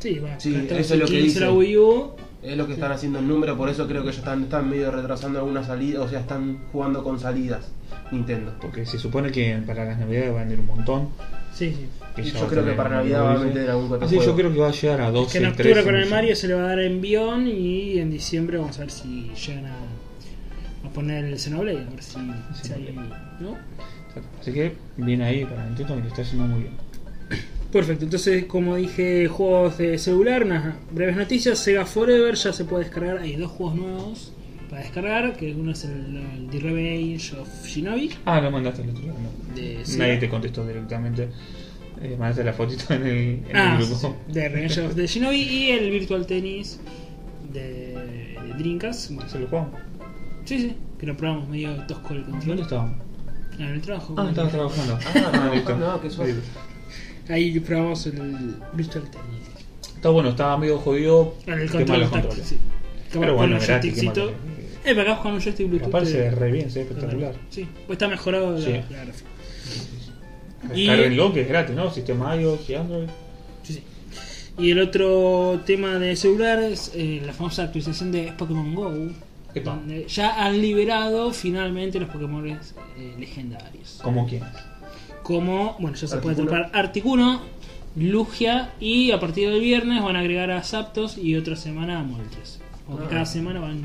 Sí, bueno, Sí, 14, eso es lo que 15 la. Wii U. Es lo que están haciendo el número, por eso creo que ya están, están medio retrasando algunas salidas, o sea, están jugando con salidas Nintendo. Porque se supone que para las navidades va a vender un montón. Sí, sí. Y yo creo que para Navidad va a meter algún cuatro Así yo creo que va a llegar a 12, Es que en 13 octubre con el. Mario se le va a dar en Beyond y en diciembre vamos a ver si llegan a, a poner el Xenoblade, a ver si, si hay, ¿no? Así que viene ahí para Nintendo que lo está haciendo muy bien. Perfecto, entonces como dije, juegos de celular, unas breves noticias, Sega Forever ya se puede descargar, hay dos juegos nuevos para descargar, que uno es el, el The Revenge of Shinobi, Ah, lo mandaste el otro día, no. de Sega. Nadie te contestó directamente. Eh, mandaste la fotito en el, en Ah, el grupo. sí, de Revenge of the Shinobi y el Virtual Tennis de, de Dreamcast. Bueno, ¿Se lo jugamos? sí, sí, que lo probamos medio tosco el ¿Dónde control. estábamos? En el trabajo. Ah, estaba trabajando. Ah, listo. no, qué suave. Ahí probamos el Virtual Tennis. Está bueno, estaba medio jodido. En el control táctil, controles. sí. Pero Con bueno, un gratis. Eh, para acá con un joystick Bluetooth. Aparte se ve re bien, se ve espectacular. Sí, pues está mejorado Sí. la, la gráfica. Y- que es gratis, ¿no? Sistema iOS y Android. Sí, sí. Y el otro tema de celular es eh, la famosa actualización de Pokémon Go. Epa. Donde ya han liberado finalmente los Pokémon eh, legendarios. Como quien. Como, bueno, ya se puede atrapar Articuno, Lugia y a partir del viernes van a agregar a Zapdos y otra semana a Moltres. O que Ah. cada semana van.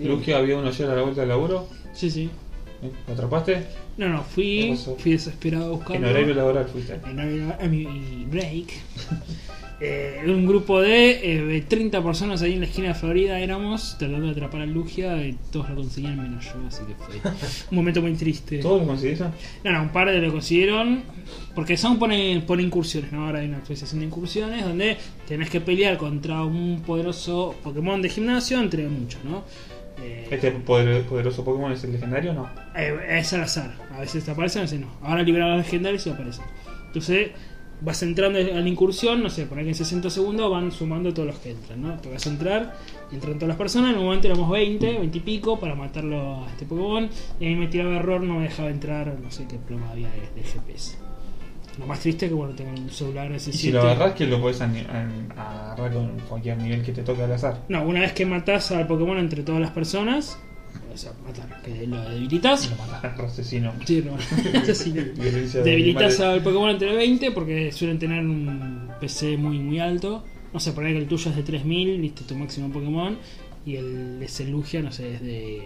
Lugia había uno ayer a la vuelta del laburo. Sí, sí. ¿Eh? ¿Lo atrapaste? No, no, ¿Qué fui, pasó? fui desesperado a En buscarlo. horario laboral fuiste. en horario- a mi break. Eh, un grupo de eh, 30 personas ahí en la esquina de Florida éramos tratando de atrapar a Lugia y todos lo conseguían menos yo, así que fue un momento muy triste. ¿Todos lo conseguiste? No, no, un par de lo consiguieron. Porque son pone, pone incursiones, ¿no? Ahora hay una actualización de incursiones donde tenés que pelear contra un poderoso Pokémon de gimnasio, entre muchos, ¿no? Eh, ¿Este poder- poderoso Pokémon es el legendario o no? eh, es al azar. A veces te aparecen, a veces no. Ahora liberaron los legendarios y aparecen. Entonces vas entrando a la incursión, no sé, poner que en 60 segundos van sumando todos los que entran, ¿no? Te vas a entrar, entran todas las personas, en un momento éramos 20, 20 y pico para matarlo a este Pokémon. Y a mí me tiraba error, no me dejaba entrar, no sé qué problema había de, de GPS. Lo más triste es que bueno, tengo un celular S7. Y si lo agarras, que lo an- agarrar con cualquier nivel que te toque al azar. No, una vez que matas al Pokémon entre todas las personas, o sea, matar, que lo debilitas. Lo matas, asesino. Sí, no, asesino. Violencia de Debilitas animales. al Pokémon entre 20 porque suelen tener un PC muy muy alto. No sé, poner que el tuyo es de 3000, listo, tu máximo Pokémon. y el ese Lugia, no sé, es de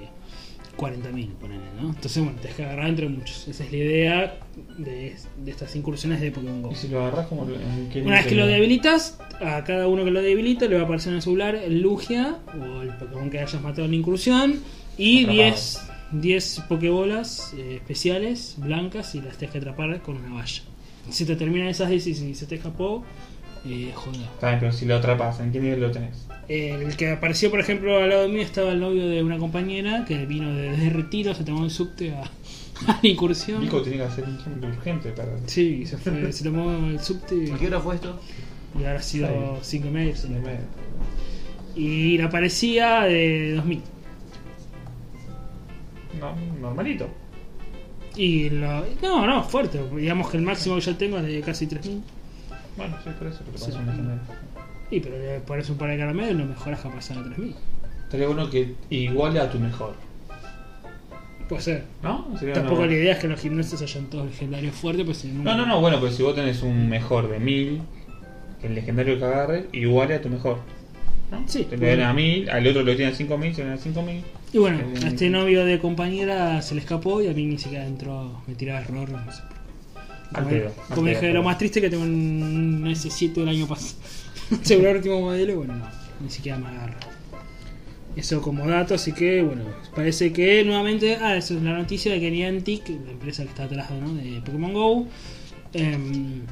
40.000, ponele, ¿no? Entonces, bueno, te que agarrar entre muchos. Esa es la idea de, de estas incursiones de Pokémon GO. Y si lo agarras como lo- en qué Una vez que lo debilitas, a cada uno que lo debilita le va a aparecer en el celular el Lugia o el Pokémon que hayas matado en la incursión y Atrapado. 10, 10 Pokébolas eh, especiales blancas y las tienes que atrapar con una valla. Si te terminan esas 10 y si se te escapó, eh, joder. Está bien, pero si lo atrapas, ¿en qué nivel lo tenés? El que apareció, por ejemplo, al lado de mí estaba el novio de una compañera que vino de, de retiro, se tomó el subte a, a la incursión. Nico tiene que hacer un cambio urgente para. Sí, se, fue, se tomó el subte ¿A qué hora fue esto? y ahora ha sido Ahí. 5 y media. Sí, seis. me- Y la parecía de 2000. No, normalito. Y lo, no, no, fuerte. Digamos que el máximo que yo tengo es de casi 3000. Bueno, sí, por eso, pero Sí. pasa un legendario. Y pero le pones un par de caramelos y lo mejoras a pasar a 3000. Estaría bueno que iguale a tu mejor. Puede ser. ¿No? Sería Tampoco una- la idea es que los gimnasios hayan todos legendarios fuertes, pues si No, no, no, bueno, pero si vos tenés un mejor de 1000, el legendario que agarres iguale a tu mejor. ¿no? Sí, Te lo dan a 1000, al otro lo tiene a 5000, se le dan a 5000. Y bueno, Eh, a este novio de compañera se le escapó y a mí ni siquiera entró, me tiraba error, no sé. Al Como, pedo, al como dije, lo más triste que tengo un S7 del año pasado. Seguro el último modelo, y bueno, no, ni siquiera me agarra. Eso como dato, así que bueno, parece que nuevamente, ah, eso es la noticia de que Niantic, la empresa que está atrás ¿no? de Pokémon Go, em,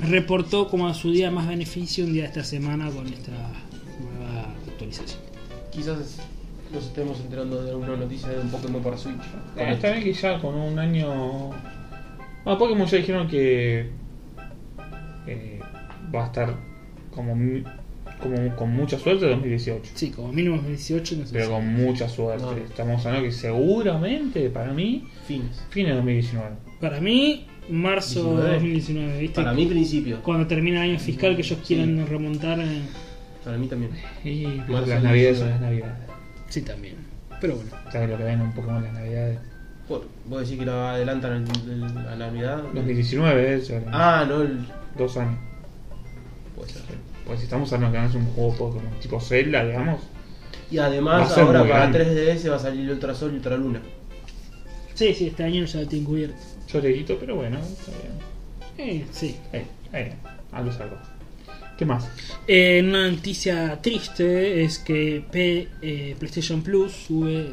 reportó como a su día más beneficio un día de esta semana con esta nueva actualización. Quizás nos estemos enterando de alguna noticia de un Pokémon para Switch. Eh, está bien que ya con un año. Bueno, Pokémon ya dijeron que. eh, va a estar como, mi- como con mucha suerte en 2018. Sí, como mínimo 18, no sé. Pero si- con mucha suerte. No. Estamos hablando que seguramente, para mí, Fines. fines de 2019. Para mí, marzo 19. 2019, ¿viste? Para mí, principio. Cuando termina el año fiscal que ellos Sí. quieren remontar. eh, Para mí también. Y las navidades son 19. las navidades. Sí, también. Pero bueno. ¿Sabes lo que ven un Pokémon las navidades? Por- ¿Vos decís que lo adelantan el- el- a Navidad? 2019, eh, ya, Ah, no, el... dos años. puede ser. Pues si estamos hablando que no es un juego Pokémon tipo Zelda, digamos. Y además ahora para grande. 3DS va a salir Ultra Sol y Ultra Luna. Sí, sí, este año ya lo tienen cubierto. Choreguito, pero bueno, está bien. Eh, sí. Eh, eh, algo es algo. ¿Qué más? Eh, una noticia triste es que P- eh, PlayStation Plus sube eh,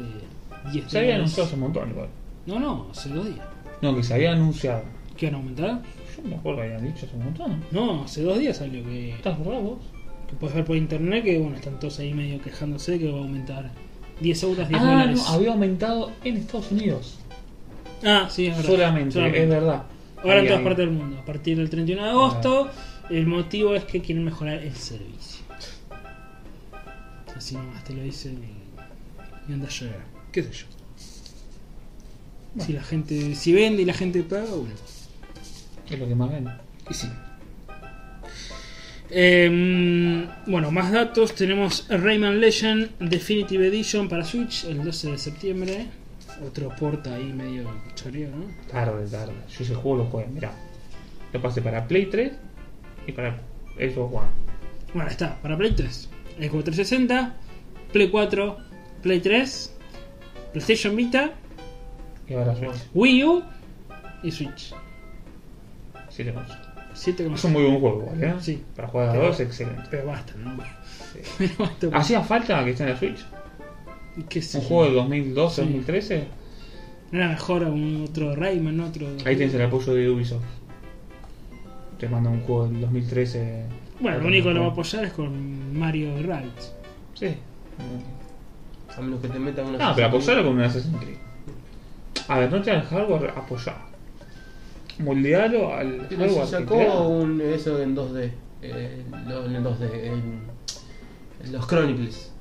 10 Se había anunciado hace un montón igual. No, no, hace dos días. No, que se había anunciado. ¿Qué van a aumentar? Yo me acuerdo que habían dicho hace un montón. No, hace dos días salió que, ¿Estás borrado vos? que puedes ver por internet que bueno, están todos ahí medio quejándose que va a aumentar 10 euros, 10 Ah, dólares. no, había aumentado en Estados Unidos. Ah, sí, es verdad. Solamente, es verdad. Ahora en todas ahí. partes del mundo. A partir del 31 de agosto, el motivo es que quieren mejorar el servicio. Así nomás te lo dicen y, y anda a llorar. ¿Qué sé yo? Si la gente, si vende y la gente paga, bueno. Es lo que más ven. Y sí. Em, bueno, más datos. Tenemos Rayman Legend Definitive Edition para Switch el 12 de septiembre. Otro porta ahí medio choreo, ¿no? Tarde, tarde. Yo ese juego lo jugué, mirá. Lo pasé para Play 3 y para Xbox One. Bueno, está, para Play 3, Xbox 360, Play 4, Play 3, PlayStation Vita, Y ahora Switch. Wii U y Switch. Sí, tenemos. 7 Es un muy buen juego, igual, ¿eh? Sí. Para jugar a dos, excelente. Pero basta, ¿no? Sí. Pero basta. ¿Hacía falta que esté en la Switch? ¿Qué ¿Un juego de 2012, Sí. 2013? ¿No era mejor un otro Rayman, otro. Ahí tienes el apoyo de Ubisoft. Te manda un juego del 2013. Bueno, lo único que lo va a apoyar es con Mario Rabbids. Sí. A menos que te metan una. No, pero apoyarlo con un Assassin's Creed. A ver, no te el hardware, apoyar. Moldealo al Pero hardware. que sacó un, eso en 2D. Eh, lo- en 2D. En, en los Chronicles.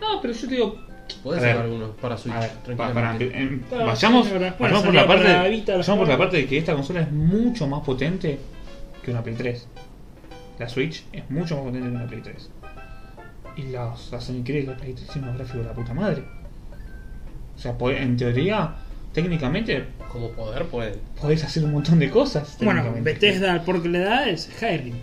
No, pero yo te digo. Podés sacar algunos para Switch. A ver, pa- tranquilamente. para- em, Claro, vayamos, sí, vayamos por la parte, Vita, vayamos por la parte de que esta consola es mucho más potente que una Play 3. La Switch es mucho más potente que una Play 3. Y los Assassin's Creed de la Play 3 tienen unos gráficos de la puta madre. O sea, en teoría, técnicamente, Como poder, puede. podés hacer un montón de cosas. Bueno. Bethesda, porque le da es Skyrim.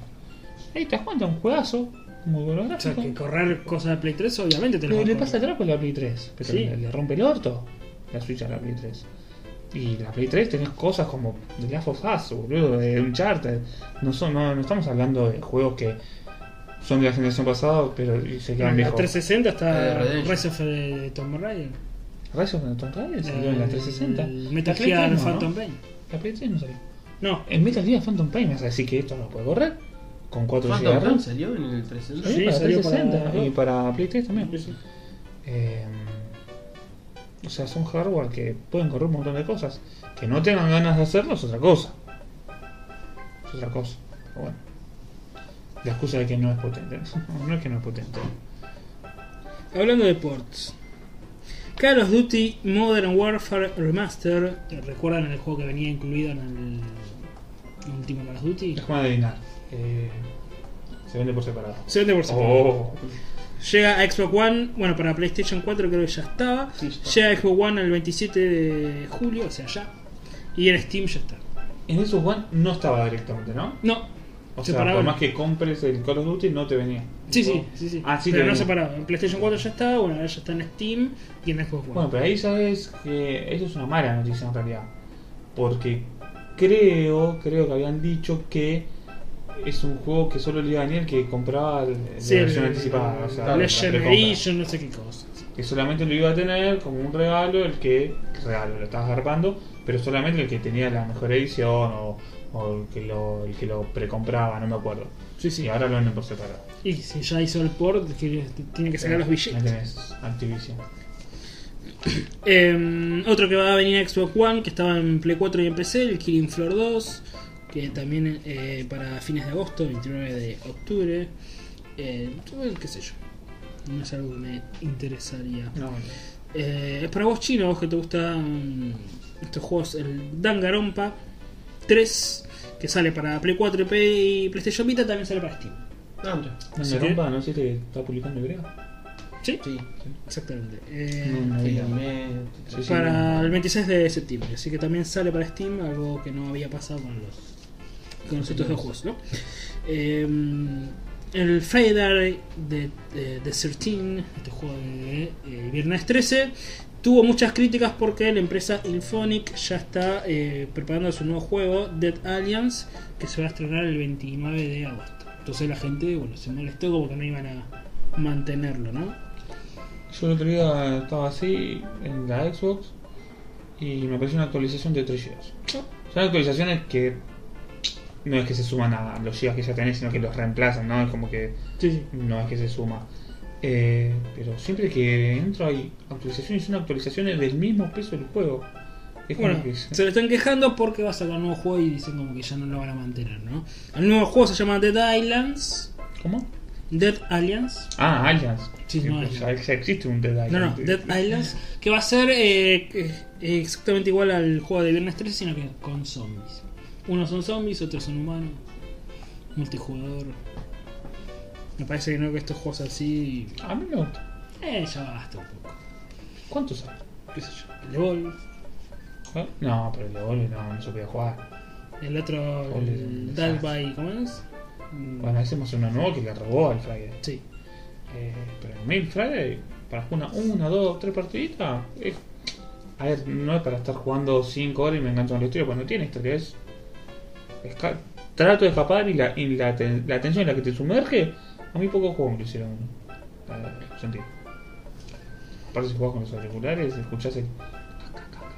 Ahí te das cuenta, un juegazo. Muy buenos O sea, que correr cosas de Play 3, obviamente te le correr. pasa atrás con la Play 3. Pero Sí. le, le rompe el orto la Switch a la Play 3. Y la Play 3 tenés cosas como The Last of Us, boludo, de Uncharted. No, son, no, no estamos hablando de juegos que son de la generación pasada, pero y se En quedan la viejos. 360 Eh, está Redemption. Rise of the Tomb Raider. Rise of the Tomb Raider salió en la 360. El Metal La Gear 3 no, Phantom ¿no? Pain. La Play 3 no salió. No, El Metal Gear Phantom Pain me vas a decir que esto no puede correr. Con 4 GB Phantom salió en el 360. Sí, para salió 360 para- y para Play 3 también. Sí, sí. Eh, o sea, son hardware que pueden correr un montón de cosas. Que no tengan ganas de hacerlo es otra cosa. Es otra cosa. Pero bueno. La excusa de que no es potente. No es que no es potente. Hablando de ports. Call of Duty Modern Warfare Remaster. ¿Recuerdan el juego que venía incluido en el último Call of Duty? Es como adivinar. Eh, se vende por separado. Se vende por separado. Oh. Llega a Xbox One, bueno, para PlayStation 4 creo que ya estaba. Sí, ya está. Llega a Xbox One el 27 de julio, o sea, ya. Y en Steam ya está. En Xbox One no estaba directamente, ¿no? No, O sea, por más que compres el Call of Duty, no te venía. sí, sí, sí, sí. Ah, sí, pero no separado. En PlayStation 4 ya está, bueno, ahora ya está en Steam y en Xbox One. Bueno, pero ahí sabes que eso es una mala noticia en realidad. Porque creo, creo que habían dicho que es un juego que solo le iba a venir el que compraba la versión el- anticipada. O sea, Legend. Edition, no sé qué cosa. Que solamente lo iba a tener como un regalo el que, regalo, lo estabas agarrando, pero solamente el que tenía la mejor edición o, o el que lo, el que lo precompraba, no me acuerdo. Sí, sí. Y ahora lo venden por separado. Y si ya hizo el port, que tiene que sacar los billetes. Activision. Eh, otro que va a venir a Xbox One, que estaba en Play 4 y en PC, el Killing Floor 2, que también eh, para fines de agosto, 29 de octubre. Eh, qué sé yo. No es algo que me interesaría. No, Eh, es para vos chino, vos que te gustan estos juegos, el Danganronpa 3, que sale para Play 4 y PlayStation Vita, también sale para Steam. Ah, mira. no que- sé que está publicando Ibrea. ¿Sí? Sí, Exactamente. Eh, No, no para el 26 de septiembre. Así que también sale para Steam, algo que no había pasado con los, con los otros dos juegos, ¿no? Eh, el Friday de, de, de 13, este juego de eh, viernes 13, tuvo muchas críticas porque la empresa Infonic ya está eh, preparando su nuevo juego, Dead Alliance, que se va a estrenar el 29 de agosto. Entonces la gente, bueno, se molestó como que no iban a mantenerlo, ¿no? Yo el otro día estaba así en la Xbox y me apareció una actualización de 3 GB. Son actualizaciones que no es que se suman a los GB que ya tenés, sino que los reemplazan, ¿no? Es como que Sí, sí. no es que se suma. Eh, pero siempre que entro hay actualizaciones son actualizaciones del mismo peso del juego. Es como Bueno, que se le están quejando porque va a sacar un nuevo juego y dicen como que ya no lo van a mantener, ¿no? El nuevo juego se llama Dead Islands. ¿Cómo? Dead Alliance. Ah, Alliance. Sí, no, pues Alliance. ya, existe un Dead No, no, Island. Dead Islands. Que va a ser eh, eh, exactamente igual al juego de Viernes 13, sino que con zombies. Unos son zombies, otros son humanos. Multijugador. Me parece que no que estos juegos así. A mí me gusta. Eh, ya basta un poco. ¿Cuántos hay? ¿Qué sé yo? El de. ¿Eh? No, pero el de no, no se podía jugar. El otro. Es El desastre. by. ¿Cómo es? Bueno, hacemos uno nuevo que le robó al Friday. Sí. Eh, pero en Mail Friday, para jugar una, una, dos, tres partiditas, es- a ver, no es para estar jugando 5 horas y me engancho con la historia, porque no tiene historia, es. Trato de escapar y la, y la, ten- la tensión en la que te sumerge, a mí pocos juegos me lo hicieron sentir. Aparte, si juegas con los auriculares, escuchás el.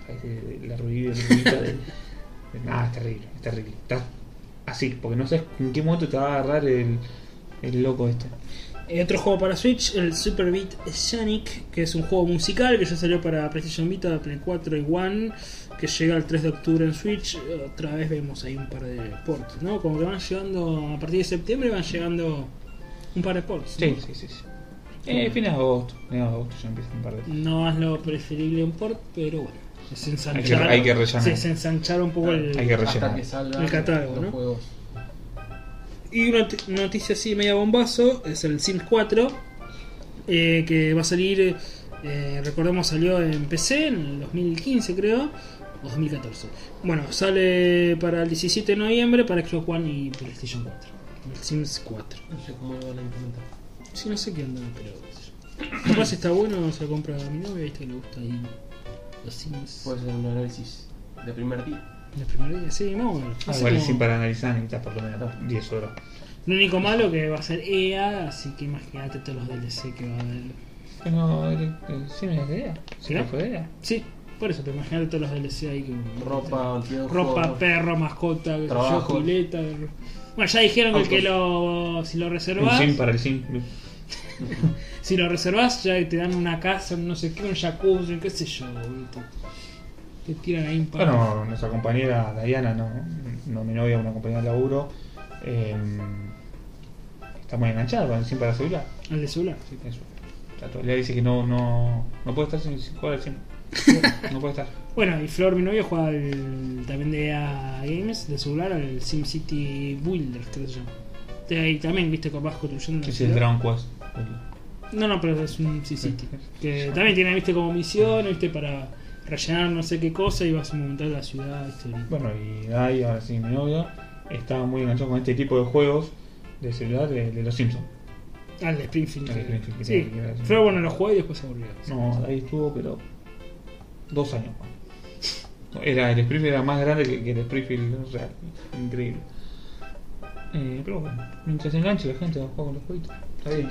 ese- la de. de- Nada, es terrible, es terrible. Estás así, porque no sabes en qué momento te va a agarrar el, el loco este. Eh, otro juego para Switch, el Super Beat Sonic, que es un juego musical que ya salió para PlayStation Vita, Play 4 y One, que llega el 3 de octubre en Switch. Otra vez vemos ahí un par de ports, ¿no? Como que van llegando, a partir de septiembre van llegando un par de ports. ¿no? Sí, sí, sí. sí. Eh, fines de agosto, fines de agosto ya empiezan un par de. No es lo preferible un port, pero bueno. Es ensanchar, Hay que- hay que ensanchar un poco el, Hay que Hasta rellenar. que El catálogo, los ¿no? juegos. Y una not- noticia así media bombazo es el Sims 4, eh, que va a salir, eh, recordemos salió en PC en el 2015 creo, 2014. Bueno, sale para el 17 de noviembre para Xbox One y PlayStation 4. El Sims 4. No sé cómo lo van a implementar. Sí, no sé qué onda, pero. Capaz si está bueno, se lo compra a mi novia, viste que le gusta ahí los Sims. Puede ser un análisis de primer día. El primer día, sí, no, bueno. Ah, igual como- sin para analizar necesitas por lo menos 10 horas. Lo único malo que va a ser EA, así que imagínate todos los DLC que va a haber. Pero el, el cine es de EA. Si ¿Sí? no fue de EA. Sí, por eso, pero imagínate todos los DLC ahí que. Ropa, perro, mascota, Trabajo. pileta. Bueno, ya dijeron que, el que Autos. lo, si lo Un reservas, sim para el sim. si lo reservas ya te dan una casa, no sé qué, un jacuzzi, qué sé yo, boludo. Te tiran ahí un par. Bueno, nuestra compañera Diana, no, no mi novia, una compañera de laburo, eh, está muy enganchada con el sim para celular. Al de celular. Sí, eso. El día dice que no, no, no puede estar sin, sin jugar al sim. No puede estar. Bueno, y Flor, mi novio, juega al- también de EA Games, de celular, al SimCity Builders, creo que se llama. De ahí también, viste, capaz construyendo. Que es el ciudad. Dragon Quest. No, no, pero es un SimCity. Que también tiene, viste, como misión, viste, para rellenar no sé qué cosa y vas a montar la ciudad, viste. Bueno, y Dai, ahora sí, mi novia, estaba muy enganchado con este tipo de juegos de celular de, de los Simpsons. Al de Springfield. Al de Springfield, que sí. Flor, bueno, lo jugó y después se aburrió. No, Dai estuvo, pero dos años. Era, el Springfield era más grande que, que el Springfield real. Increíble. Eh, pero bueno, mientras enganche la gente a jugar con los jueguitos. Está bien.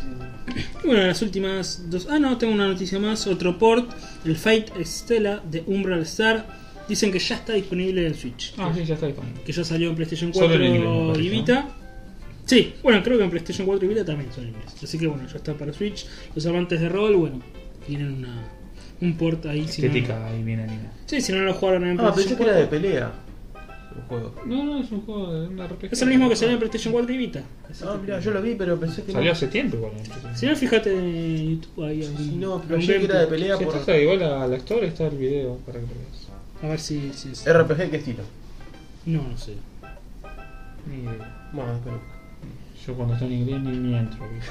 Y bueno, las últimas dos. Ah, no, tengo una noticia más. Otro port, el Fate Stella de Umbral Star. Dicen que ya está disponible en Switch. Ah, sí, ya está disponible. Que ya salió en PlayStation Solo 4 en inglés, me parece, y Vita. Sí, bueno, creo que en PlayStation 4 y Vita también son inglés. Así que bueno, ya está para Switch. Los amantes de rol, bueno, tienen una, un port ahí. si no- Estética ahí bien animada. sí, si no lo jugaron en Ah, pensé PlayStation que era de 4. pelea. El juego. No, no, es un juego de un RPG. Es el mismo que salió en PlayStation 4 y Vita. Ah, que- mira, yo lo vi, pero pensé que Salió no. hace tiempo igual. Si no, fíjate en YouTube ahí. Sí, no, pero pensé que era de pelea Si por. estás ahí, igual a la historia está el video para que lo veas. A ver si, si es. RPG, ¿qué estilo? No, no sé. Ni idea. Bueno, espero. Yo cuando está en inglés ni, ni entro, ¿viste?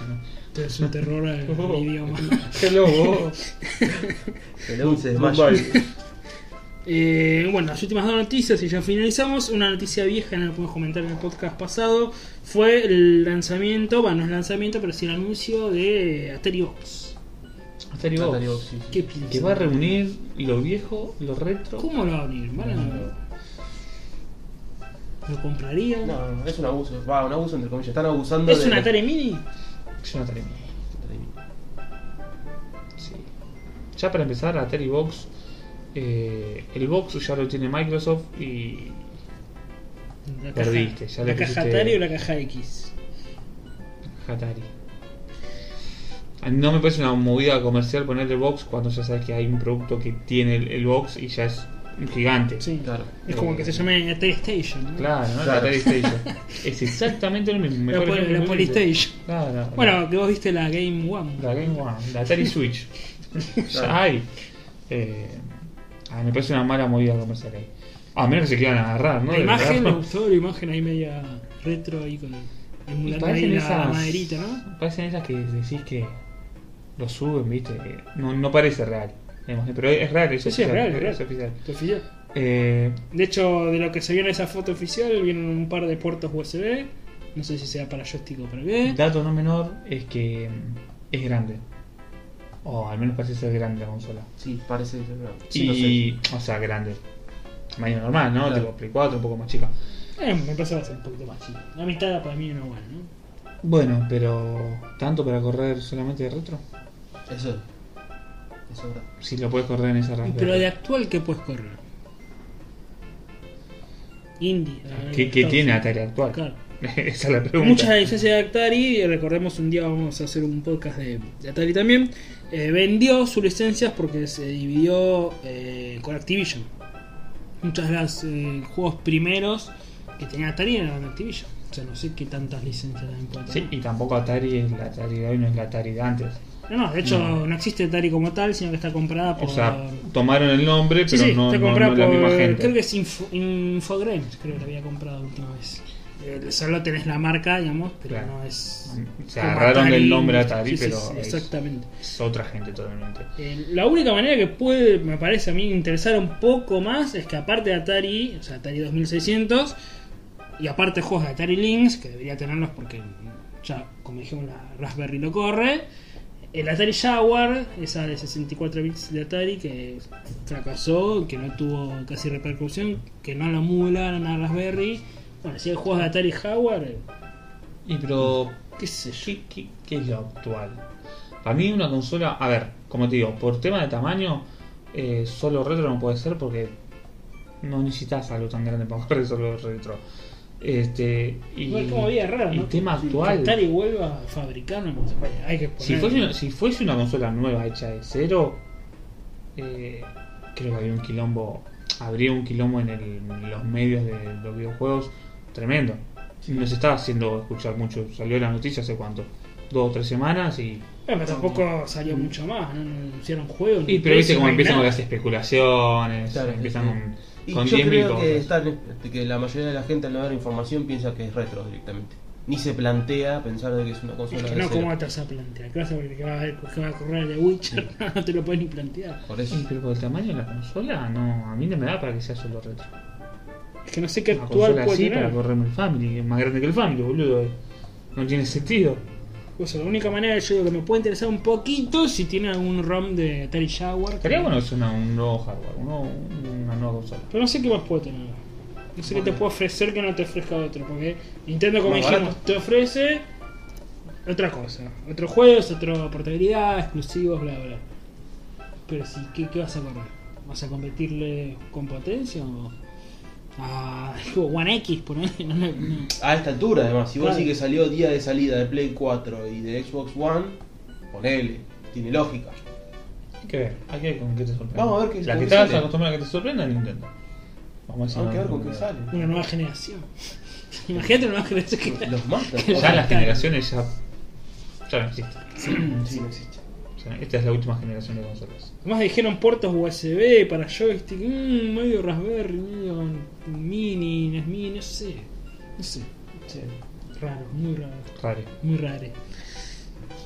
Es un terror al Oh. idioma. Hello. Goodbye. Eh, bueno, las últimas dos noticias y ya finalizamos. Una noticia vieja, no la podemos comentar en el podcast pasado, fue el lanzamiento, bueno, no es lanzamiento, pero sí el anuncio de Box. Atari Box, sí, sí. ¿Qué piensas? Que va a reunir lo viejo, lo retro. ¿Cómo lo va a unir? ¿Van a- ¿Lo comprarían? No, no, es un abuso. Va, un abuso entre comillas. Están abusando ¿Es de. un los- Atari Mini? Es un Atari. Atari Mini. Sí. Ya para empezar, Atari Box. eh, el Box ya lo tiene Microsoft y. La Perdiste, ya le ¿La caja Atari o la caja X? Atari. A mí No me parece una movida comercial ponerle Box cuando ya sabes que hay un producto que tiene el, el Box y ya es gigante. Sí. Claro. Es como que se llame Atari Station. ¿no? Claro, ¿no? La Claro. Atari Station. es exactamente lo mismo. La, pol- la. Polystation. Claro. Bueno, que vos viste la Game One. La Game One, la Atari Switch. ya hay. Eh, ah, me parece una mala movida comercial ahí. A menos que se quieran agarrar, ¿no? La De imagen, me gustó la imagen ahí media retro ahí con ahí parecen la esas, maderita, ¿no? Parecen esas que decís que lo suben, ¿viste? No, no parece real. Pero es real, es Sí, sí, es oficial, real, es real. es oficial. ¿Te fijas? Eh, De hecho, de lo que se vio en esa foto oficial, vienen un par de puertos USB. No sé si sea para joystick o para qué. dato no menor es que mm, es grande. O al menos parece ser grande la consola. Sí, parece ser grande. Sí, no y, o sea, grande. Tamaño normal, ¿no? Claro. Tipo Play 4, un poco más chica. Eh, me parece que va a ser un poquito más chico. La mitad para mí no bueno, ¿no? Bueno, pero ¿tanto para correr solamente de retro? Eso. Eso es verdad. Si lo puedes correr en esa Raspberry. Pero de actual, ¿qué puedes correr? Indie. eh, ¿Qué, tiene. Atari actual? Claro. Esa es la pregunta. Muchas licencias de Atari, recordemos un día vamos a hacer un podcast de, de Atari también, eh, vendió sus licencias porque se dividió eh, con Activision. Muchos de los eh, juegos primeros que tenía Atari eran Activision. O sea, no sé qué tantas licencias también puede Sí, y tampoco Atari es la Atari de hoy, no es la Atari de antes. No, no, de hecho No. no. existe Atari como tal, sino que está comprada por... O sea, tomaron el nombre, Sí, pero sí, no, está no, comprada no la por... misma gente. Creo que es Info, Infogrames, creo que la había comprado la última vez. Eh, solo tenés la marca, digamos, pero Claro. no es... Se agarraron del nombre Atari, Sí, sí, pero sí, es- exactamente. Es otra gente totalmente. Eh, la única manera que puede, me parece a mí, interesar un poco más es que aparte de Atari, o sea, Atari 2600, y aparte juegos de Atari Lynx, que debería tenerlos porque ya, como dijimos, la Raspberry lo corre. El Atari Jaguar, esa de 64 bits de Atari que fracasó, que no tuvo casi repercusión, que no la emularon a Raspberry. Bueno, si hay juegos de Atari Jaguar, eh, Y pero, qué sé yo. ¿qué, qué, es lo actual? Para mí una consola, a ver, como te digo, por tema de tamaño, eh, solo retro no puede ser porque no necesitas algo tan grande para jugar solo retro. Este, y, Igual como vida rara, y ¿no? tema Que actual. Atari vuelva a fabricar una consola. Hay que Si poner- fuese, una, si fuese una consola nueva hecha de cero, eh, creo que habría un quilombo, habría un quilombo en, el- en los medios de los videojuegos tremendo. No se está haciendo escuchar mucho, salió la noticia hace cuánto, dos o tres semanas y... Bueno, pero tampoco salió mucho más, no, no anunciaron juegos. Y pero viste cómo empiezan con nada. las especulaciones, Claro, empiezan sí. con, Y con yo 10.000 creo que, cosas. están, que la mayoría de la gente al no ver información piensa que es retro directamente. Ni se plantea pensar de que es una Es consola que de no, cero. ¿cómo te vas a plantear? ¿Qué vas a ver que va a, que va a correr de Witcher? no te lo puedes ni plantear. Por eso. Y, pero por el tamaño de la consola, no, a mí no me da para que sea solo retro. Es que no sé qué actual consola puede así tener. para correrme el Family, es más grande que el Family, boludo. No tiene sentido. La única manera yo digo que me puede interesar un poquito si tiene algún ROM de Atari Jaguar. que- bueno que sea una- un nuevo hardware, uno- una nueva consola. Pero no sé qué más puede tener. No sé qué te puede ofrecer que no te ofrezca otro. Porque Nintendo, como dijimos, barato. te ofrece otra cosa. Otros juegos, otra portabilidad, exclusivos, bla, bla. Pero si, ¿qué, qué vas a correr? ¿Vas a competirle con potencia o a One X, por ejemplo? No, no, no. A esta altura, además, si vos Claro. decís que salió día de salida de Play 4 y de Xbox One, ponele, tiene lógica. Hay que ver, hay que ver con qué te sorprende. Vamos a ver qué- La que estás acostumbrada a que te sorprenda Nintendo. Vamos a ver si Hay no- que ver con qué sale. Una nueva generación. Imagínate una nueva generación que Los Ya las generaciones ya, ya no existen. Sí, no existe. Sea, esta es la última generación de consolas. Además dijeron puertos USB para joystick, mmm, medio Raspberry, medio mini, NES mini, no sé. No sé. Sí. Raro, muy raro. Raro. Muy raro.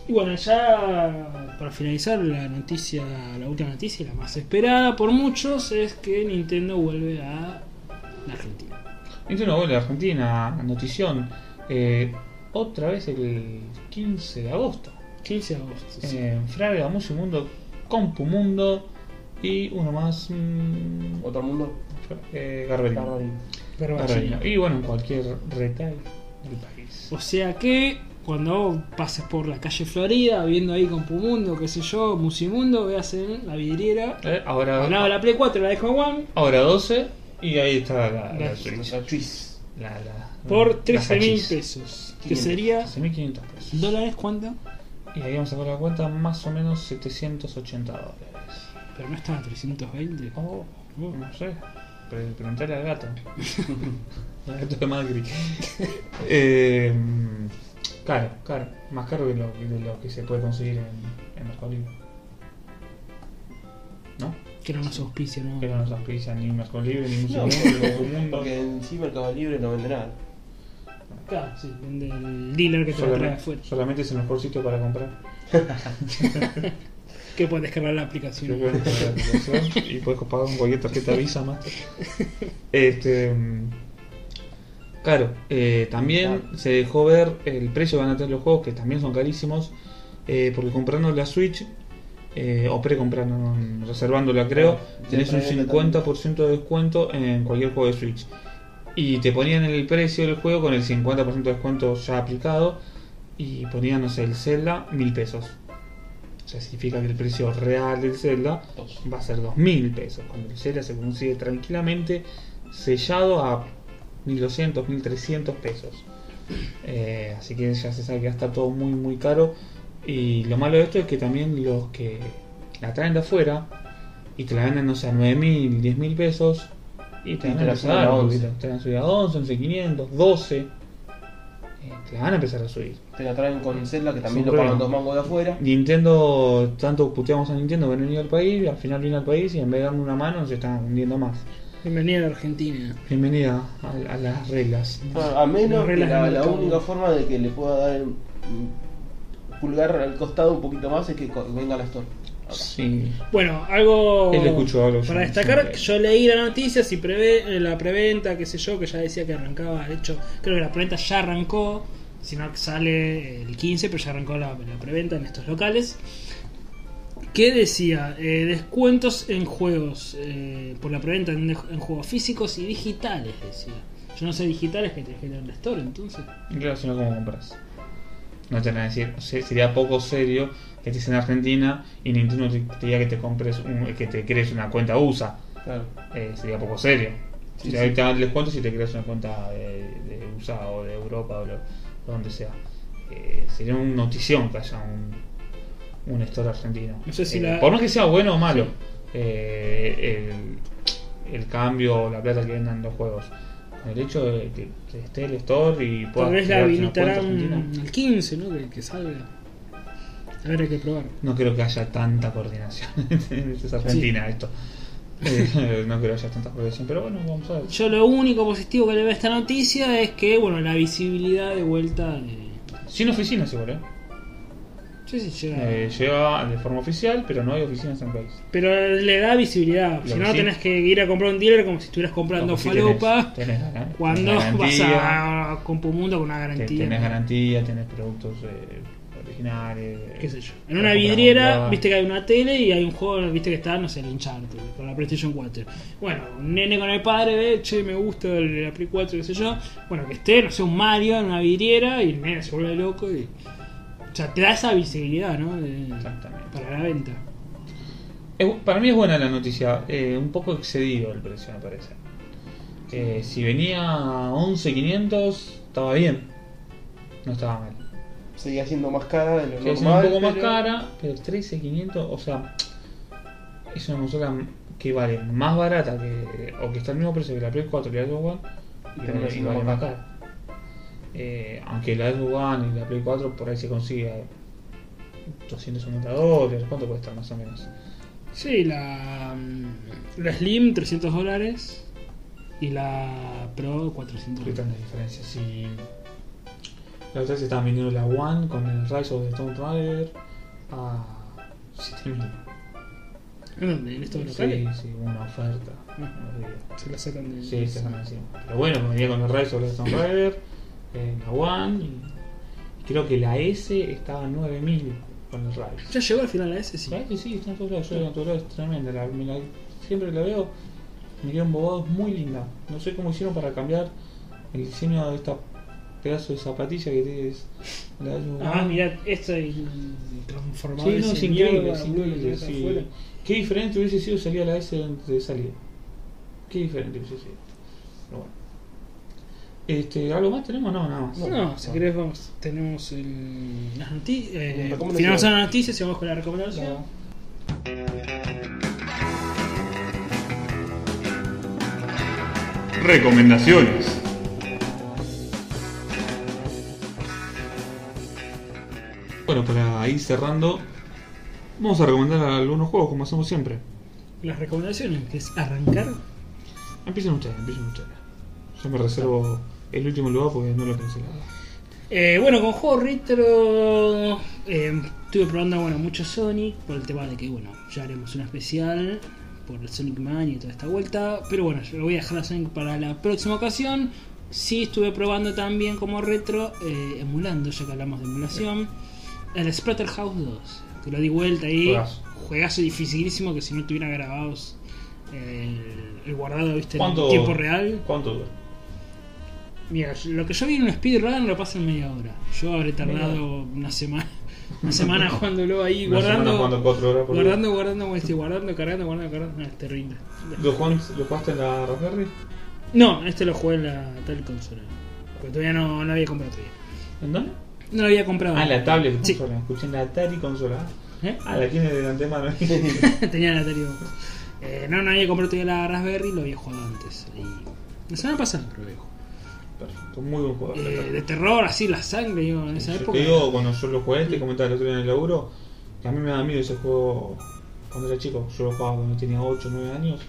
Y bueno, ya para finalizar la noticia, la última noticia, la más esperada por muchos, es que Nintendo vuelve a la Argentina. Nintendo vuelve a Argentina, notición. eh, otra vez el 15 de agosto. 15 de agosto. sí. Eh, Fraga, Musimundo, Compumundo y uno más. mm, Otro mundo. eh. Garbarino. Garballino. Garbarino. Y bueno, en cualquier retail del país. O sea que cuando pases por la calle Florida, viendo ahí Compumundo, qué sé yo, Musimundo, veas en la vidriera. Eh, ahora, de la Play 4, la Xbox One, ahora 12 y ahí está la, la La- Switch. Twist. La, la- por la 13 mil pesos. Que 500. sería 13.500 pesos. dólares, ¿cuánto? Y ahí vamos a sacar la cuenta más o menos 780 dólares. Pero no estaba a 320. Oh, no sé. Pre- Preguntarle al gato. al gato de Macri. eh, caro, caro. Más caro que lo, de lo que se puede conseguir en, en Mercado Libre. ¿No? Que no nos auspicia, ¿no? Que no nos auspician ni Mercado Libre, ni No, Mundo, Mundo. porque en sí Mercado Libre no vende nada. Claro, sí, vende el dealer que te lo trae Solamente, afuera. solamente es el mejor sitio para comprar. Que puedes descargar la aplicación. puedes poner en la aplicación y puedes pagar con cualquier tarjeta Visa más. Este, claro, eh, también se dejó ver el precio que van a tener los juegos, que también son carísimos, eh, porque comprando la Switch, eh, o pre-comprando, reservándola creo, tenés un siempre 50% de descuento en cualquier juego de Switch. Y te ponían el precio del juego con el 50% de descuento ya aplicado y ponían, no sé, el Zelda, mil pesos. O sea, significa que el precio real del Zelda Dos. va a ser 2.000 pesos, cuando el Zelda se consigue tranquilamente sellado a 1.200, 1.300 pesos. Eh, así que ya se sabe que estar todo muy muy caro. Y lo malo de esto es que también los que la traen de afuera y te la venden, no sé, a 9.000, 10.000 pesos y te Y van a empezar a a 11. subir, te van a subir a 11, 11.500, 12. Eh, te la van a empezar a subir. Te la traen con Zelda que también lo pagan dos mangos de afuera. Nintendo, tanto puteamos a Nintendo que no venido al país, y al final vino al país y en vez de darme una mano nos están hundiendo más. Bienvenida a Argentina. Bienvenida a, a las reglas. Ah, A menos Las que la, única forma de que le pueda dar el pulgar al costado un poquito más es que venga a la store. Sí. Bueno, algo Él escuchó algo, para destacar, yo- yo leí la noticia, si prevé eh, la preventa, qué sé yo, que ya decía que arrancaba, de hecho, creo que la preventa ya arrancó, sino que sale el 15, pero ya arrancó la, la preventa en estos locales. Que decía, eh, descuentos en juegos, eh, por la preventa en, en juegos físicos y digitales, decía. Yo no sé digitales que tenés que tener en la store, entonces. Claro, si no, ¿cómo compras? No te van a decir, sería poco serio que estés en Argentina y Nintendo te, te diga que te compres, un- que te crees una cuenta USA. Claro. Eh, sería poco serio. Sí, si sí. ahorita les cuento si te creas una cuenta de, de USA o de Europa o lo- donde sea. Eh, sería una notición que haya un, un store argentino. No sé si Eh, la- Por más que sea bueno o malo, eh, el, el cambio o la plata que vendan los juegos. Con el hecho de que, que esté el store y puedas Tal vez la crearte una cuenta habilitarán argentina. el 15, ¿no? Que, que salga. A ver, hay que probar. No creo que haya tanta coordinación. es Argentina esto. Eh, no creo que haya tanta coordinación, pero bueno, vamos a ver. Yo lo único positivo que le veo a esta noticia es que, bueno, la visibilidad de vuelta. eh, Sin oficinas igual, ¿eh? sí, sí, llega. Eh, llega de forma oficial, pero no hay oficinas en el país. Pero le da visibilidad. Lo Si no, sí. tenés que ir a comprar un dealer como si estuvieras comprando sí falopa. Tenés, tenés cuando tenés vas a Compumundo con una garantía. Tenés garantía, tenés productos eh, originales. qué sé yo. En una vidriera, viste que hay una tele y hay un juego, viste que está, no sé, el Uncharted, con la PlayStation 4. Bueno, un nene con el padre ve, che, me gusta el- la Play 4, qué sé yo. Bueno, que esté, no sé, un Mario en una vidriera y el nene se vuelve loco y. O sea, te da esa visibilidad, ¿no? De- Exactamente. para la venta. Es para mí es buena la noticia, eh, un poco excedido el precio me parece. Eh, si venía a 11.500 estaba bien, no estaba mal. Seguía siendo más cara de lo siendo normal. un poco más pero- cara, pero 13.500, o sea, es una consola que vale más barata que, o que está al mismo precio que la Play 4 y la Xbox One, Y y termina vale, más más cara. Eh, aunque la Xbox One y la Play 4 por ahí se consigue a 250 dólares, ¿cuánto cuesta más o menos? Sí, la, mm, la Slim 300 dólares y la Pro 400 ¿Qué dólares. tanta diferencia? Si la otra vez estaban vendiendo la One con el Rise of the Stone Rider a 7000. ¿En dónde? ¿En Sí, sí, una oferta. Ah. unos días. Se la sacan de. Sí, se van encima. Pero bueno, me venía con el Rise of the Stone Rider, eh, la One y, y creo que la S estaba a 9000 con el Rise. Ya llegó al final a ese, sí. ¿Sabes que sí? Está en todos lados. Yo en todos es tremenda. La- me la- siempre la veo, me queda embobado, es muy linda. No sé cómo hicieron para cambiar el diseño de esta pedazo de zapatilla que tienes. La Ah, mirá, esto es transformador. Sí, no, es increíble, es increíble. sí. Qué diferente hubiese sido salir a la S antes de salir. Qué diferente hubiese sido. Pero bueno. Este, ¿Algo más tenemos? No, nada más. No, si querés, vamos, tenemos el, las noticias. Eh, finalizamos las noticias y vamos con la recomendación. No. Recomendaciones. Bueno, para ir cerrando, vamos a recomendar algunos juegos como hacemos siempre. Las recomendaciones, que es arrancar. Empiecen ustedes, empiecen ustedes. Yo me reservo el último lugar porque no lo pensé nada. Eh, bueno, con juegos retro eh, estuve probando bueno mucho Sonic por el tema de que bueno ya haremos un especial por el Sonic Man y toda esta vuelta. Pero bueno, yo lo voy a dejar a Sonic para la próxima ocasión. Sí estuve probando también como retro, eh, emulando, ya que hablamos de emulación, el Splatterhouse 2. Que lo di vuelta ahí. Juegazo. Juegazo dificilísimo que si no tuviera grabados eh, el, el guardado viste en ¿Cuánto- tiempo real. ¿Cuánto dura? Mira, lo que yo vi en un speedrun lo pasa en media hora. Yo habré tardado una semana. Una semana jugándolo ahí, Una guardando, jugando cuatro horas por guardando, guardando, este, guardando, cargando, guardando, cargando. No, es terrible. ¿Lo jugaste, ¿Lo jugaste en la Raspberry? No, este lo jugué en la tal consola. Porque todavía no, no había comprado todavía. ¿En dónde? No lo había comprado. Ah, la tablet Sí. consola. Escuché en la Atari consola. ¿Eh? Ah, la tiene de antemano. Tenía la Atari. Eh, no, no había comprado todavía la Raspberry, lo había jugado antes. Y la semana pasada que había jugado. Perfecto, muy buen juego. Eh, de terror, así, la sangre, digo, en esa Yo época. te digo, cuando yo lo jugué, te comentaba el otro día en el laburo, que a mí me da miedo ese juego cuando era chico. Yo lo jugaba cuando tenía 8 o 9 años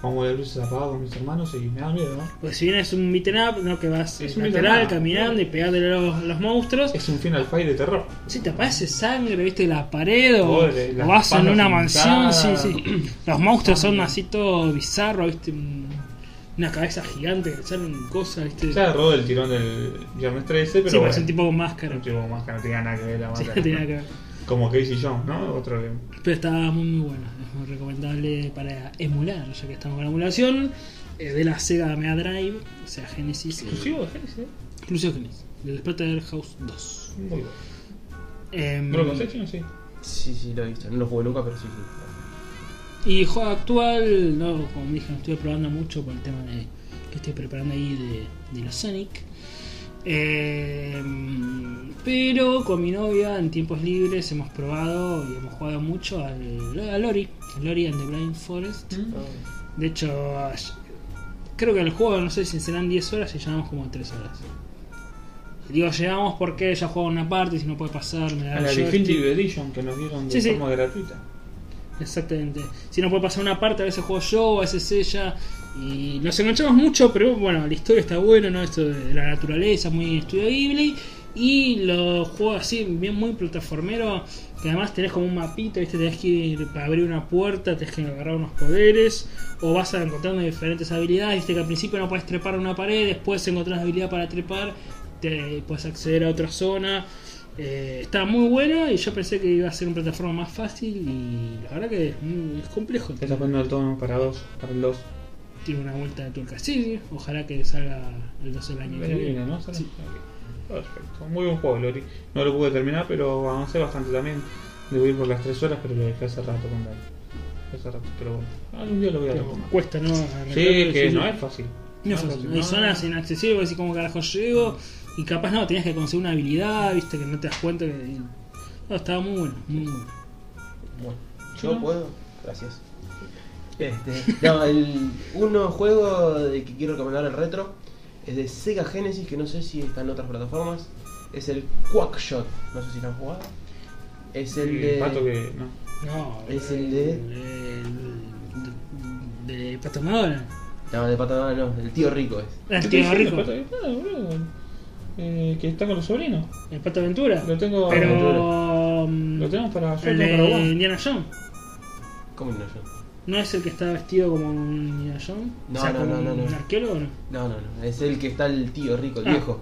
pongo las luces apagadas con mis hermanos y me da miedo, ¿no? Pues si bien es un beaten up, ¿no? Que vas Es un lateral caminando y pegándole a los, a los monstruos. Es un Final Fight de terror. Si te aparece sangre, viste, la pared o, vas en una mansión, sí, sí. Los monstruos son así todo bizarro, viste, un- una cabeza gigante que salen cosas, viste. Ya agarró el tirón del Viernes 13, pero. sí, bueno, parece un tipo con máscara. un tipo más que no tenía nada que ver la Sí, máscara. no tenía nada que ver. Como Casey Jones, ¿no? Otro. Pero estaba muy, muy bueno. Es muy recomendable para emular, ya que estamos con la emulación. eh, de la Sega Mega Drive, o sea, Genesis. Exclusivo de Genesis, ¿eh? Exclusivo Genesis. Del Splatterhouse 2. Muy bueno. Em, ¿No lo Conception? Sí. Sí, sí, lo he visto. No lo jugué nunca, pero sí, sí. Y juego actual, no, como dije, no estoy probando mucho por el tema de que estoy preparando ahí de, de los Sonic. Eh, pero con mi novia en tiempos libres hemos probado y hemos jugado mucho al, al Ori, al Ori and the Blind Forest. Ah, De hecho, creo que el juego no sé si serán 10 horas y llevamos como 3 horas. Digo, llegamos porque ella juega una parte, si no puede pasar, me da A la. Definitive Edition que nos dieron de Sí, sí. forma gratuita. Exactamente. Si no puede pasar una parte, a veces juego yo, a veces ella. Y nos enganchamos mucho, pero bueno, la historia está buena, ¿no? Esto de la naturaleza, muy estudio Ghibli. Y los juegos así, bien muy plataformero, que además tenés como un mapita, ¿viste? Tenés que ir para abrir una puerta, tenés que agarrar unos poderes, o vas a encontrando diferentes habilidades, viste que al principio no puedes trepar una pared, después encontrás habilidad para trepar, te puedes acceder a otra zona. Eh, está muy bueno y yo pensé que iba a ser una plataforma más fácil y la verdad que es, muy- complejo. Está poniendo el tono para dos, para el 2. Tiene una vuelta de tuerca. Sí, sí, ojalá que salga el 12 del año. que Viene, ¿no? ¿Sale? Sí. Perfecto. Muy buen juego, Lori. No lo pude terminar, pero avancé bastante también. Debo ir por las 3 horas, pero lo dejé hace rato con Dani. Hace rato, pero bueno. Algún día lo voy a retomar. cuesta, ¿no? Sí, que no es fácil. No es fácil. Hay zonas inaccesibles, así como carajo llego. Y capaz no, tenías que conseguir una habilidad, viste, que no te das cuenta que. No, estaba muy bueno, muy bueno. Bueno, yo puedo. Gracias. Este, no, el uno juego de que quiero recomendar el retro es de Sega Genesis, que no sé si está en otras plataformas. Es el Quackshot. No sé si lo han jugado. Es el El de. pato que. No. No, Es el de- de, de Pato Madonna. No, de pato no, el tío rico es. Ah, El ¿Qué tío rico. El pato que- ah, boludo. Eh, que está con los sobrinos. El Pato Aventura. Lo tengo. Pero. mm, Lo tenemos para. yo el para. Indiana Jones. ¿Cómo no yo? ¿No es el que está vestido como un Indiana Jones? No, o sea, no, como no, no, no. un arqueólogo o no? No, no, no. Es el que está el tío rico, el Ah. viejo.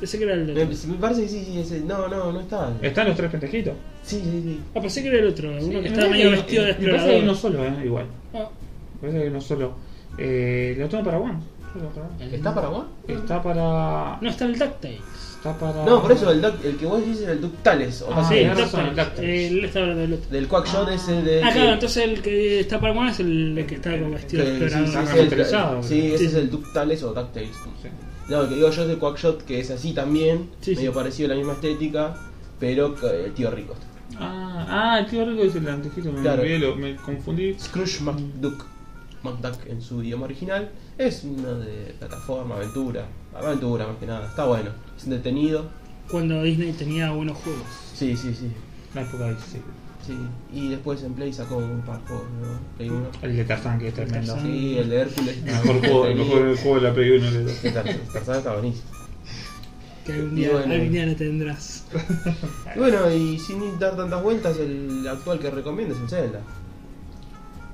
Pensé que era el Me, otro. me parece que sí, sí, ese. No, no, no está. Están los tres pendejitos. Sí, sí, sí. Ah, pensé que era el otro, uno Sí, que estaba medio vestido de Me parece que hay uno explorador. solo, eh, igual. Ah, Me parece que hay uno solo. Eh, lo tengo para One. Yo lo tengo para One. ¿Está para vos? Está para. no, está el DuckTales. Está para. No, por eso el, duck- el que vos decís es el Ductales. O Ah, sí, sea, el. DuckTales. Él está hablando del otro. del Quackshot es el de. Ah, claro, entonces el que está para One es el que está con vestido de sí, sí, Ah, ese es el Ductales o DuckTales. Sí. No, el que digo yo es el Quackshot, que es así también, Sí, medio sí. parecido a la misma estética, pero el tío rico. Ah, ah, el tío rico es el antejito. Me, Claro. lo- me confundí. Scrooge McDuck, McDuck en su idioma original, es uno de plataforma, aventura, aventura más que nada, está bueno, es entretenido, Cuando Disney tenía buenos juegos. sí, sí, sí, La época de sí. sí. Y después en Play sacó un par de juegos, ¿no? Play 1. El de Tarzán, que es tremendo. Sí, el de Hércules. El mejor juego, el mejor juego de la Play 1 de los- El Tarzán está buenísimo. Que algún día, bueno. algún día lo tendrás. Y bueno, y sin dar tantas vueltas, el actual que recomiendo es el Zelda.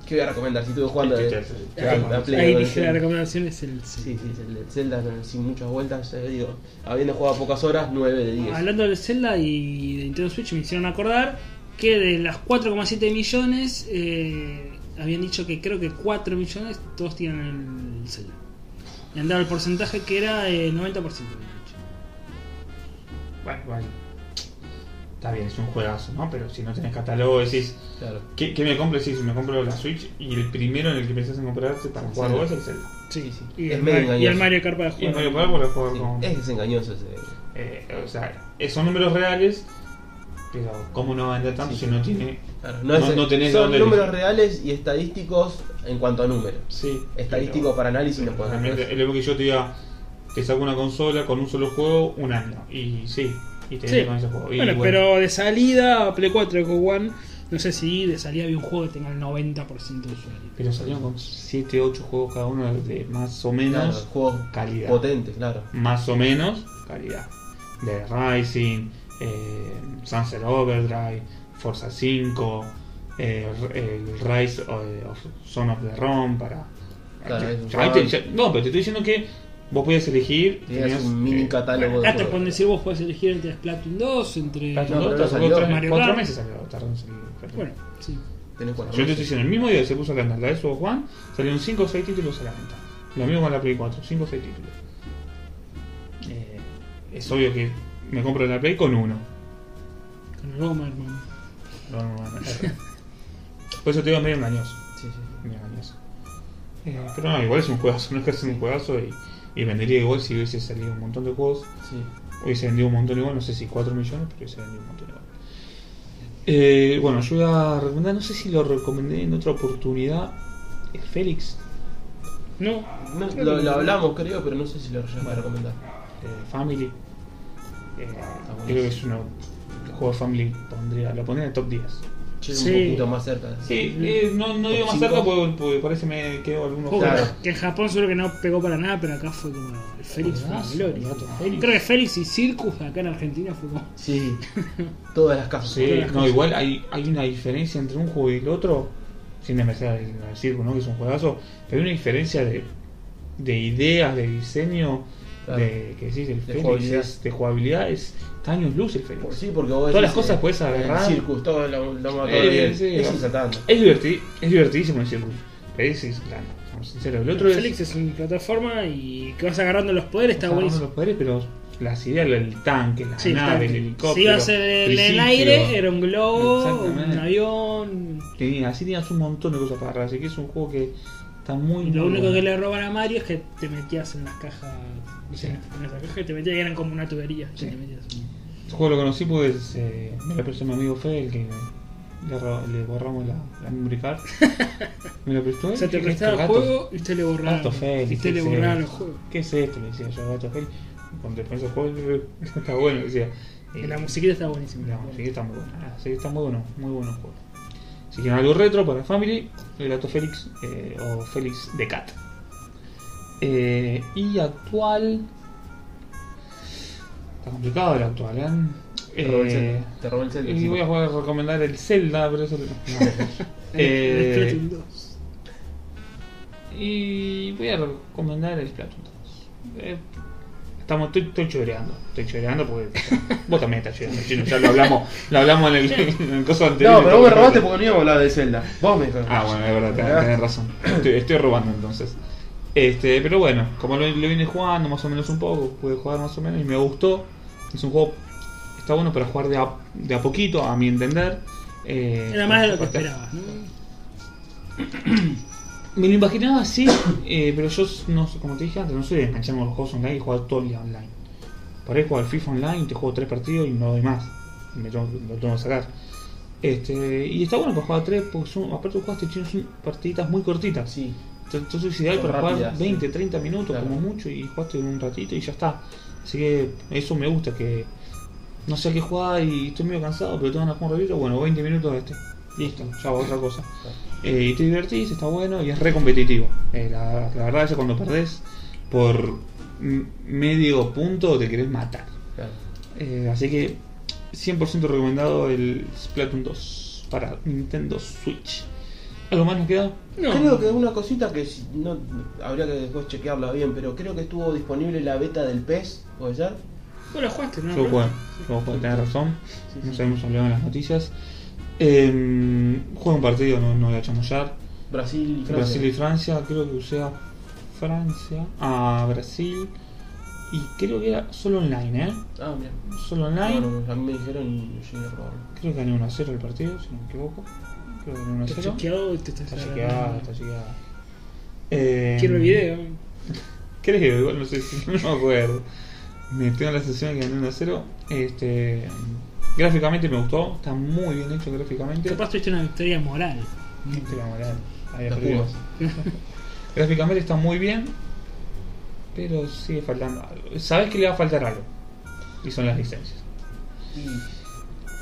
¿Qué voy a recomendar si estuve jugando de, Sí, a- a Play Ahí dije la Zelda? recomendación es el Sí, sí, es el Zelda sin muchas vueltas, eh, digo, habiendo jugado pocas horas, 9 de 10. Hablando del Zelda y de Nintendo Switch, me hicieron acordar que de las 4,7 millones, eh, habían dicho que creo que 4 millones todos tienen el Zelda. Y andaba el porcentaje que era el 90%. habían dicho. Bueno, vale. Está bien, es un juegazo, ¿no? Pero si no tenés catálogo, decís, Claro. ¿qué, qué me compro? Sí, si me compro la Switch y el primero en el que pensás en comprarte para jugar vos es el Zelda. Sí, Sí. Y, Es el, medio Mar- y el engañoso. Mario Kart para Y. Mario Kart para jugar Sí, con. Es desengañoso ese. eh, o sea, son números reales, pero ¿cómo no vender tanto Sí, si sí. no tiene. Claro, No- es- no tenés son números elegir. reales y estadísticos en cuanto a números. Sí. Estadístico pero- para análisis no hacer. Es lo que yo te diga, te saco una consola con un solo juego un año. Y sí, y te Sí. viene con ese juego. Y Bueno, pero de salida, Play 4 con One No sé si de salida había un juego que tenga el 90% de usuarios. Pero salieron con 7, 8 juegos cada uno de más o Claro, menos juegos calidad. potentes, claro. Más o menos calidad. De Rising, eh, Sunset Overdrive, Forza 5, eh, el Rise of, of Son of the Rom para. Claro, Ya- ya ya- no, pero te estoy diciendo que vos podías elegir. Tenías un mini eh, catálogo de Acá te juegos. pueden decir vos podés elegir entre Splatoon 2, entre. Splatoon No, 2 pero no salió. tres- Mario cuatro meses salió. Bueno, sí. Tenés cuatro Yo te estoy diciendo, el mismo día que se puso a la la de Xbox One, salieron 5 o 6 títulos a la venta. Lo mismo con la Play 4, 5 o 6 títulos. Eh, es obvio que me compro la Play con uno. Con el Bomberman. No, no, no, no. Por eso te digo medio engañoso. Sí, sí. Medio engañoso. Eh, pero no, igual es un juegazo, no es que es un juegazo y, y vendería igual si hubiese salido un montón de juegos. sí. Hubiese vendido un montón igual, no sé si 4 millones, pero hubiese vendido un montón igual. Eh, bueno, yo voy a recomendar, no sé si lo recomendé en otra oportunidad, es Félix. No, No, lo, hablamos, creo, pero no sé si lo llegaste a recomendar. eh, Family. Eh, creo que es uno el juego de Family pondría, lo pondría en el top 10. Sí. un poquito más cerca. Sí, eh, no, no digo más cerca porque, porque parece me quedó algunos Juego Claro. que en Japón seguro que no pegó para nada, pero acá fue como el Félix fue gloria. el Félix. Creo que Félix y Circus acá en Argentina fue como. Sí. Todas las casas. Sí, Todas las no, igual hay, hay una diferencia entre un juego y el otro, sin desmerecer al al Circo, ¿no? que es un juegazo, pero hay una diferencia de, de ideas, de diseño, Claro. de que decís, el De Félix jugabilidad. es- de jugabilidad, es años luz el Félix. Por- Sí, porque vos Todas las cosas eh, puedes agarrar. El circus, todo lo, lo mató Eh, bien. sí, es. Es, diverti- es divertidísimo el Circo, pero es insultante, seamos sinceros. El otro es... Félix es una plataforma y que vas agarrando los poderes, está agarrando buenísimo. los poderes, pero las ideas, el tanque, la Sí, nave, el tanque. helicóptero. Si iba a ser en el aire, era un globo, un avión. Tenía- así tenías un montón de cosas para agarrar, así que es un juego que está muy lo muy único bueno. que le roban a Mario es que te metías en las cajas. Sí. En esa caja y te metías y eran como una tubería. Sí. te metías. Este juego lo conocí pues eh, me lo prestó mi amigo Fede, el que le, borramos la, la memory card. Me lo prestó. O sea, te ¿Qué es prestaba el gato? juego y usted le borraba. Gato y usted le ¿qué es borraba esto? los juegos. ¿Qué es esto? Le decía yo, Gato Félix. Cuando te pones a jugar, está bueno, decía. Y la musiquita está buenísima. La música está muy buena. Sí, está muy bueno, muy bueno el juego. Si quieren algo retro para Family, el gato Félix eh, o Félix de Cat. Eh, y actual. Está complicado el actual, ¿eh? Te robó el Eh, Zelda. Te robó el Zelda. y voy a jugar- recomendar el Zelda, pero eso. no. Eh, el Splatoon 2. y voy a recomendar el Splatoon 2. Eh, estamos, estoy, estoy choreando, estoy choreando porque vos también estás choreando, chino, ya lo hablamos, lo hablamos en el, en el coso anterior. No, pero vos me robaste porque no íbamos a hablar de Zelda. Vos me Ah, bueno, es verdad, tenés, tenés razón. Estoy, estoy robando entonces. Este, pero bueno, como lo, lo vine jugando más o menos un poco, pude jugar más o menos y me gustó. Es un juego, está bueno para jugar de a, de a poquito, a mi entender. Eh, Era más de lo que esperabas, ¿no? Me lo imaginaba así, eh, pero yo, no, como te dije antes, no soy de engancharme a los juegos online y jugar todo el día online. Por ahí juego al FIFA online, te juego tres partidos y no doy más. Y me tengo- lo tengo que sacar. Este, y está bueno para jugar tres, porque son, aparte jugaste chino, son partiditas muy cortitas. Sí. Entonces es ideal Son para jugar rápidas, 20, sí. 30 minutos Claro. como mucho y jugaste en un ratito y ya está. Así que eso me gusta, que no sé a qué jugar y estoy medio cansado, pero te van a jugar un ratito, bueno, 20 minutos este. Listo, ya va otra cosa. Eh, y te divertís, está bueno y es re competitivo. Eh, la, la verdad es que cuando perdés por medio punto te querés matar. Eh, así que 100% recomendado el Splatoon 2 para Nintendo Switch. ¿Algo más nos queda? No. Creo que una cosita que si- no habría que después chequearla bien, pero creo que estuvo disponible la beta del PES, ¿puede ser? Vos lo jugaste, ¿no? Yo jugué, tenés razón. Sí, No sí. sabemos hablar en las noticias. Eh, jugué un partido, no, no voy a chamullar. Brasil y Francia. Brasil y Francia, creo que usé a Francia, a Brasil. Y creo que era solo online, ¿eh? Ah, mira. Solo online. No, no, a mí me dijeron y yo. Creo que gané 1 a 0 el partido, si no me equivoco. Creo que gané 1 a Está 0. chequeado te estás Está chequeada, está chequeada. Eh, Quiero el video. Creo, igual no sé si no me acuerdo. Me tengo la sensación de que gané 1 a 0. Este, gráficamente me gustó, está muy bien hecho gráficamente. Capaz tuviste una victoria moral. Este la moral, había perdido. Gráficamente está muy bien, pero sigue faltando algo. Sabes que le va a faltar algo, y son las licencias.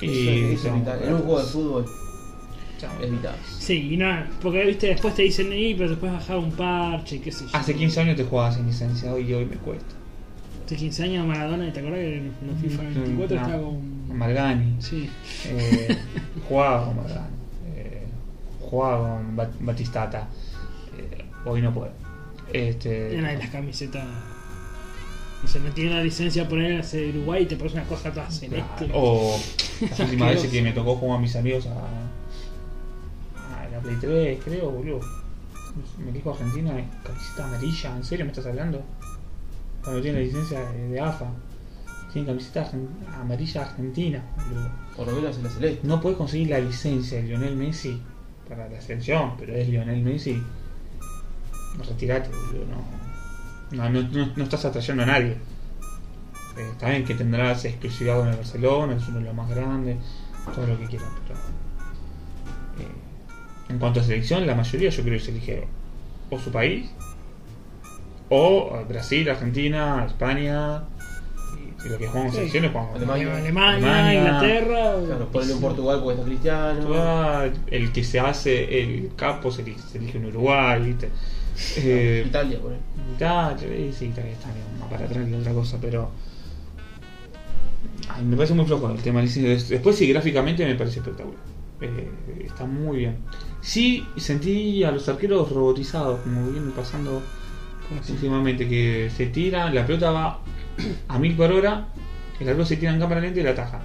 Y son- en un juego de fútbol. Chao. Sí, y no, porque viste, después te dicen, y pero después bajar un parche, qué sé yo. Hace 15 años te jugabas sin licencia, hoy hoy me cuesta. Hace 15 años Maradona, ¿te acuerdas que en los FIFA 24 No, estaba con. Malgani. Sí. Eh, jugaba con Malgani. Eh, jugaba con Bat- Batistata. Eh, hoy no puedo. Este, Una de las camisetas. O sea, no tiene una licencia por él hacer Uruguay y te pones una cosa toda celeste. O las últimas veces que me tocó jugar a mis amigos a, la 3, creo, boludo. Me dijo Argentina, camiseta amarilla, ¿en serio me estás hablando? Cuando tiene la licencia de, de AFA. Tiene camiseta argen- amarilla argentina, boludo. Por lo menos en la celeste. No puedes conseguir la licencia de Lionel Messi para la selección, pero es Lionel Messi. Retirate, boludo, no. No, no, no- no estás atrayendo a nadie. Eh, está bien que tendrás exclusividad con el Barcelona, es uno de los más grandes, todo lo que quieras, pero. En cuanto a selección, la mayoría yo creo que se elige o su país, o Brasil, Argentina, España, y, y lo que jugamos Sí. selecciones jugamos Alemania. Alemania, Alemania. Inglaterra. Claro, ponle en Portugal porque está Cristiano. El que se hace el capo se elige, se elige en Uruguay, ¿viste? Eh, Italia, por ahí. Italia, eh, sí, Italia está bien, más para atrás que otra cosa, pero. Ay, me parece muy flojo el tema. Des- Después, sí, gráficamente me parece espectacular. Eh, está muy bien. Sí, sentí a los arqueros robotizados, como viene pasando últimamente, que se tiran, la pelota va a mil por hora, el arquero se tira en cámara lenta y la ataja.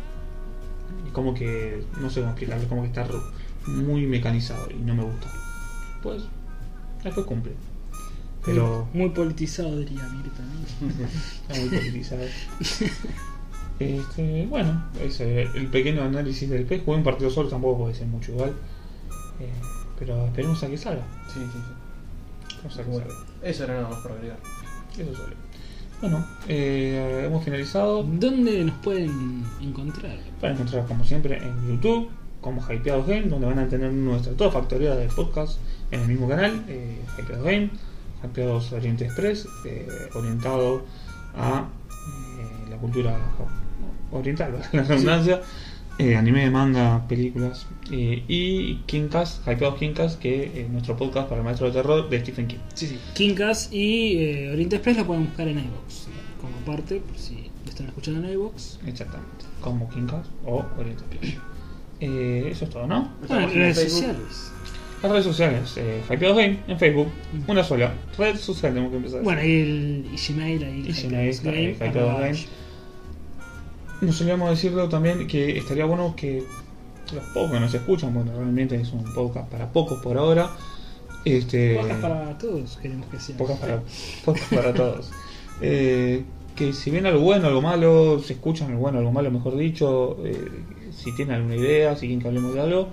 Es como que, no sé cómo explicarlo, como que está muy mecanizado y no me gusta. Pues, después cumple. Pero Muy politizado, diría Mirta. ¿no? está muy politizado. Este, bueno, ese, el pequeño análisis del PES. Jugué un partido solo, tampoco puede ser mucho igual. Eh, pero esperemos a que salga. Sí, sí, sí. Esperemos a que Bueno, salga. eso era nada más para agregar. Eso solo. Bueno, eh, hemos finalizado. ¿Dónde nos pueden encontrar? Para encontrar como siempre en YouTube, como Hypeados Game, donde van a tener nuestra toda factoría de podcast en el mismo canal, eh, Hypeados Game, Hypeados Oriente Express, eh, orientado a eh, la cultura oriental, la redundancia, eh, anime, manga, películas, eh, y Kingcast, Hypeados Kingcast, que es nuestro podcast para el maestro de terror de Stephen King. Sí, sí. Kinkas y eh, Oriente Express lo pueden buscar en iVoox. Como parte, por si lo están escuchando en iVoox. Exactamente, como Kingcast o Oriente Express. Eh, eso es todo, ¿no? Bueno, en redes Facebook. sociales. Las redes sociales, eh, Hypeados Game en Facebook, una sola. Red social tenemos que empezar. Bueno, y el y Gmail ahí. Y Gmail, Hypeados claro, Game, Hypeados arroba Game. Nos solíamos decirlo también que estaría bueno que los pocos que nos escuchan, bueno, realmente es un podcast para pocos por ahora. Este, Podcast para todos, queremos que sea. podcast para, podcast para todos. Eh, que si ven algo bueno, algo malo, se escuchan algo bueno, algo malo, mejor dicho, eh, si tienen alguna idea, si quieren que hablemos de algo,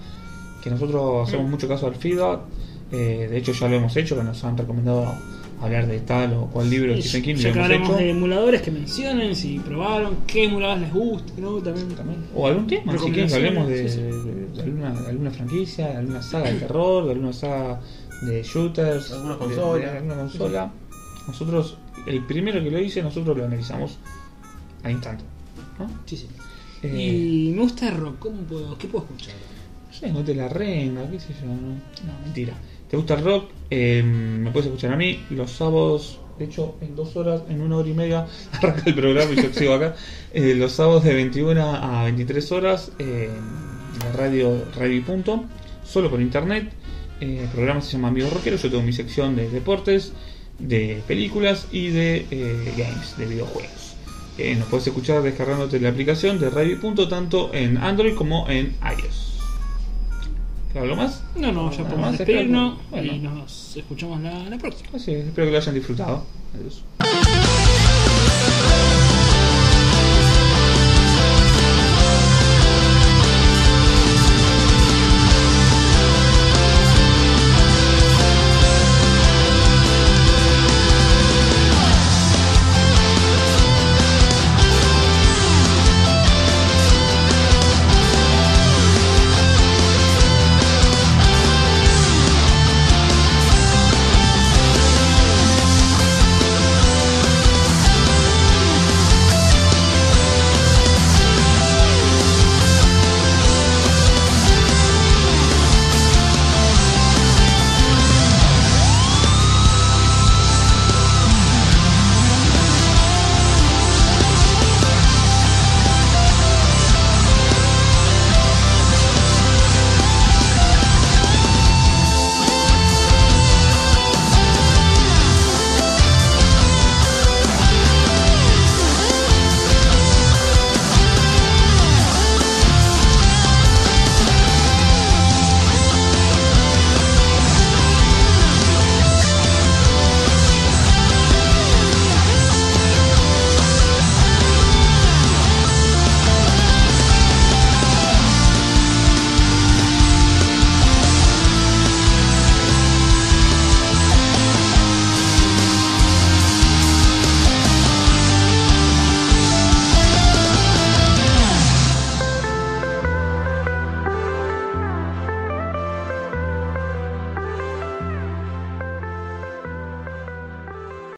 que nosotros hacemos mucho caso al feedback. eh, de hecho, ya lo hemos hecho, que nos han recomendado hablar de tal o cual libro de Sí, Stephen King, ya que hablamos de emuladores que mencionen, si probaron, qué emuladores les gusta, ¿no? También. También. O algún tema, si quieren que hablemos de, Sí, sí. de- de alguna, franquicia, de alguna saga de terror, de alguna saga de shooters, Alguna de- consola. de alguna consola. Nosotros, el primero que lo hice, nosotros lo analizamos al instante. ¿no? Sí, sí. Eh, Y me gusta el rock, ¿cómo puedo, ¿qué puedo escuchar? No sé, no te la renga, qué sé yo. No, No, mentira. ¿Te gusta el rock? Eh, me puedes escuchar a mí los sábados. De hecho, en dos horas, en una hora y media, arranca el programa y yo sigo acá. Eh, los sábados de 21 a 23 horas eh, en radio Radio Punto, solo por internet. Eh, el programa se llama Amigos Rockeros. Yo tengo mi sección de deportes, de películas y de eh, games, de videojuegos. Nos puedes escuchar descargándote la aplicación de Radio Punto tanto en Android como en iOS. ¿Algo más? No, no, ya ah, podemos más? despedirnos bueno. y nos escuchamos la, la próxima. Ah, Así es, espero que lo hayan disfrutado. Adiós.